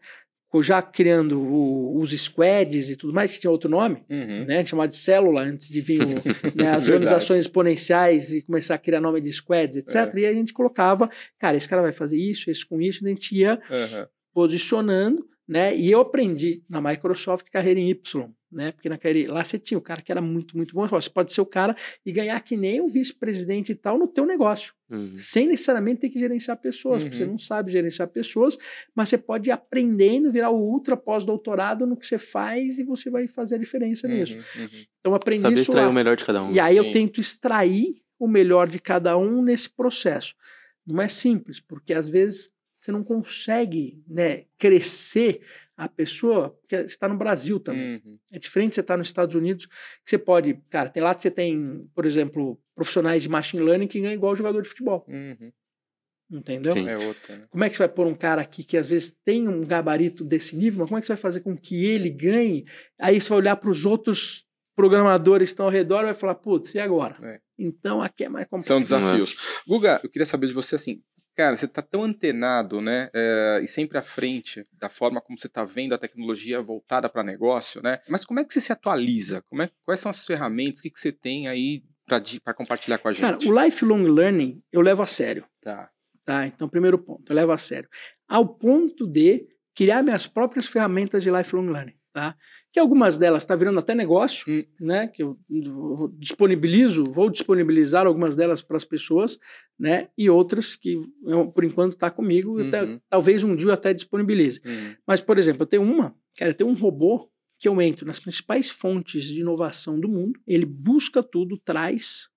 [SPEAKER 1] Já criando o- os squads e tudo mais, que tinha outro nome,
[SPEAKER 2] Uhum.
[SPEAKER 1] né? Chamado de célula, antes de vir o, né, as organizações exponenciais e começar a criar nome de squads, etc.
[SPEAKER 2] É.
[SPEAKER 1] E a gente colocava, cara, esse cara vai fazer isso, esse com isso, e a gente ia posicionando, né? E eu aprendi na Microsoft carreira em Y, né? Porque na carreira, lá você tinha o cara que era muito, muito bom. Você pode ser o cara e ganhar que nem o vice-presidente e tal no teu negócio,
[SPEAKER 3] Uhum.
[SPEAKER 1] sem necessariamente ter que gerenciar pessoas, porque você
[SPEAKER 2] Uhum.
[SPEAKER 1] não sabe gerenciar pessoas, mas você pode ir aprendendo, virar o ultra pós-doutorado no que você faz e você vai fazer a diferença nisso.
[SPEAKER 2] Uhum, uhum.
[SPEAKER 1] Então eu aprendi
[SPEAKER 3] Saber
[SPEAKER 1] isso
[SPEAKER 3] extrair
[SPEAKER 1] lá.
[SPEAKER 3] o melhor de cada um.
[SPEAKER 1] E aí eu
[SPEAKER 2] Sim.
[SPEAKER 1] tento extrair o melhor de cada um nesse processo. Não é simples, porque às vezes você não consegue né, crescer a pessoa, porque você está no Brasil também.
[SPEAKER 2] Uhum.
[SPEAKER 1] É diferente de você estar nos Estados Unidos, que você pode. Cara, tem lá que você tem, por exemplo, profissionais de machine learning que ganham igual jogador de futebol.
[SPEAKER 2] Uhum.
[SPEAKER 1] Entendeu?
[SPEAKER 3] Sim.
[SPEAKER 2] É outra, né?
[SPEAKER 1] Como é que você vai pôr um cara aqui que às vezes tem um gabarito desse nível, mas como é que você vai fazer com que ele ganhe? Aí você vai olhar para os outros programadores que estão ao redor e vai falar, putz, e agora?
[SPEAKER 2] É.
[SPEAKER 1] Então aqui é mais complexo.
[SPEAKER 2] São desafios. Guga, eu queria saber de você assim. Cara, você tá tão antenado, né? é, e sempre à frente da forma como você tá vendo a tecnologia voltada para negócio, né? Mas como é que você se atualiza? Como é, quais são as ferramentas? O que, que você tem aí para compartilhar com a gente?
[SPEAKER 1] Cara, o lifelong learning eu levo a sério,
[SPEAKER 2] Tá.
[SPEAKER 1] tá? Então, primeiro ponto, eu levo a sério. Ao ponto de criar minhas próprias ferramentas de lifelong learning, tá? Que algumas delas tá virando até negócio,
[SPEAKER 2] Hum.
[SPEAKER 1] né? Que eu disponibilizo, vou disponibilizar algumas delas para as pessoas, né? E outras que eu, por enquanto tá comigo, eu até-
[SPEAKER 2] Uhum.
[SPEAKER 1] talvez um dia eu até disponibilize.
[SPEAKER 2] Uhum.
[SPEAKER 1] Mas, por exemplo, eu tenho uma, cara, eu tenho um robô que eu entro nas principais fontes de inovação do mundo, ele busca tudo, traz,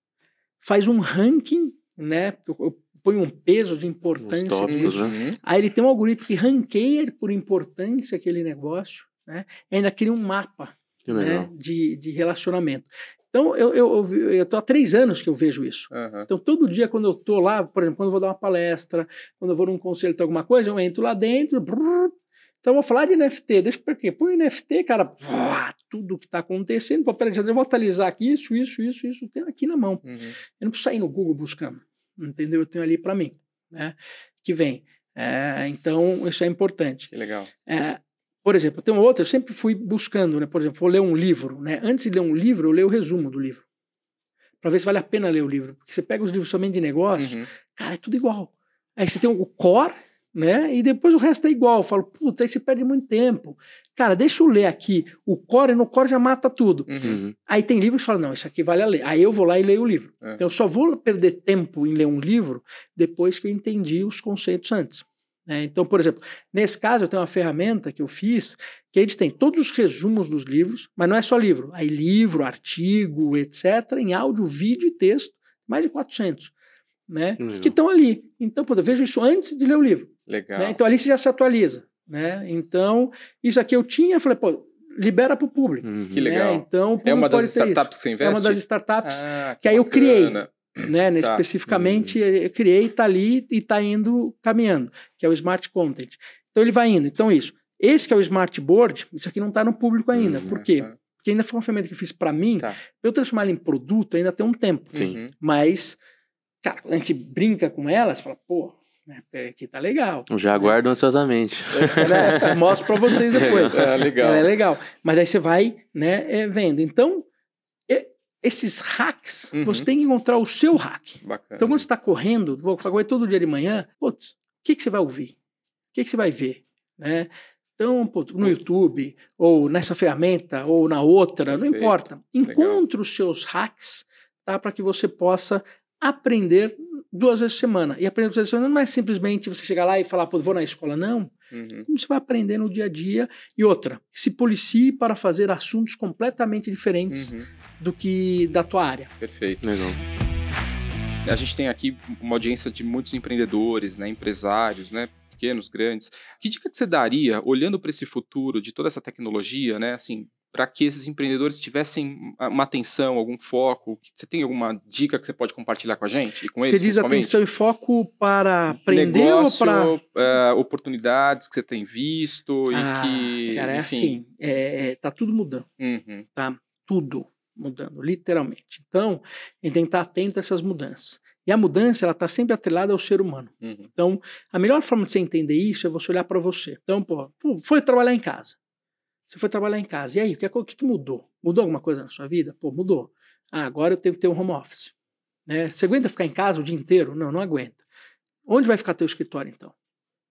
[SPEAKER 1] faz um ranking, né? Eu, eu ponho um peso de importância
[SPEAKER 3] tópicos,
[SPEAKER 1] nisso.
[SPEAKER 3] né?
[SPEAKER 2] Uhum.
[SPEAKER 1] Aí ele tem um algoritmo que ranqueia por importância aquele negócio, né? E ainda cria um mapa né, de, de relacionamento. Então, eu estou eu, eu, há três anos que eu vejo isso.
[SPEAKER 2] Aham.
[SPEAKER 1] Então, todo dia, quando eu tô lá, por exemplo, quando eu vou dar uma palestra, quando eu vou num conselho de alguma coisa, eu entro lá dentro. brrr. então, eu vou falar de NFT. Deixa por quê? Põe NFT, cara, brrr, tudo que está acontecendo. Pô, peraí, eu vou atualizar aqui, isso, isso, isso, isso. Tenho aqui na mão.
[SPEAKER 2] Uhum.
[SPEAKER 1] Eu não preciso sair no Google buscando. Entendeu? Eu tenho ali para mim, né? Que vem. É, então, isso é importante.
[SPEAKER 2] Que legal.
[SPEAKER 1] É, por exemplo, tem outra, eu sempre fui buscando, né? Por exemplo, vou ler um livro, né? Antes de ler um livro, eu leio o resumo do livro. Para ver se vale a pena ler o livro. Porque você pega os livros somente de negócio,
[SPEAKER 2] Uhum.
[SPEAKER 1] cara, é tudo igual. Aí você tem o core, né? E depois o resto é igual. Eu falo, puta, aí você perde muito tempo. Cara, deixa eu ler aqui o core, e no core já mata tudo.
[SPEAKER 2] Uhum.
[SPEAKER 3] Uhum.
[SPEAKER 1] Aí tem livros que falam, não, isso aqui vale a ler. Aí eu vou lá e leio o livro.
[SPEAKER 2] É.
[SPEAKER 1] Então eu só vou perder tempo em ler um livro depois que eu entendi os conceitos antes. Né? então, por exemplo, nesse caso eu tenho uma ferramenta que eu fiz que a gente tem todos os resumos dos livros, mas não é só livro. Aí livro, artigo, etc., em áudio, vídeo e texto, mais de 400, né?
[SPEAKER 3] Legal.
[SPEAKER 1] Que estão ali. Então, pô, eu vejo isso antes de ler o livro.
[SPEAKER 2] Legal.
[SPEAKER 1] né? Então ali você já se atualiza. Né? Então, isso aqui eu tinha, falei, pô, libera para o público.
[SPEAKER 3] Uhum.
[SPEAKER 2] Que legal.
[SPEAKER 1] Né? Então, o
[SPEAKER 2] é uma das
[SPEAKER 1] isso.
[SPEAKER 2] startups que você
[SPEAKER 1] É
[SPEAKER 2] investe?
[SPEAKER 1] uma das startups
[SPEAKER 2] Ah,
[SPEAKER 1] que aí eu criei. Né, né,
[SPEAKER 2] Tá.
[SPEAKER 1] especificamente eu criei, está ali e está indo caminhando, que é o Smart Content. Então ele vai indo. Então isso. Esse que é o Smart Board, isso aqui não está no público ainda.
[SPEAKER 3] Uhum.
[SPEAKER 1] Por quê?
[SPEAKER 2] Ah,
[SPEAKER 1] Porque ainda foi uma ferramenta que eu fiz para mim,
[SPEAKER 2] Tá.
[SPEAKER 1] eu transformar ela em produto ainda tem um tempo.
[SPEAKER 3] Sim.
[SPEAKER 2] Uhum.
[SPEAKER 1] Mas, cara, quando a gente brinca com elas, fala, pô, né, aqui tá legal.
[SPEAKER 3] Já aguardo ansiosamente.
[SPEAKER 1] Né, Mostro para vocês depois.
[SPEAKER 2] É, legal.
[SPEAKER 1] Ela é legal. Mas aí você vai né, é, vendo. Então, esses hacks,
[SPEAKER 2] Uhum.
[SPEAKER 1] você tem que encontrar o seu hack.
[SPEAKER 2] Bacana.
[SPEAKER 1] Então, quando você está correndo, vou correr todo dia de manhã, putz, o que, que você vai ouvir? O que, que você vai ver? Né? Então, pô, no YouTube, ou nessa ferramenta, ou na outra, não
[SPEAKER 2] Perfeito.
[SPEAKER 1] importa. Encontre os seus hacks tá, para que você possa aprender duas vezes por semana. E aprender duas vezes por semana não é simplesmente você chegar lá e falar, pô, vou na escola. Não.
[SPEAKER 2] Uhum.
[SPEAKER 1] Como você vai aprender no dia a dia. E outra, se policie para fazer assuntos completamente diferentes
[SPEAKER 2] Uhum.
[SPEAKER 1] do que da tua área.
[SPEAKER 2] Perfeito.
[SPEAKER 3] Legal.
[SPEAKER 2] A gente tem aqui uma audiência de muitos empreendedores, né, empresários, né, pequenos, grandes. Que dica que você daria, olhando para esse futuro de toda essa tecnologia, né, assim, para que esses empreendedores tivessem uma atenção, algum foco? Você tem alguma dica que você pode compartilhar com a gente? E com
[SPEAKER 1] Você
[SPEAKER 2] eles,
[SPEAKER 1] diz
[SPEAKER 2] principalmente?
[SPEAKER 1] atenção e foco para aprender
[SPEAKER 2] Negócio,
[SPEAKER 1] ou para.
[SPEAKER 2] eh, oportunidades que você tem visto e
[SPEAKER 1] Ah,
[SPEAKER 2] que.
[SPEAKER 1] cara, é
[SPEAKER 2] enfim.
[SPEAKER 1] assim, é, é, tá tudo mudando,
[SPEAKER 2] Uhum,
[SPEAKER 1] tá? Tudo mudando, literalmente. Então, a gente tem que estar atento a essas mudanças. E a mudança, ela está sempre atrelada ao ser humano.
[SPEAKER 2] uhum,
[SPEAKER 1] Então, a melhor forma de você entender isso é você olhar para você. Então, pô, foi trabalhar em casa. Você foi trabalhar em casa. E aí, o que, é- o que, mudou? Mudou alguma coisa na sua vida? Pô, mudou. Ah, agora eu tenho que ter um home office. Né? Você aguenta ficar em casa o dia inteiro? Não, não aguenta. Onde vai ficar teu escritório, então?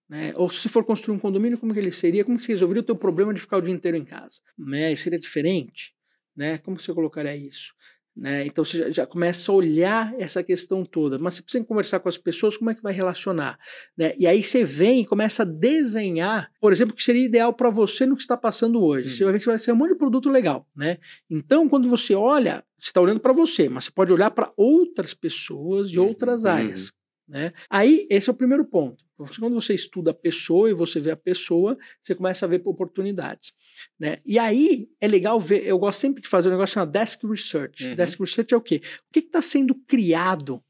[SPEAKER 1] Né? Ou se for construir um condomínio, como que ele seria? Como que você resolveria o teu problema de ficar o dia inteiro em casa? Né? Seria diferente? Né? Como você colocaria isso? Né? Então você já, já, começa a olhar essa questão toda. Mas você precisa conversar com as pessoas, como é que vai relacionar? Né? E aí você vem e começa a desenhar, por exemplo, o que seria ideal para você no que está passando hoje. Hum. Você vai ver que vai ser um monte de produto legal. Né? Então, quando você olha, você está olhando para você, mas você pode olhar para outras pessoas de outras áreas. Né? Aí, esse é o primeiro ponto. Quando você estuda a pessoa e você vê a pessoa, você começa a ver oportunidades. Né? E aí é legal ver, eu gosto sempre de fazer um negócio chamado Desk Research. Uhum. Desk Research é o quê? O que está sendo criado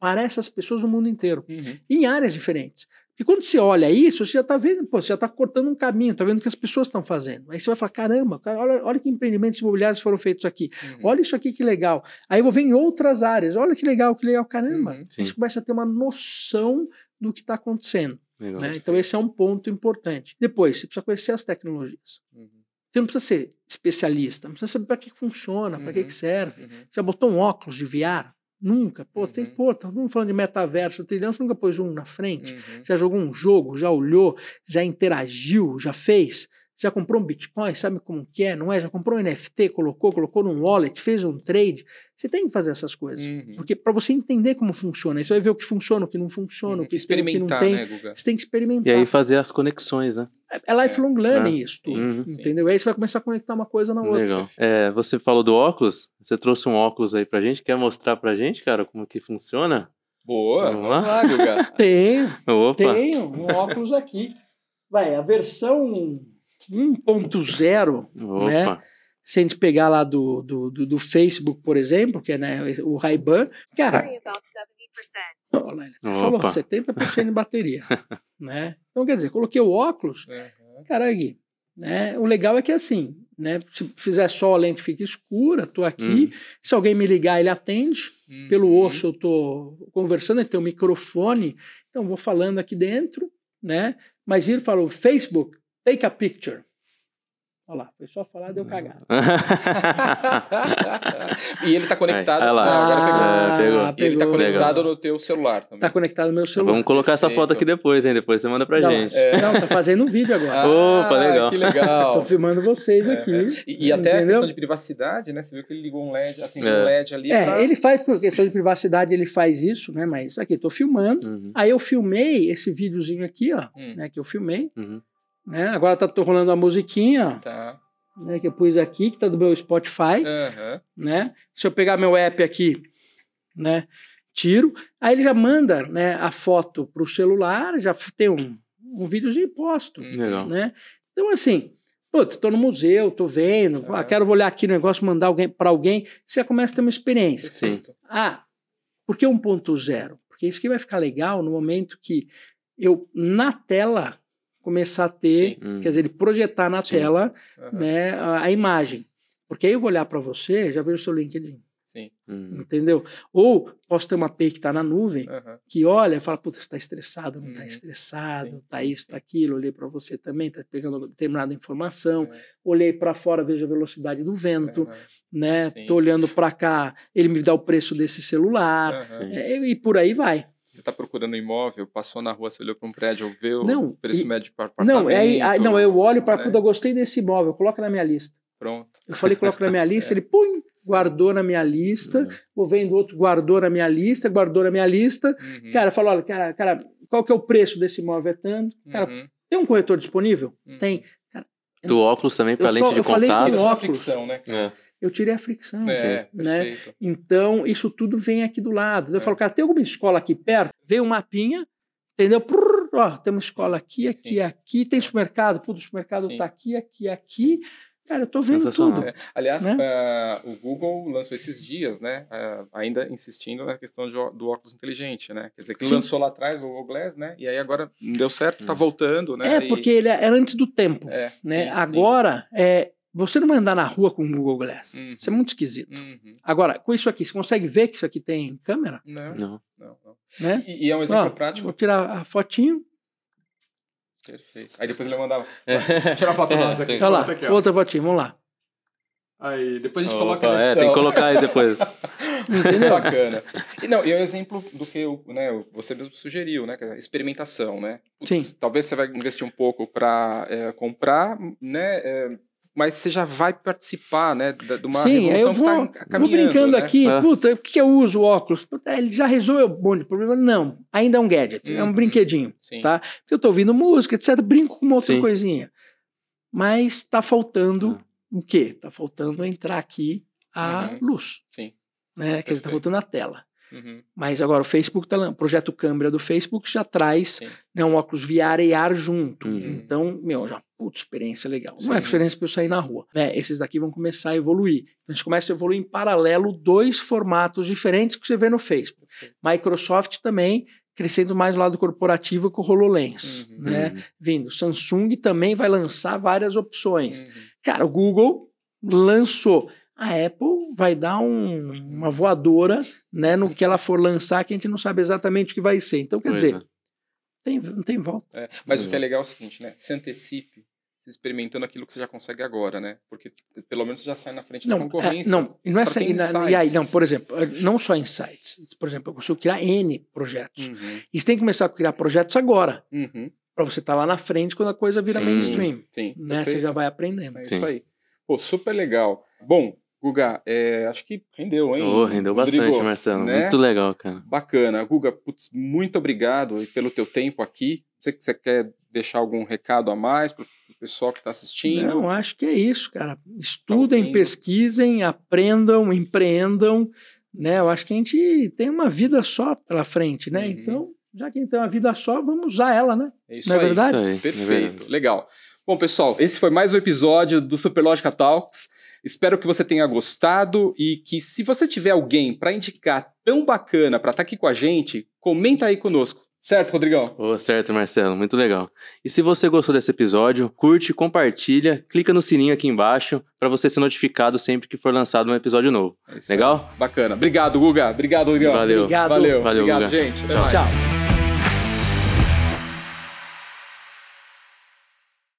[SPEAKER 1] para essas pessoas no mundo inteiro, uhum. em áreas diferentes. Porque quando você olha isso, você já está vendo, pô, você já está cortando um caminho, está vendo o que as pessoas estão fazendo. Aí você vai falar: caramba, olha, olha que empreendimentos imobiliários foram feitos aqui. Uhum. Olha isso aqui que legal. Aí eu vou ver em outras áreas: olha que legal, que legal, caramba. Uhum, você começa a ter uma noção do que está acontecendo. né? Então, esse é um ponto importante. Depois, você precisa conhecer as tecnologias. Uhum. Você não precisa ser especialista, não precisa saber para que funciona, para que, que uhum. serve. Uhum. Já botou um óculos de VR? Nunca. Pô, uhum. tem pôr, todo mundo falando de metaverso, trilhão, você nunca pôs um na frente. Uhum. Já jogou um jogo, já olhou, já interagiu, já fez. Já comprou um Bitcoin, sabe como que é, não é? Já comprou um NFT, colocou, colocou num wallet, fez um trade. Você tem que fazer essas coisas. Uhum. Porque para você entender como funciona, aí você vai ver o que funciona, o que não funciona, uhum. o que experimentar, tem, o que não tem. Né, Guga? Você tem que experimentar.
[SPEAKER 3] E aí fazer as conexões, né?
[SPEAKER 1] É, é lifelong é. learning é. isso tudo, uhum. entendeu? Aí você vai começar a conectar uma coisa na outra. Legal.
[SPEAKER 3] É, você falou do óculos, você trouxe um óculos aí pra gente, quer mostrar pra gente, cara, como que funciona?
[SPEAKER 2] Boa, vamos lá, lá Guga.
[SPEAKER 1] tenho, Opa. tenho um óculos aqui. Vai, a versão 1.0, né? Se a gente pegar lá do, do, do, do, Facebook, por exemplo, que é né, o Ray-Ban, cara. Olha, ele falou 70% de bateria. né? Então, quer dizer, coloquei o óculos, uhum. cara, aqui. Né? O legal é que assim, né? Se fizer sol, a lente fica escura, tô aqui. Uhum. Se alguém me ligar, ele atende. Uhum. Pelo osso eu tô conversando, ele tem um microfone, então vou falando aqui dentro, né? Mas ele falou, Facebook, Take a picture. Olha lá, foi só falar, deu cagada.
[SPEAKER 2] e ele está conectado. Ah, agora pegou. Ah, pegou. Ele está conectado Legal. no teu celular também.
[SPEAKER 1] Está conectado no meu celular.
[SPEAKER 3] Vamos colocar essa foto aqui depois, hein? Depois você manda pra
[SPEAKER 1] não,
[SPEAKER 3] gente.
[SPEAKER 1] É. Não, tá fazendo um vídeo agora.
[SPEAKER 2] Ah, Opa, legal. Que legal.
[SPEAKER 1] Tô filmando vocês é, aqui.
[SPEAKER 2] É. E, e até a questão de privacidade, né? Você viu que ele ligou um LED, assim, é. um LED ali.
[SPEAKER 1] É, pra... ele faz, por questão de privacidade, ele faz isso, né? Mas aqui, tô filmando. Uhum. Aí eu filmei esse videozinho aqui, ó, hum. né? Que eu filmei. Uhum. Né? Agora tá rolando a musiquinha, tá. né, que eu pus aqui, que tá do meu Spotify. Uhum. Né? Se eu pegar meu app aqui, né, tiro, aí ele já manda né, a foto pro celular, já tem um, um videozinho posto.
[SPEAKER 3] Legal.
[SPEAKER 1] Né? Então, assim, Putz, tô no museu, tô vendo, uhum. ah, quero olhar aqui no negócio, mandar alguém para alguém, você já começa a ter uma experiência.
[SPEAKER 3] Sim.
[SPEAKER 1] Ah, por que 1.0? Porque isso que vai ficar legal no momento que eu, na tela, começar a ter, Sim. quer dizer, ele projetar na Sim. tela uhum. né, a, a, imagem. Porque aí eu vou olhar para você, já vejo o seu LinkedIn.
[SPEAKER 2] Sim.
[SPEAKER 3] Hum.
[SPEAKER 1] Entendeu? Ou posso ter uma API que está na nuvem, uhum. que olha e fala, puta, você está estressado, não está uhum. estressado, está isso, está aquilo, olhei para você também, está pegando determinada informação, uhum. olhei para fora, vejo a velocidade do vento, né? Estou olhando para cá, ele me dá o preço desse celular, é, e por aí vai.
[SPEAKER 2] Você está procurando um imóvel, passou na rua, você olhou para um prédio, vê o preço e, médio para apartamento.
[SPEAKER 1] Não, é, não, eu olho para, né? puta, gostei desse imóvel, coloca na minha lista.
[SPEAKER 2] Pronto.
[SPEAKER 1] Eu falei, coloca na minha lista, é. ele, pum, guardou na minha lista, uhum. vou vendo outro, guardou na minha lista, guardou na minha lista. Uhum. Cara, falou, olha, cara, cara, qual que é o preço desse imóvel? É tanto. Cara, uhum. tem um corretor disponível? Uhum. Tem. Cara,
[SPEAKER 3] do óculos também para lente de
[SPEAKER 1] eu
[SPEAKER 3] contato. Eu
[SPEAKER 1] falei
[SPEAKER 3] de
[SPEAKER 1] óculos.
[SPEAKER 2] Fricção, né?
[SPEAKER 1] É eu tirei a fricção.
[SPEAKER 2] É,
[SPEAKER 1] né? Então, isso tudo vem aqui do lado. Eu é. falo, cara, tem alguma escola aqui perto? Vem um mapinha, entendeu? Prrr, ó, tem uma escola aqui, aqui, Sim. aqui, tem supermercado, pô, o supermercado está aqui, aqui, aqui. Cara, eu tô vendo tudo. É.
[SPEAKER 2] Aliás, né? uh, o Google lançou esses dias, né? Uh, ainda insistindo na questão de, do óculos inteligente, né? Quer dizer, que Sim. lançou lá atrás o Google Glass, né? E aí agora não deu certo, tá hum. voltando, né?
[SPEAKER 1] É, porque ele era é antes do tempo, é, né? Sim, agora, é, você não vai andar na rua com o Google Glass. Uhum. Isso é muito esquisito. Uhum. Agora, com isso aqui, você consegue ver que isso aqui tem câmera?
[SPEAKER 2] Não.
[SPEAKER 3] Não.
[SPEAKER 2] não, não.
[SPEAKER 1] Né?
[SPEAKER 2] E, e, é um exemplo Ó, prático.
[SPEAKER 1] Vou tirar a fotinho.
[SPEAKER 2] Perfeito. Aí depois ele mandava. É. Tirar a foto nossa aqui.
[SPEAKER 1] Olha lá, aqui, outra fotinha, vamos lá.
[SPEAKER 2] Aí, depois a gente Opa,
[SPEAKER 3] coloca na edição. É, tem que colocar aí depois.
[SPEAKER 1] Entendeu?
[SPEAKER 2] Bacana. E, não, e é um exemplo do que eu, né, você mesmo sugeriu, né? é Experimentação, né? Putz,
[SPEAKER 1] Sim.
[SPEAKER 2] Talvez você vai investir um pouco para comprar, né? é, mas você já vai participar, né? De uma
[SPEAKER 1] Sim,
[SPEAKER 2] revolução
[SPEAKER 1] eu vou,
[SPEAKER 2] que está
[SPEAKER 1] vou
[SPEAKER 2] caminhando.
[SPEAKER 1] brincando
[SPEAKER 2] né?
[SPEAKER 1] aqui,
[SPEAKER 3] É.
[SPEAKER 1] puta, por que eu uso o óculos? Puta, ele já resolveu um monte de problema? Não, ainda é um gadget, é um
[SPEAKER 2] Uhum.
[SPEAKER 1] brinquedinho,
[SPEAKER 2] Sim.
[SPEAKER 1] tá? Porque eu tô ouvindo música, etc, brinco com uma outra
[SPEAKER 3] Sim.
[SPEAKER 1] coisinha. Mas tá faltando
[SPEAKER 3] Ah.
[SPEAKER 1] o quê? Tá faltando entrar aqui a
[SPEAKER 2] Uhum.
[SPEAKER 1] luz,
[SPEAKER 2] Sim.
[SPEAKER 1] né? Quer dizer, tá faltando a tela.
[SPEAKER 2] Uhum.
[SPEAKER 1] Mas agora o Facebook tá o projeto Câmara do Facebook já traz
[SPEAKER 2] Sim.
[SPEAKER 1] né, um óculos VR e AR junto.
[SPEAKER 3] Uhum.
[SPEAKER 1] Então, meu, já, putz, experiência legal. Não
[SPEAKER 2] Sim.
[SPEAKER 1] é experiência para eu sair na rua. Né? Esses daqui vão começar a evoluir. Então, a gente começa a evoluir em paralelo dois formatos diferentes que você vê no Facebook. Microsoft também crescendo mais o lado corporativo com o HoloLens,
[SPEAKER 2] Uhum.
[SPEAKER 1] né? Vindo. Samsung também vai lançar várias opções.
[SPEAKER 2] Uhum.
[SPEAKER 1] Cara, o Google lançou. A Apple vai dar um- uma voadora né, no que ela for lançar, que a gente não sabe exatamente o que vai ser. Então, quer
[SPEAKER 3] Pois
[SPEAKER 1] dizer,
[SPEAKER 3] é.
[SPEAKER 1] tem, não tem volta.
[SPEAKER 2] É, mas
[SPEAKER 3] Uhum.
[SPEAKER 2] o que é legal é o seguinte, né? Se antecipe, se experimentando aquilo que você já consegue agora, né? Porque pelo menos você já sai na frente da
[SPEAKER 1] Não,
[SPEAKER 2] concorrência.
[SPEAKER 1] é, não, e não é sair
[SPEAKER 2] ter
[SPEAKER 1] na- e aí, não, por exemplo, não só insights. Por exemplo, eu consigo criar N projetos.
[SPEAKER 2] Uhum,
[SPEAKER 1] E você tem que começar a criar projetos agora,
[SPEAKER 2] uhum,
[SPEAKER 1] para você estar lá na frente quando a coisa vira
[SPEAKER 3] Sim.
[SPEAKER 1] mainstream.
[SPEAKER 2] sim,
[SPEAKER 1] Né? Você já vai aprendendo.
[SPEAKER 2] É
[SPEAKER 3] Sim.
[SPEAKER 2] isso aí. Pô, super legal. Bom, Guga, é, acho que rendeu, hein?
[SPEAKER 3] Oh, rendeu bastante,
[SPEAKER 2] Rodrigo,
[SPEAKER 3] Marcelo.
[SPEAKER 2] né?
[SPEAKER 3] Muito legal, cara.
[SPEAKER 2] Bacana. Guga, putz, muito obrigado pelo teu tempo aqui. Sei que você quer deixar algum recado a mais para o pessoal que está assistindo.
[SPEAKER 1] Não, acho que é isso, cara. Estudem,
[SPEAKER 2] ouvindo.
[SPEAKER 1] pesquisem, aprendam, empreendam. Né? Eu acho que a gente tem uma vida só pela frente, né?
[SPEAKER 2] Uhum.
[SPEAKER 1] Então, já que a gente tem uma vida só, vamos usar ela, né?
[SPEAKER 2] É isso
[SPEAKER 1] Não é
[SPEAKER 2] aí.
[SPEAKER 1] verdade?
[SPEAKER 3] Isso aí, é
[SPEAKER 2] Perfeito,
[SPEAKER 3] verdade.
[SPEAKER 2] legal. Bom, pessoal, esse foi mais um episódio do Superlógica Talks. Espero que você tenha gostado e que se você tiver alguém para indicar tão bacana para estar aqui com a gente, comenta aí conosco. Certo, Rodrigão?
[SPEAKER 3] Oh, certo, Marcelo, muito legal. E se você gostou desse episódio, curte, compartilha, clica no sininho aqui embaixo para você ser notificado sempre que for lançado um episódio novo.
[SPEAKER 2] É isso aí.
[SPEAKER 3] Legal?
[SPEAKER 2] Bacana. Obrigado, Guga. Obrigado, Rodrigão.
[SPEAKER 3] Valeu.
[SPEAKER 1] Obrigado.
[SPEAKER 2] Valeu.
[SPEAKER 3] Valeu,
[SPEAKER 2] Obrigado,
[SPEAKER 3] Guga.
[SPEAKER 2] gente. Até
[SPEAKER 3] Tchau.
[SPEAKER 2] mais.
[SPEAKER 1] Tchau.